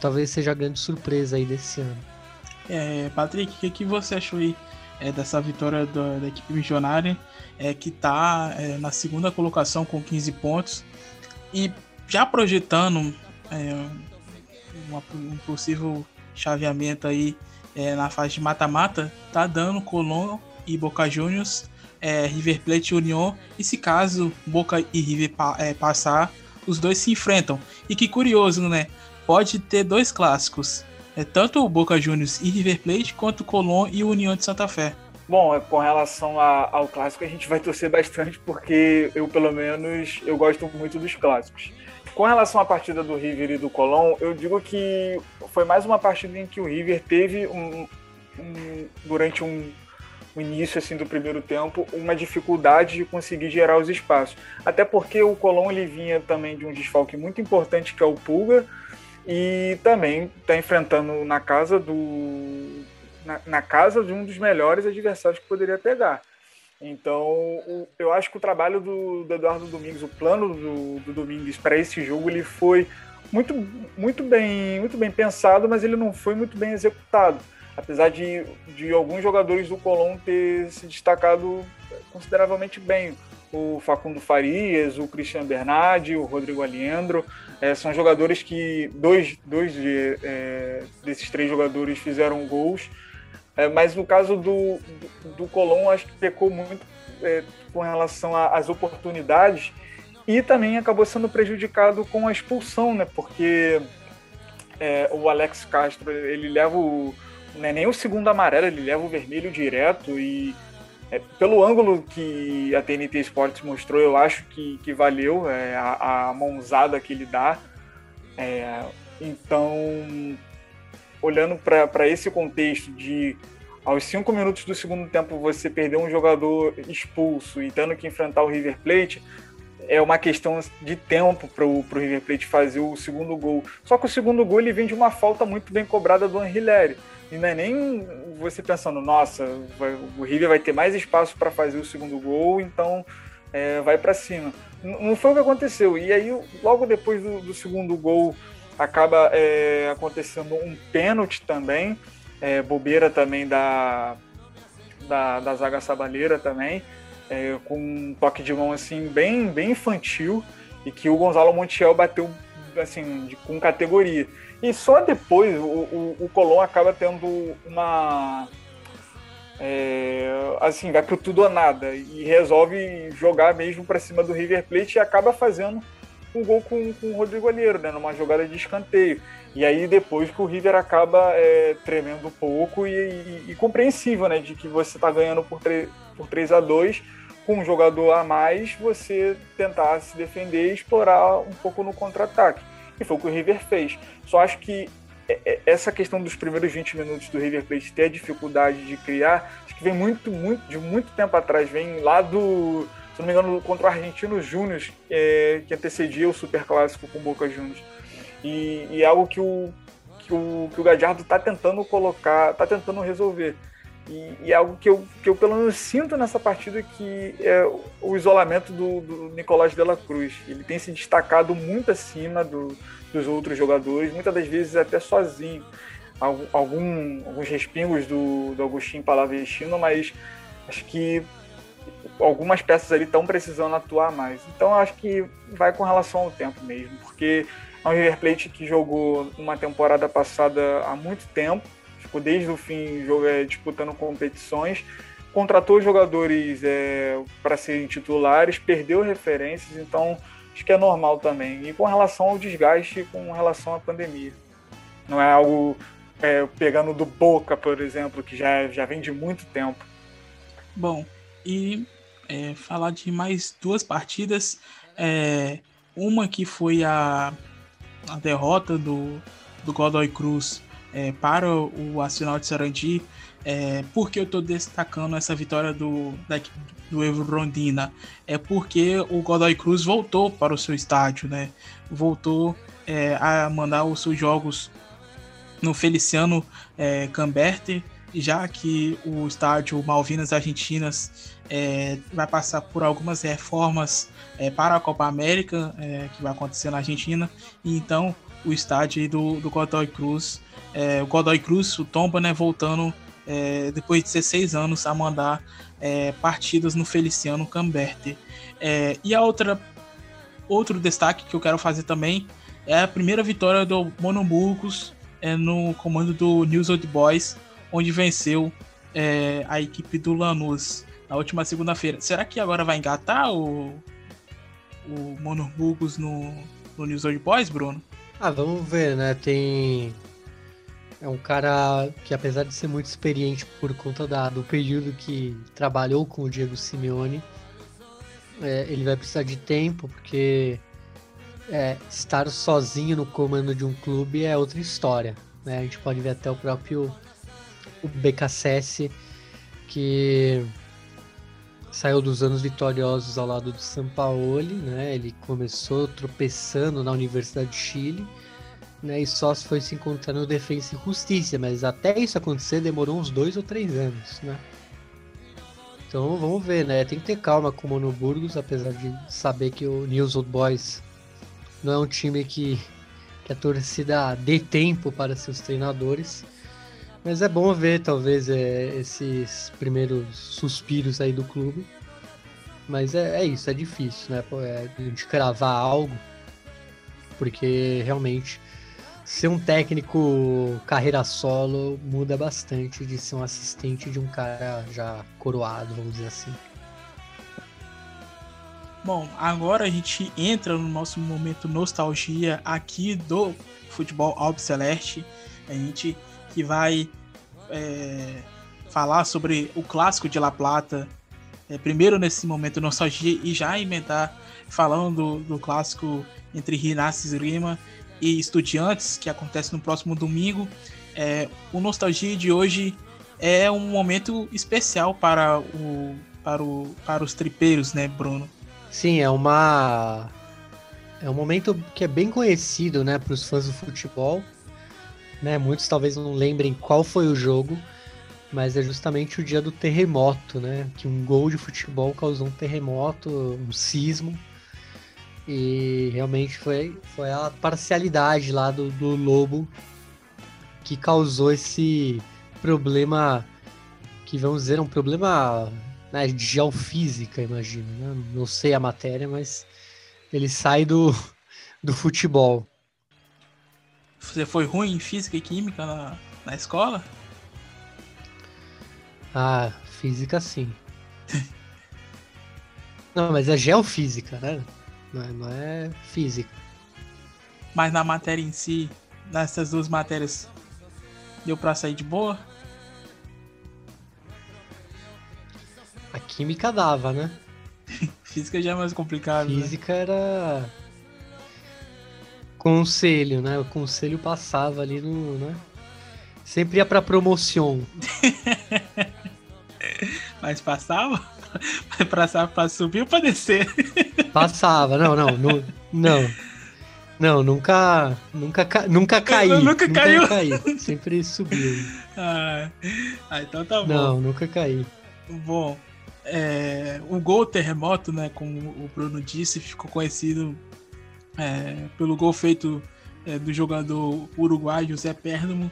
talvez seja a grande surpresa aí desse ano. É, Patrick, o que, que você achou aí é, dessa vitória da, da, equipe missionária, é, que está é, na segunda colocação com 15 pontos e já projetando é, uma, um possível chaveamento aí é, na fase de mata-mata, tá dando Colón e Boca Juniors, é, River Plate e União, e se caso Boca e River pa, é, passar, os dois se enfrentam. E que curioso, né? pode ter dois clássicos. É tanto o Boca Juniors e River Plate, quanto o Colón e o União de Santa Fé. Bom, é, com relação a, ao clássico, a gente vai torcer bastante, porque eu, pelo menos, eu gosto muito dos clássicos. Com relação à partida do River e do Colón, eu digo que foi mais uma partida em que o River teve, um, um, durante um, um início assim do primeiro tempo, uma dificuldade de conseguir gerar os espaços. Até porque o Colón ele vinha também de um desfalque muito importante, que é o Pulga, e também está enfrentando na casa do na, na, casa de um dos melhores adversários que poderia pegar. Então, o, eu acho que o trabalho do, do, Eduardo Domingues, o plano do, do Domingues para esse jogo, ele foi muito, muito, bem, muito bem pensado, mas ele não foi muito bem executado. Apesar de, de alguns jogadores do Colón ter se destacado consideravelmente bem o Facundo Farias, o Cristian Bernardi, o Rodrigo Aliendro. É, são jogadores que dois, dois de, é, desses três jogadores fizeram gols. É, mas no caso do, do, do Colón, acho que pecou muito com relação às oportunidades e também acabou sendo prejudicado com a expulsão, né? Porque o Alex Castro ele leva o, não é nem o segundo amarelo, ele leva o vermelho direto e é, pelo ângulo que a TNT Sports mostrou, eu acho que, que valeu é, a, a mãozada que ele dá. É, então, olhando para esse contexto de aos cinco minutos do segundo tempo você perder um jogador expulso e tendo que enfrentar o River Plate, é uma questão de tempo para o River Plate fazer o segundo gol. Só que o segundo gol ele vem de uma falta muito bem cobrada do Anrileri. E não é nem você pensando, nossa, vai, o River vai ter mais espaço para fazer o segundo gol, então é, vai para cima. não foi o que aconteceu. E aí, logo depois do, do segundo gol, acaba é, acontecendo um pênalti também, é, bobeira também da, da, da zaga sabaleira também, é, com um toque de mão assim bem, bem infantil e que o Gonzalo Montiel bateu assim de, com categoria. E só depois o, o, o Colón acaba tendo uma. É, assim, vai pro tudo ou nada e resolve jogar mesmo para cima do River Plate e acaba fazendo um gol com, com o Rodrigo Alheiro, né, numa jogada de escanteio. E aí depois que o River acaba é, tremendo um pouco e, e, e, compreensível, né, de que você está ganhando por, por 3 a 2 com um jogador a mais, você tentar se defender e explorar um pouco no contra-ataque. E foi o que o River fez. Só acho que é, é, essa questão dos primeiros 20 minutos do River Plate ter a dificuldade de criar, acho que vem muito, muito, de muito tempo atrás, vem lá do, se não me engano, contra o Argentino Júnior, é, que antecedia o Super Clássico com Boca Juniors. E, e é algo que o, que o, que o Gadiardo está tentando colocar, está tentando resolver. E, e, é algo que eu, que eu pelo menos sinto nessa partida que é o isolamento do, do Nicolás de la Cruz. Ele tem se destacado muito acima do, dos outros jogadores, muitas das vezes até sozinho. Algum, alguns respingos do, do Agostinho Palavestino, mas acho que algumas peças ali estão precisando atuar mais. Então acho que vai com relação ao tempo mesmo, porque é um River Plate que jogou uma temporada passada há muito tempo, ficou desde o fim é, disputando competições, contratou jogadores é, para serem titulares, perdeu referências, então acho que é normal também. E com relação ao desgaste, com relação à pandemia. Não é algo é, pegando do Boca, por exemplo, que já, já vem de muito tempo. Bom, e é, falar de mais duas partidas. É, uma que foi a, a derrota do, do Godoy Cruz é, para o Arsenal de Sarandi. É, por que eu estou destacando essa vitória do, da, do Evo Rondina? É porque o Godoy Cruz voltou para o seu estádio, né? Voltou é, a mandar os seus jogos no Feliciano é, Camberti, já que o estádio Malvinas Argentinas é, vai passar por algumas reformas é, para a Copa América, é, que vai acontecer na Argentina, então o estádio do, do Godoy Cruz é, o Godoy Cruz, o Tomba, né, voltando é, depois de 16 anos a mandar é, partidas no Feliciano Camberti. É, e a outra outro destaque que eu quero fazer também é a primeira vitória do Monoburgos é, no comando do News Old Boys, onde venceu é, a equipe do Lanús na última segunda-feira. Será que agora vai engatar o, o Monoburgos no, no News Old Boys, Bruno? Ah, vamos ver, né? Tem é um cara que, apesar de ser muito experiente por conta da, do período que trabalhou com o Diego Simeone, é, ele vai precisar de tempo, porque é, estar sozinho no comando de um clube é outra história. Né? A gente pode ver até o próprio o BKSS, que saiu dos anos vitoriosos ao lado do Sampaoli, né? Ele começou tropeçando na Universidade de Chile né, e só foi se encontrar no Defensa e Justiça, mas até isso acontecer demorou uns dois ou três anos, né? Então vamos ver, né? Tem que ter calma com o Monoburgos, apesar de saber que o News Old Boys não é um time que, que a torcida dê tempo para seus treinadores. Mas é bom ver, talvez, é, esses primeiros suspiros aí do clube. Mas é, é isso, é difícil, né? É, de cravar algo, porque realmente ser um técnico carreira solo muda bastante de ser um assistente de um cara já coroado, vamos dizer assim. Bom, agora a gente entra no nosso momento nostalgia aqui do futebol Albi Celeste. A gente que vai é, falar sobre o clássico de La Plata. É, primeiro nesse momento nostalgia e já emendar falando do, clássico entre e Lima e Estudiantes, que acontece no próximo domingo. É, o Nostalgia de hoje é um momento especial para, o, para, o, para os tripeiros, né, Bruno? Sim, é uma. É um momento que é bem conhecido, né, para os fãs do futebol. Né, muitos talvez não lembrem qual foi o jogo, mas é justamente o dia do terremoto, né? Que um gol de futebol causou um terremoto, um sismo. E realmente foi, foi a parcialidade lá do, do Lobo que causou esse problema, que vamos dizer, um problema né, de geofísica, imagino. Né? Não sei a matéria, mas ele sai do, do futebol. Você foi ruim em física e química na, na escola? Ah, física sim. Não, mas é geofísica, né? Não é, não é física. Mas na matéria em si, nessas duas matérias, deu pra sair de boa? A química dava, né? Física já é mais complicado. Né? Física né? era conselho, né? O conselho passava ali no, né? Sempre ia pra promoção. Mas passava? Passava pra subir ou pra descer? Passava, não, não, não, não. Não, nunca, nunca, ca... nunca caí. Nunca nunca caiu? caí. Sempre subiu. Ah, ah, então tá bom. Não, nunca caí. Bom, é, o gol terremoto, né, como o Bruno disse, ficou conhecido é, pelo gol feito é, do jogador uruguaio José Pérgamo,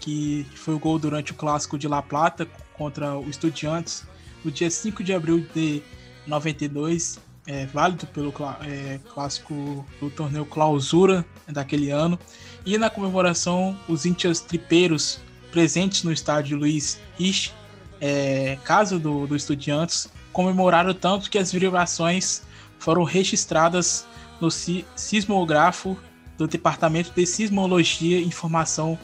que foi o gol durante o clássico de La Plata contra o Estudiantes, no dia 5 de abril de 92, é, válido pelo é, clássico do torneio Clausura daquele ano. E na comemoração, os índios tripeiros presentes no estádio Luiz Rich, é, casa do, do Estudiantes, comemoraram tanto que as vibrações foram registradas no si- sismógrafo do Departamento de Sismologia e Informação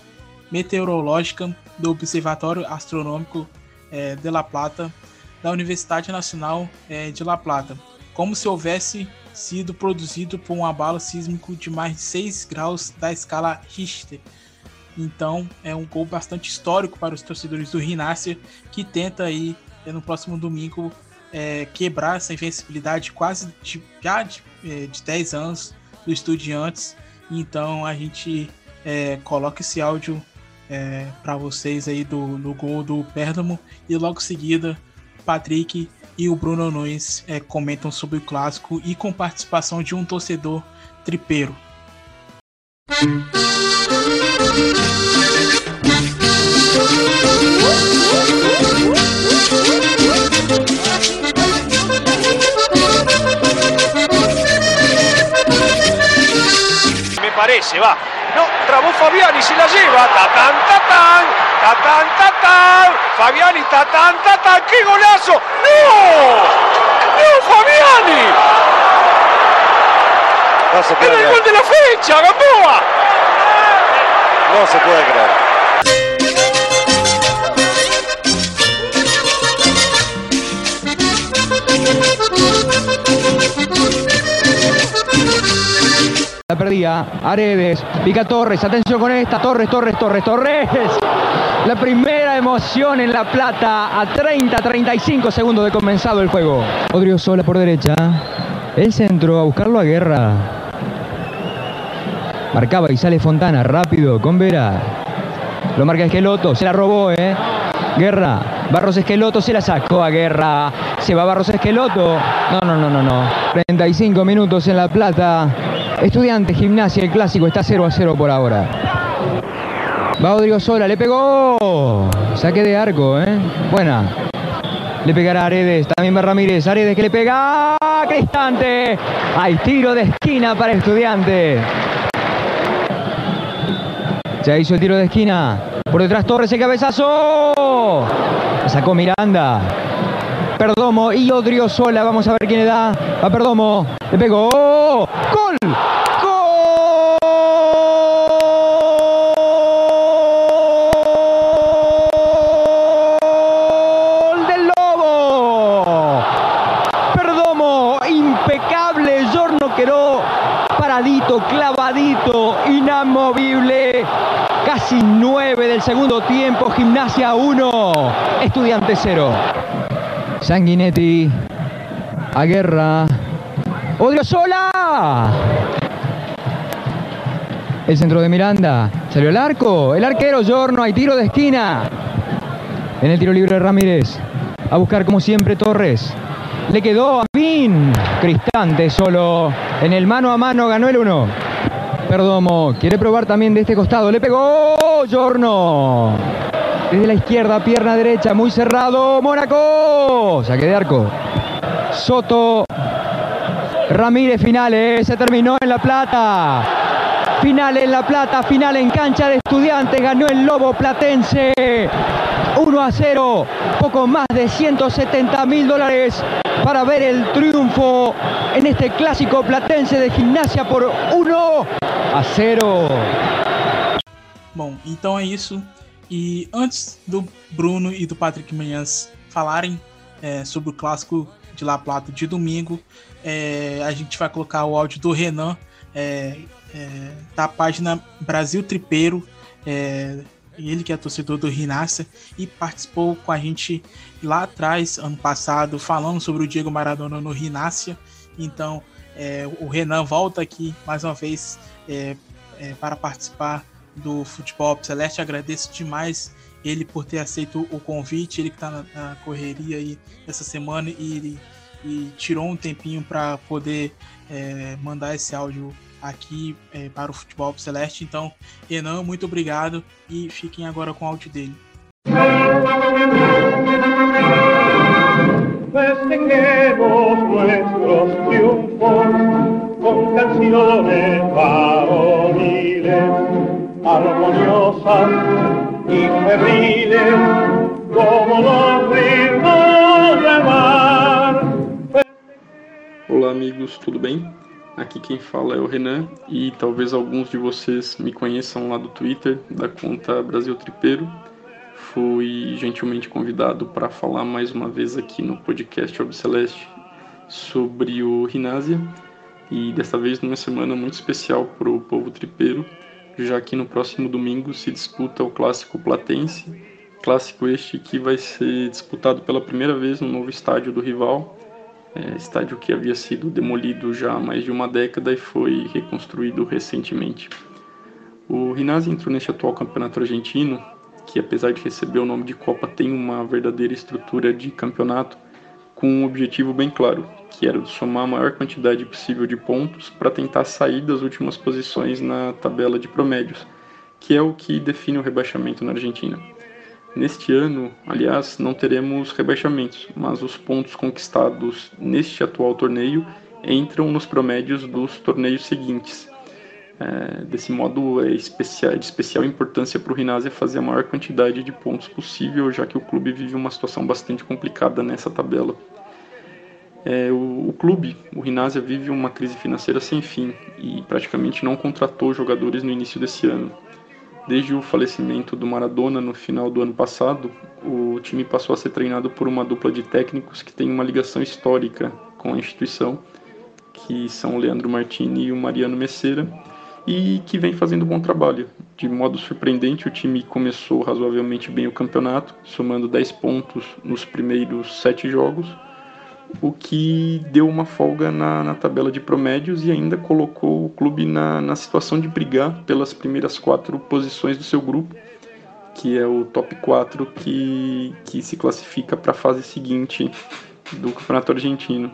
Meteorológica do Observatório Astronômico é, de La Plata da Universidade Nacional é, de La Plata, como se houvesse sido produzido por um abalo sísmico de mais de 6 graus da escala Richter. Então é um gol bastante histórico para os torcedores do Rinácia, que tenta aí é, no próximo domingo é, quebrar essa invencibilidade quase de, já de, é, de 10 anos do Estudiantes. Então a gente é, coloca esse áudio é, para vocês aí do, do gol do Pérgamo e logo em seguida Patrick e o Bruno Nunes é, comentam sobre o clássico e com participação de um torcedor tripeiro. Me parece, va. No, trabó Fabiani, se la lleva. Tatán, tatán, tatán, tatán. Fabiani, tatán, tatán. ¡Qué golazo! ¡No! ¡No, Fabiani! No se ¡Era puede el creer. gol de la fecha, Gamboa! No se puede creer. Perdía. Aredes. Pica Torres. Atención con esta. Torres, Torres, Torres, Torres. La primera emoción en La Plata a 30-35 segundos de comenzado el juego. Odrio Sola por derecha. El centro a buscarlo a Guerra. Marcaba y sale Fontana rápido con Vera. Lo marca Esqueloto. Se la robó, ¿eh? Guerra. Barros Esqueloto se la sacó a Guerra. Se va Barros Esqueloto. No, no, no, no, no. 35 minutos en La Plata. Estudiante, gimnasia, el clásico está 0 a 0 por ahora. Va Odrio Sola, le pegó. Saque de arco, ¿eh? Buena. Le pegará Aredes, también va Ramírez. Aredes que le pega. ¡Qué instante! Hay tiro de esquina para estudiante. Ya hizo el tiro de esquina. Por detrás Torres el cabezazo. Sacó Miranda. Perdomo y Odriozola. Vamos a ver quién le da. A Perdomo. Le pegó. ¡Gol! ¡Gol del Lobo! Perdomo, impecable. Giorno Queró, paradito, clavadito, inamovible. Casi 9 del segundo tiempo. Gimnasia 1, Estudiante 0. Sanguinetti, a Guerra. Odriozola. El centro de Miranda. Salió el arco. El arquero Giorno. Hay tiro de esquina. En el tiro libre Ramírez. A buscar como siempre Torres. Le quedó a Pin. Cristante solo. En el mano a mano ganó el 1. Perdomo. Quiere probar también de este costado. Le pegó Giorno. Desde la izquierda, pierna derecha, muy cerrado. Mónaco. Saque de arco. Soto. Ramírez finales. Se terminó en La Plata. Final en La Plata, final en cancha de estudiantes, ganó el Lobo Platense 1 a 0, poco más de 170 mil dólares para ver el triunfo en este clásico platense de gimnasia por 1 a 0. Bom, então é isso. E antes do Bruno e do Patrick Manhãs falarem é, sobre o clássico de La Plata de domingo, é, a gente vai colocar o áudio do Renan é, é, da página Brasil Tripeiro. É, ele que é torcedor do Rinácia e participou com a gente lá atrás, ano passado, falando sobre o Diego Maradona no Rinácia. Então, é, o Renan volta aqui mais uma vez é, para participar do Futebol Celeste. Agradeço demais ele por ter aceito o convite, ele que está na, na, correria aí essa semana e, e tirou um tempinho para poder é, mandar esse áudio aqui é, para o Futebol Celeste. Então, Renan, muito obrigado e fiquem agora com o áudio dele. Con canciones varoniles, armoniosas y febriles, como los ritmos mar. Olá, amigos, tudo bem? Aqui quem fala é o Renan e talvez alguns de vocês me conheçam lá do Twitter, da conta Brasil Tripeiro. Fui gentilmente convidado para falar mais uma vez aqui no podcast Obceleste sobre o Rinásia e desta vez numa semana muito especial para o povo tripeiro, já que no próximo domingo se disputa o Clássico Platense, clássico este que vai ser disputado pela primeira vez no novo estádio do rival, é, estádio que havia sido demolido já há mais de uma década e foi reconstruído recentemente. O Rinazzi entrou neste atual campeonato argentino, que apesar de receber o nome de Copa tem uma verdadeira estrutura de campeonato, com um objetivo bem claro, que era somar a maior quantidade possível de pontos para tentar sair das últimas posições na tabela de promédios, que é o que define o rebaixamento na Argentina. Neste ano, aliás, não teremos rebaixamentos, mas os pontos conquistados neste atual torneio entram nos promédios dos torneios seguintes. É, desse modo, é especial, de especial importância para o Rinásia fazer a maior quantidade de pontos possível, já que o clube vive uma situação bastante complicada nessa tabela. É, o, o, clube, o Rinásia, vive uma crise financeira sem fim e praticamente não contratou jogadores no início desse ano. Desde o falecimento do Maradona no final do ano passado, o time passou a ser treinado por uma dupla de técnicos que tem uma ligação histórica com a instituição, que são o Leandro Martini e o Mariano Messeira, e que vem fazendo um bom trabalho. De modo surpreendente, o time começou razoavelmente bem o campeonato, somando 10 pontos nos primeiros 7 jogos, o que deu uma folga na, na, tabela de promédios e ainda colocou o clube na, na situação de brigar pelas primeiras quatro posições do seu grupo, que é o top 4 que, que se classifica para a fase seguinte do Campeonato Argentino.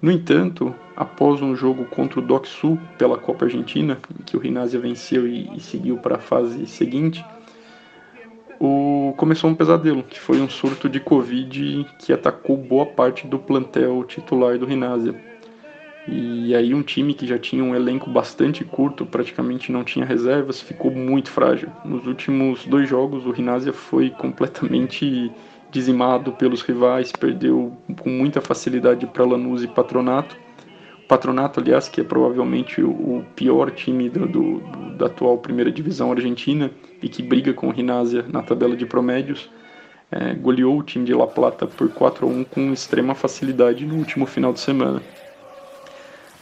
No entanto, após um jogo contra o Doc Sul pela Copa Argentina, em que o Rinásia venceu e, e seguiu para a fase seguinte, o, começou um pesadelo, que foi um surto de Covid que atacou boa parte do plantel titular do Rinásia. E aí um time que já tinha um elenco bastante curto, praticamente não tinha reservas, ficou muito frágil. Nos últimos dois jogos o Rinásia foi completamente dizimado pelos rivais, perdeu com muita facilidade para Lanús e Patronato Patronato, aliás, que é provavelmente o, pior time do, do, da atual primeira divisão argentina e que briga com o Rinásia na tabela de promédios, é, goleou o time de La Plata por 4 a 1 com extrema facilidade no último final de semana.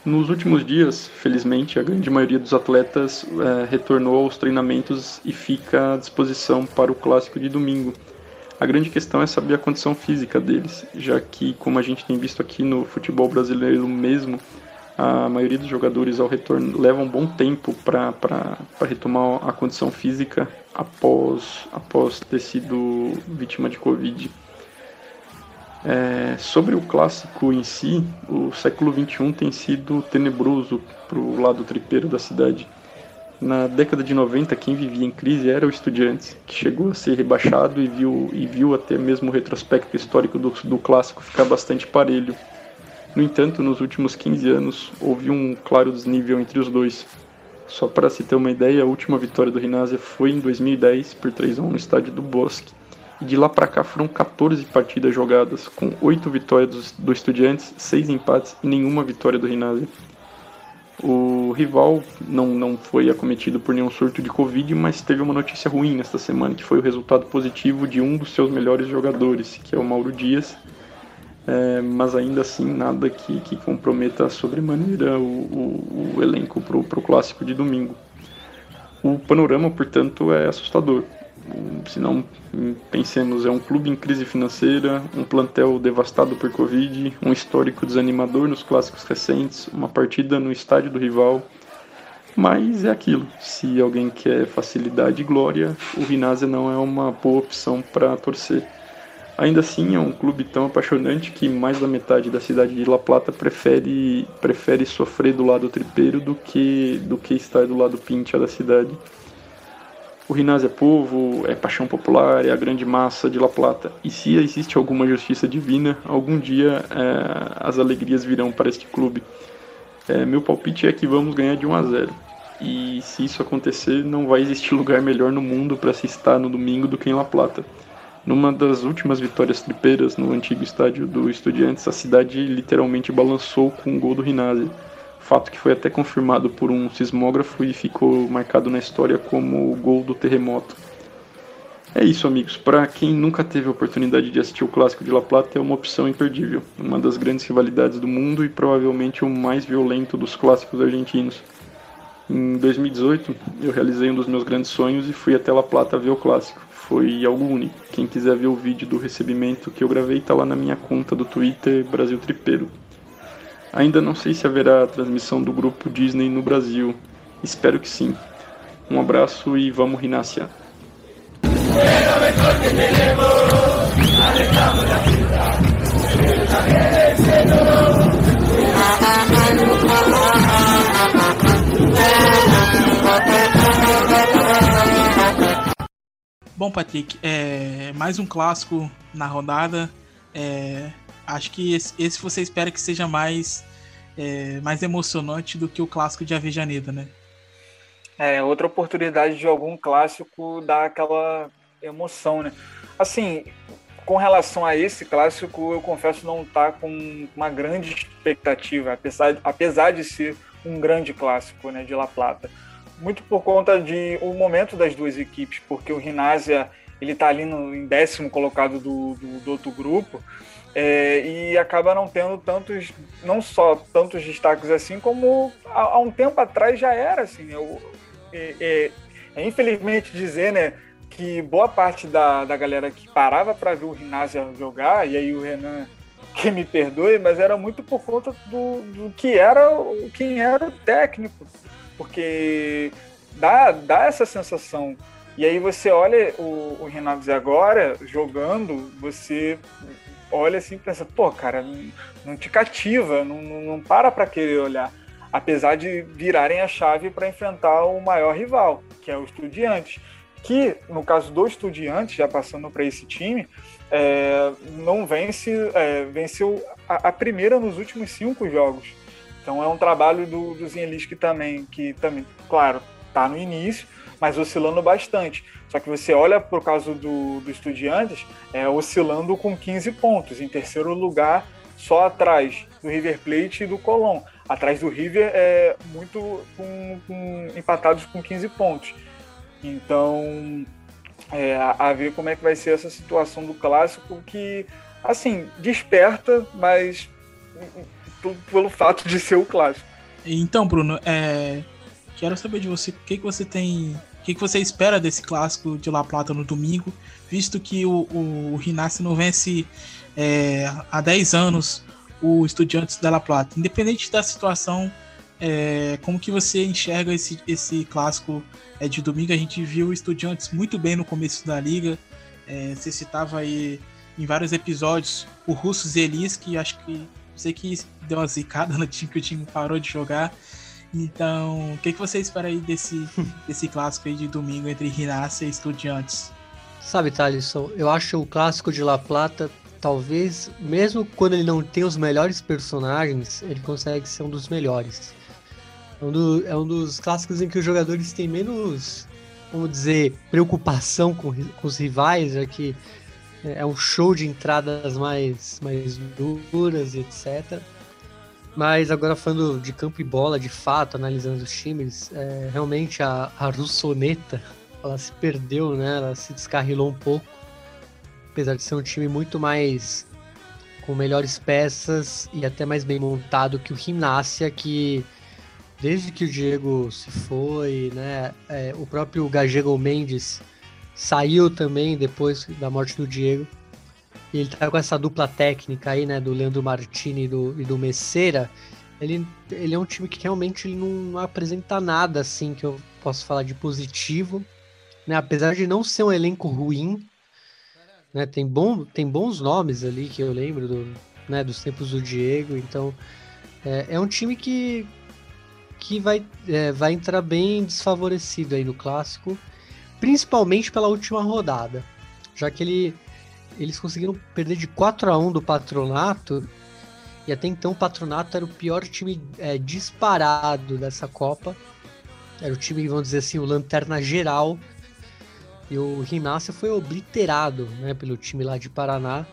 Nos últimos dias, felizmente, a grande maioria dos atletas é, retornou aos treinamentos e fica à disposição para o clássico de domingo. A grande questão é saber a condição física deles, já que, como a gente tem visto aqui no futebol brasileiro mesmo, a maioria dos jogadores ao retorno leva um bom tempo para retomar a condição física após, após ter sido vítima de Covid. É, sobre o clássico em si, o século XXI tem sido tenebroso para o lado tripeiro da cidade. Na década de 90, quem vivia em crise era o Estudiantes, que chegou a ser rebaixado e viu, e viu até mesmo o retrospecto histórico do, do clássico ficar bastante parelho. No entanto, nos últimos 15 anos, houve um claro desnível entre os dois. Só para se ter uma ideia, a última vitória do Rinásia foi em 2010 por 3 a 1 no estádio do Bosque. E de lá para cá foram 14 partidas jogadas, com 8 vitórias do Estudiantes, 6 empates e nenhuma vitória do Rinásia. O rival não, não foi acometido por nenhum surto de Covid, mas teve uma notícia ruim nesta semana, que foi o resultado positivo de um dos seus melhores jogadores, que é o Mauro Dias, é, mas ainda assim nada que, que comprometa sobremaneira o, o, o elenco para o clássico de domingo. O panorama, portanto, é assustador. Se não pensemos, é um clube em crise financeira, um plantel devastado por Covid, um histórico desanimador nos clássicos recentes, uma partida no estádio do rival. Mas é aquilo, se alguém quer facilidade e glória, o Rinásia não é uma boa opção para torcer. Ainda assim, é um clube tão apaixonante que mais da metade da cidade de La Plata prefere, prefere sofrer do lado tripeiro do que, do que estar do lado pincha da cidade. O Rinaz é povo, é paixão popular, é a grande massa de La Plata. E se existe alguma justiça divina, algum dia é, as alegrias virão para este clube. É, meu palpite é que vamos ganhar de 1 a 0. E se isso acontecer, não vai existir lugar melhor no mundo para se estar no domingo do que em La Plata. Numa das últimas vitórias tripeiras no antigo estádio do Estudiantes, a cidade literalmente balançou com o gol do Rinazzi. Fato que foi até confirmado por um sismógrafo e ficou marcado na história como o gol do terremoto. É isso, amigos. Para quem nunca teve a oportunidade de assistir o clássico de La Plata, é uma opção imperdível. Uma das grandes rivalidades do mundo e provavelmente o mais violento dos clássicos argentinos. Em 2018, eu realizei um dos meus grandes sonhos e fui até La Plata ver o clássico foi algo único. Quem quiser ver o vídeo do recebimento que eu gravei está lá na minha conta do Twitter Brasil Tripeiro. Ainda não sei se haverá transmissão do grupo Disney no Brasil. Espero que sim. Um abraço e vamos Rinácia. Bom, Patrick, é, mais um clássico na rodada. É, acho que esse, esse, você espera que seja mais, é, mais emocionante do que o clássico de Avejaneda, né? É, outra oportunidade de algum clássico dar aquela emoção, né? Assim, com relação a esse clássico, eu confesso não estar tá com uma grande expectativa, apesar, apesar de ser um grande clássico né, de La Plata muito por conta de o momento das duas equipes, porque o Rinásia ele está ali no, em décimo colocado do, do, do outro grupo é, e acaba não tendo tantos, não só tantos destaques assim, como há, há um tempo atrás já era assim. Eu, é, é, é, infelizmente dizer, né, que boa parte da, da galera que parava para ver o Rinásia jogar, e aí o Renan que me perdoe, mas era muito por conta do, do que era quem era o técnico porque dá, dá essa sensação. E aí você olha o, o Renato agora jogando, você olha assim e pensa, pô, cara, não, não te cativa, não, não, não para para querer olhar. Apesar de virarem a chave para enfrentar o maior rival, que é o Estudiantes. Que, no caso do Estudiantes, já passando para esse time, é, não vence, é, venceu a, a primeira nos últimos cinco jogos. Então é um trabalho do, do Zineliski também, que também, claro, está no início, mas oscilando bastante. Só que você olha por causa do, do Estudiantes, é, oscilando com 15 pontos, em terceiro lugar, só atrás do River Plate e do Colón. Atrás do River é muito com, com, empatados com 15 pontos. Então, é, a ver como é que vai ser essa situação do clássico que, assim, desperta, mas pelo fato de ser o clássico. Então, Bruno, é, quero saber de você o que, que você tem. O que, que você espera desse clássico de La Plata no domingo, visto que o, o, o não vence é, há 10 anos o Estudiantes da La Plata. Independente da situação, é, como que você enxerga esse, esse clássico é, de domingo? A gente viu o Estudiantes muito bem no começo da liga. É, você citava aí em vários episódios o Russo Zelis, que acho que Sei que deu uma zicada no time que o time parou de jogar. Então, o que, que você espera aí desse, desse clássico aí de domingo entre Rinácia e Estudiantes? Sabe, Thalisson, eu acho o clássico de La Plata, talvez, mesmo quando ele não tem os melhores personagens, ele consegue ser um dos melhores. É um, do, é um dos clássicos em que os jogadores têm menos, vamos dizer, preocupação com, com os rivais, já que é um show de entradas mais, mais duras e etc. Mas agora falando de campo e bola, de fato, analisando os times, é, realmente a, a Russoneta, ela se perdeu, né? Ela se descarrilou um pouco. Apesar de ser um time muito mais com melhores peças e até mais bem montado que o Gimnasia, que desde que o Diego se foi, né, é, o próprio Gagego Mendes saiu também depois da morte do Diego. E ele tá com essa dupla técnica aí, né, do Leandro Martini e do, e do Messeira. Ele, ele é um time que realmente ele não, não apresenta nada assim que eu posso falar de positivo. Né? Apesar de não ser um elenco ruim, né? tem, bom, tem bons nomes ali que eu lembro do, né, dos tempos do Diego. Então é, é um time que, que vai, é, vai entrar bem desfavorecido aí no clássico, principalmente pela última rodada, já que ele, eles conseguiram perder de 4 a 1 do Patronato e até então o Patronato era o pior time é, disparado dessa Copa. Era o time, vamos dizer assim, o lanterna geral. E o Rinácia foi obliterado né, pelo time lá de Paraná.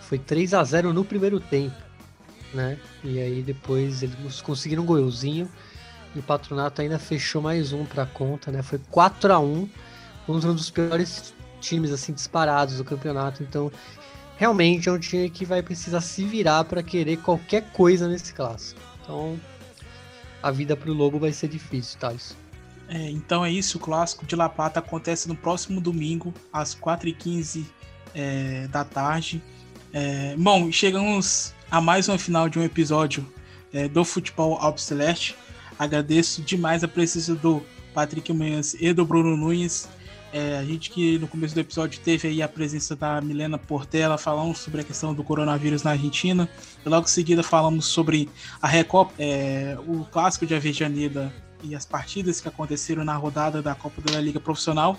Foi 3 a 0 no primeiro tempo. Né? E aí depois eles conseguiram um golzinho. E o Patronato ainda fechou mais um para conta. Né? Foi 4 a 1 um dos piores times assim disparados do campeonato. Então realmente é um time que vai precisar se virar para querer qualquer coisa nesse clássico. Então, a vida para o Lobo vai ser difícil, Thales. É, então é isso, o clássico de La Plata acontece no próximo domingo, às 4h15 é, da tarde. É, bom, chegamos a mais uma final de um episódio é, do Futebol Alpes Celeste. Agradeço demais a presença do Patrick Manhãs e do Bruno Nunes. É, a gente que no começo do episódio teve aí a presença da Milena Portela falando sobre a questão do coronavírus na Argentina. E logo em seguida falamos sobre a Recopa, é, o clássico de Avejaneda e as partidas que aconteceram na rodada da Copa da Liga Profissional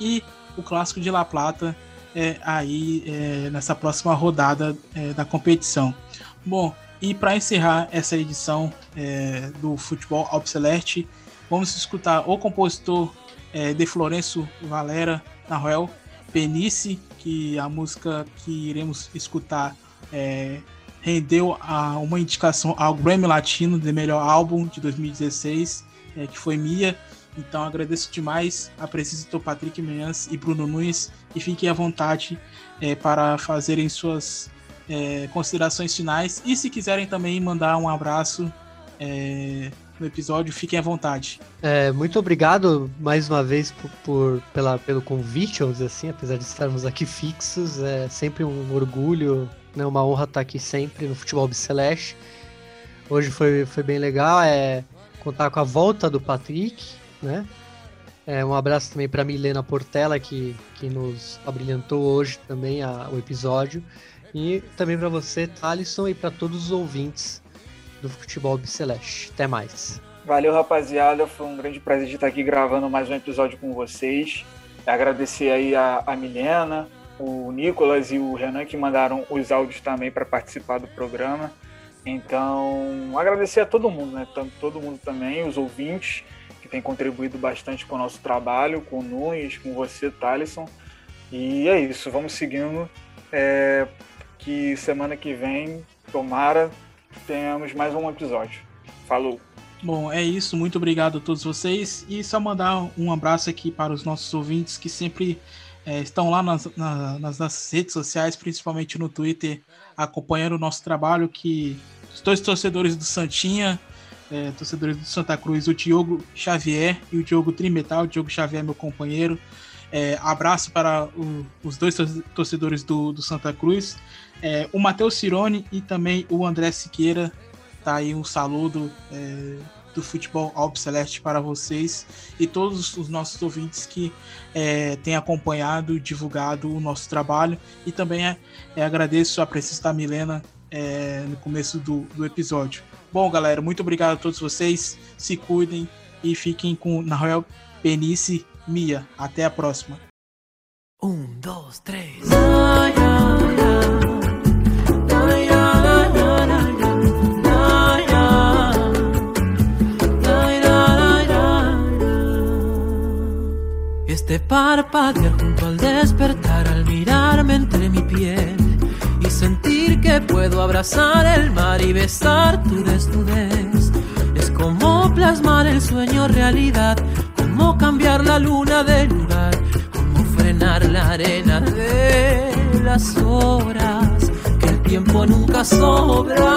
e o clássico de La Plata é, aí é, nessa próxima rodada é, da competição. Bom, e para encerrar essa edição é, do Futebol Alpceleste, vamos escutar o compositor é, de Florencio Valera Nahuel Penice, que a música que iremos escutar é, rendeu a, uma indicação ao Grammy Latino de melhor álbum de 2016, é, que foi Mia. Então agradeço demais a presença do Patrick Menhãs e Bruno Nunes e fiquem à vontade é, para fazerem suas é, considerações finais e se quiserem também mandar um abraço é, no episódio, fiquem à vontade. É, muito obrigado mais uma vez por, por, pela, pelo convite, vamos dizer assim, apesar de estarmos aqui fixos. É sempre um orgulho, né, uma honra estar aqui sempre no Futebol Celeste. Hoje foi, foi bem legal é, contar com a volta do Patrick, né? É, um abraço também para Milena Portela, que, que nos abrilhantou hoje também a, o episódio. E também para você, Thalisson, e para todos os ouvintes do Futebol Celeste. Até mais. Valeu, rapaziada. Foi um grande prazer de estar aqui gravando mais um episódio com vocês. Agradecer aí a, a Milena, o Nicolas e o Renan que mandaram os áudios também para participar do programa. Então, agradecer a todo mundo, né? Tanto todo mundo também, os ouvintes que têm contribuído bastante com o nosso trabalho, com o Nunes, com você, Thalisson. E é isso, vamos seguindo. É, que semana que vem, tomara, tenhamos mais um episódio. Falou! Bom, é isso. Muito obrigado a todos vocês. E só mandar um abraço aqui para os nossos ouvintes que sempre é, estão lá nas, na, nas nossas redes sociais, principalmente no Twitter, acompanhando o nosso trabalho. Que os dois torcedores do Santinha, é, torcedores do Santa Cruz, o Diogo Xavier e o Diogo Trimetal. O Diogo Xavier, meu companheiro. É, abraço para o, os dois torcedores do, do Santa Cruz. É, o Matheus Cirone e também o André Siqueira. Tá aí um saludo é, do futebol Alpe Celeste para vocês e todos os nossos ouvintes que é, têm acompanhado divulgado o nosso trabalho. E também é, é agradeço a presença da Milena é, no começo do, do episódio. Bom, galera, muito obrigado a todos vocês. Se cuidem e fiquem com Nahuel Penice Mia. Até a próxima. Um, dois, três. Parpadear junto al despertar al mirarme entre mi piel y sentir que puedo abrazar el mar y besar tu desnudez. Es como plasmar el sueño realidad, como cambiar la luna de lugar, como frenar la arena de las horas que el tiempo nunca sobra.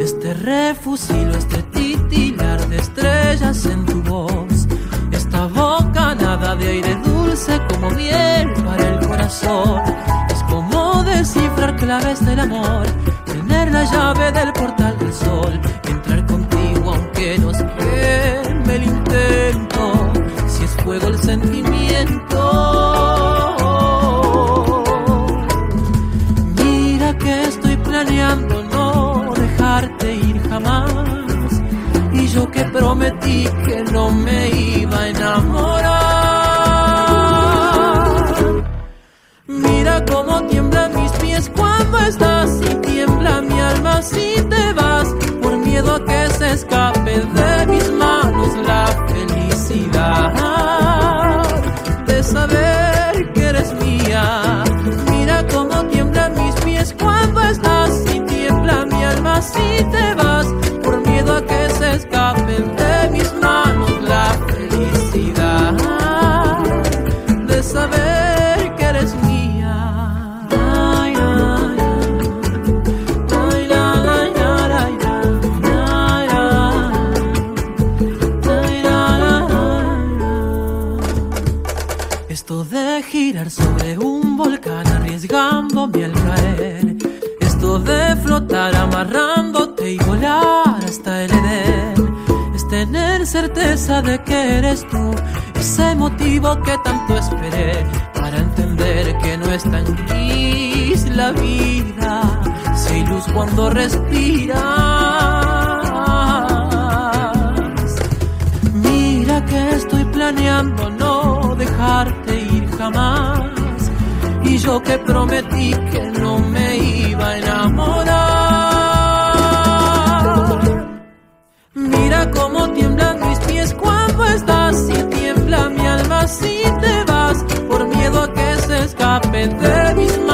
Este refusilo, este titilar de estrellas en tu voz, de aire dulce como miel para el corazón. Es como descifrar claves del amor, tener la llave del portal del sol, entrar contigo aunque nos queme el intento, si es fuego el sentimiento. Mira que estoy planeando no dejarte ir jamás. Y yo que prometí que no me iba a enamorar. Estás y tiembla mi alma si de que eres tú. Ese motivo que tanto esperé para entender que no es tan gris la vida. Si luz cuando respiras. Mira que estoy planeando no dejarte ir jamás. Y yo que prometí que no de mis manos.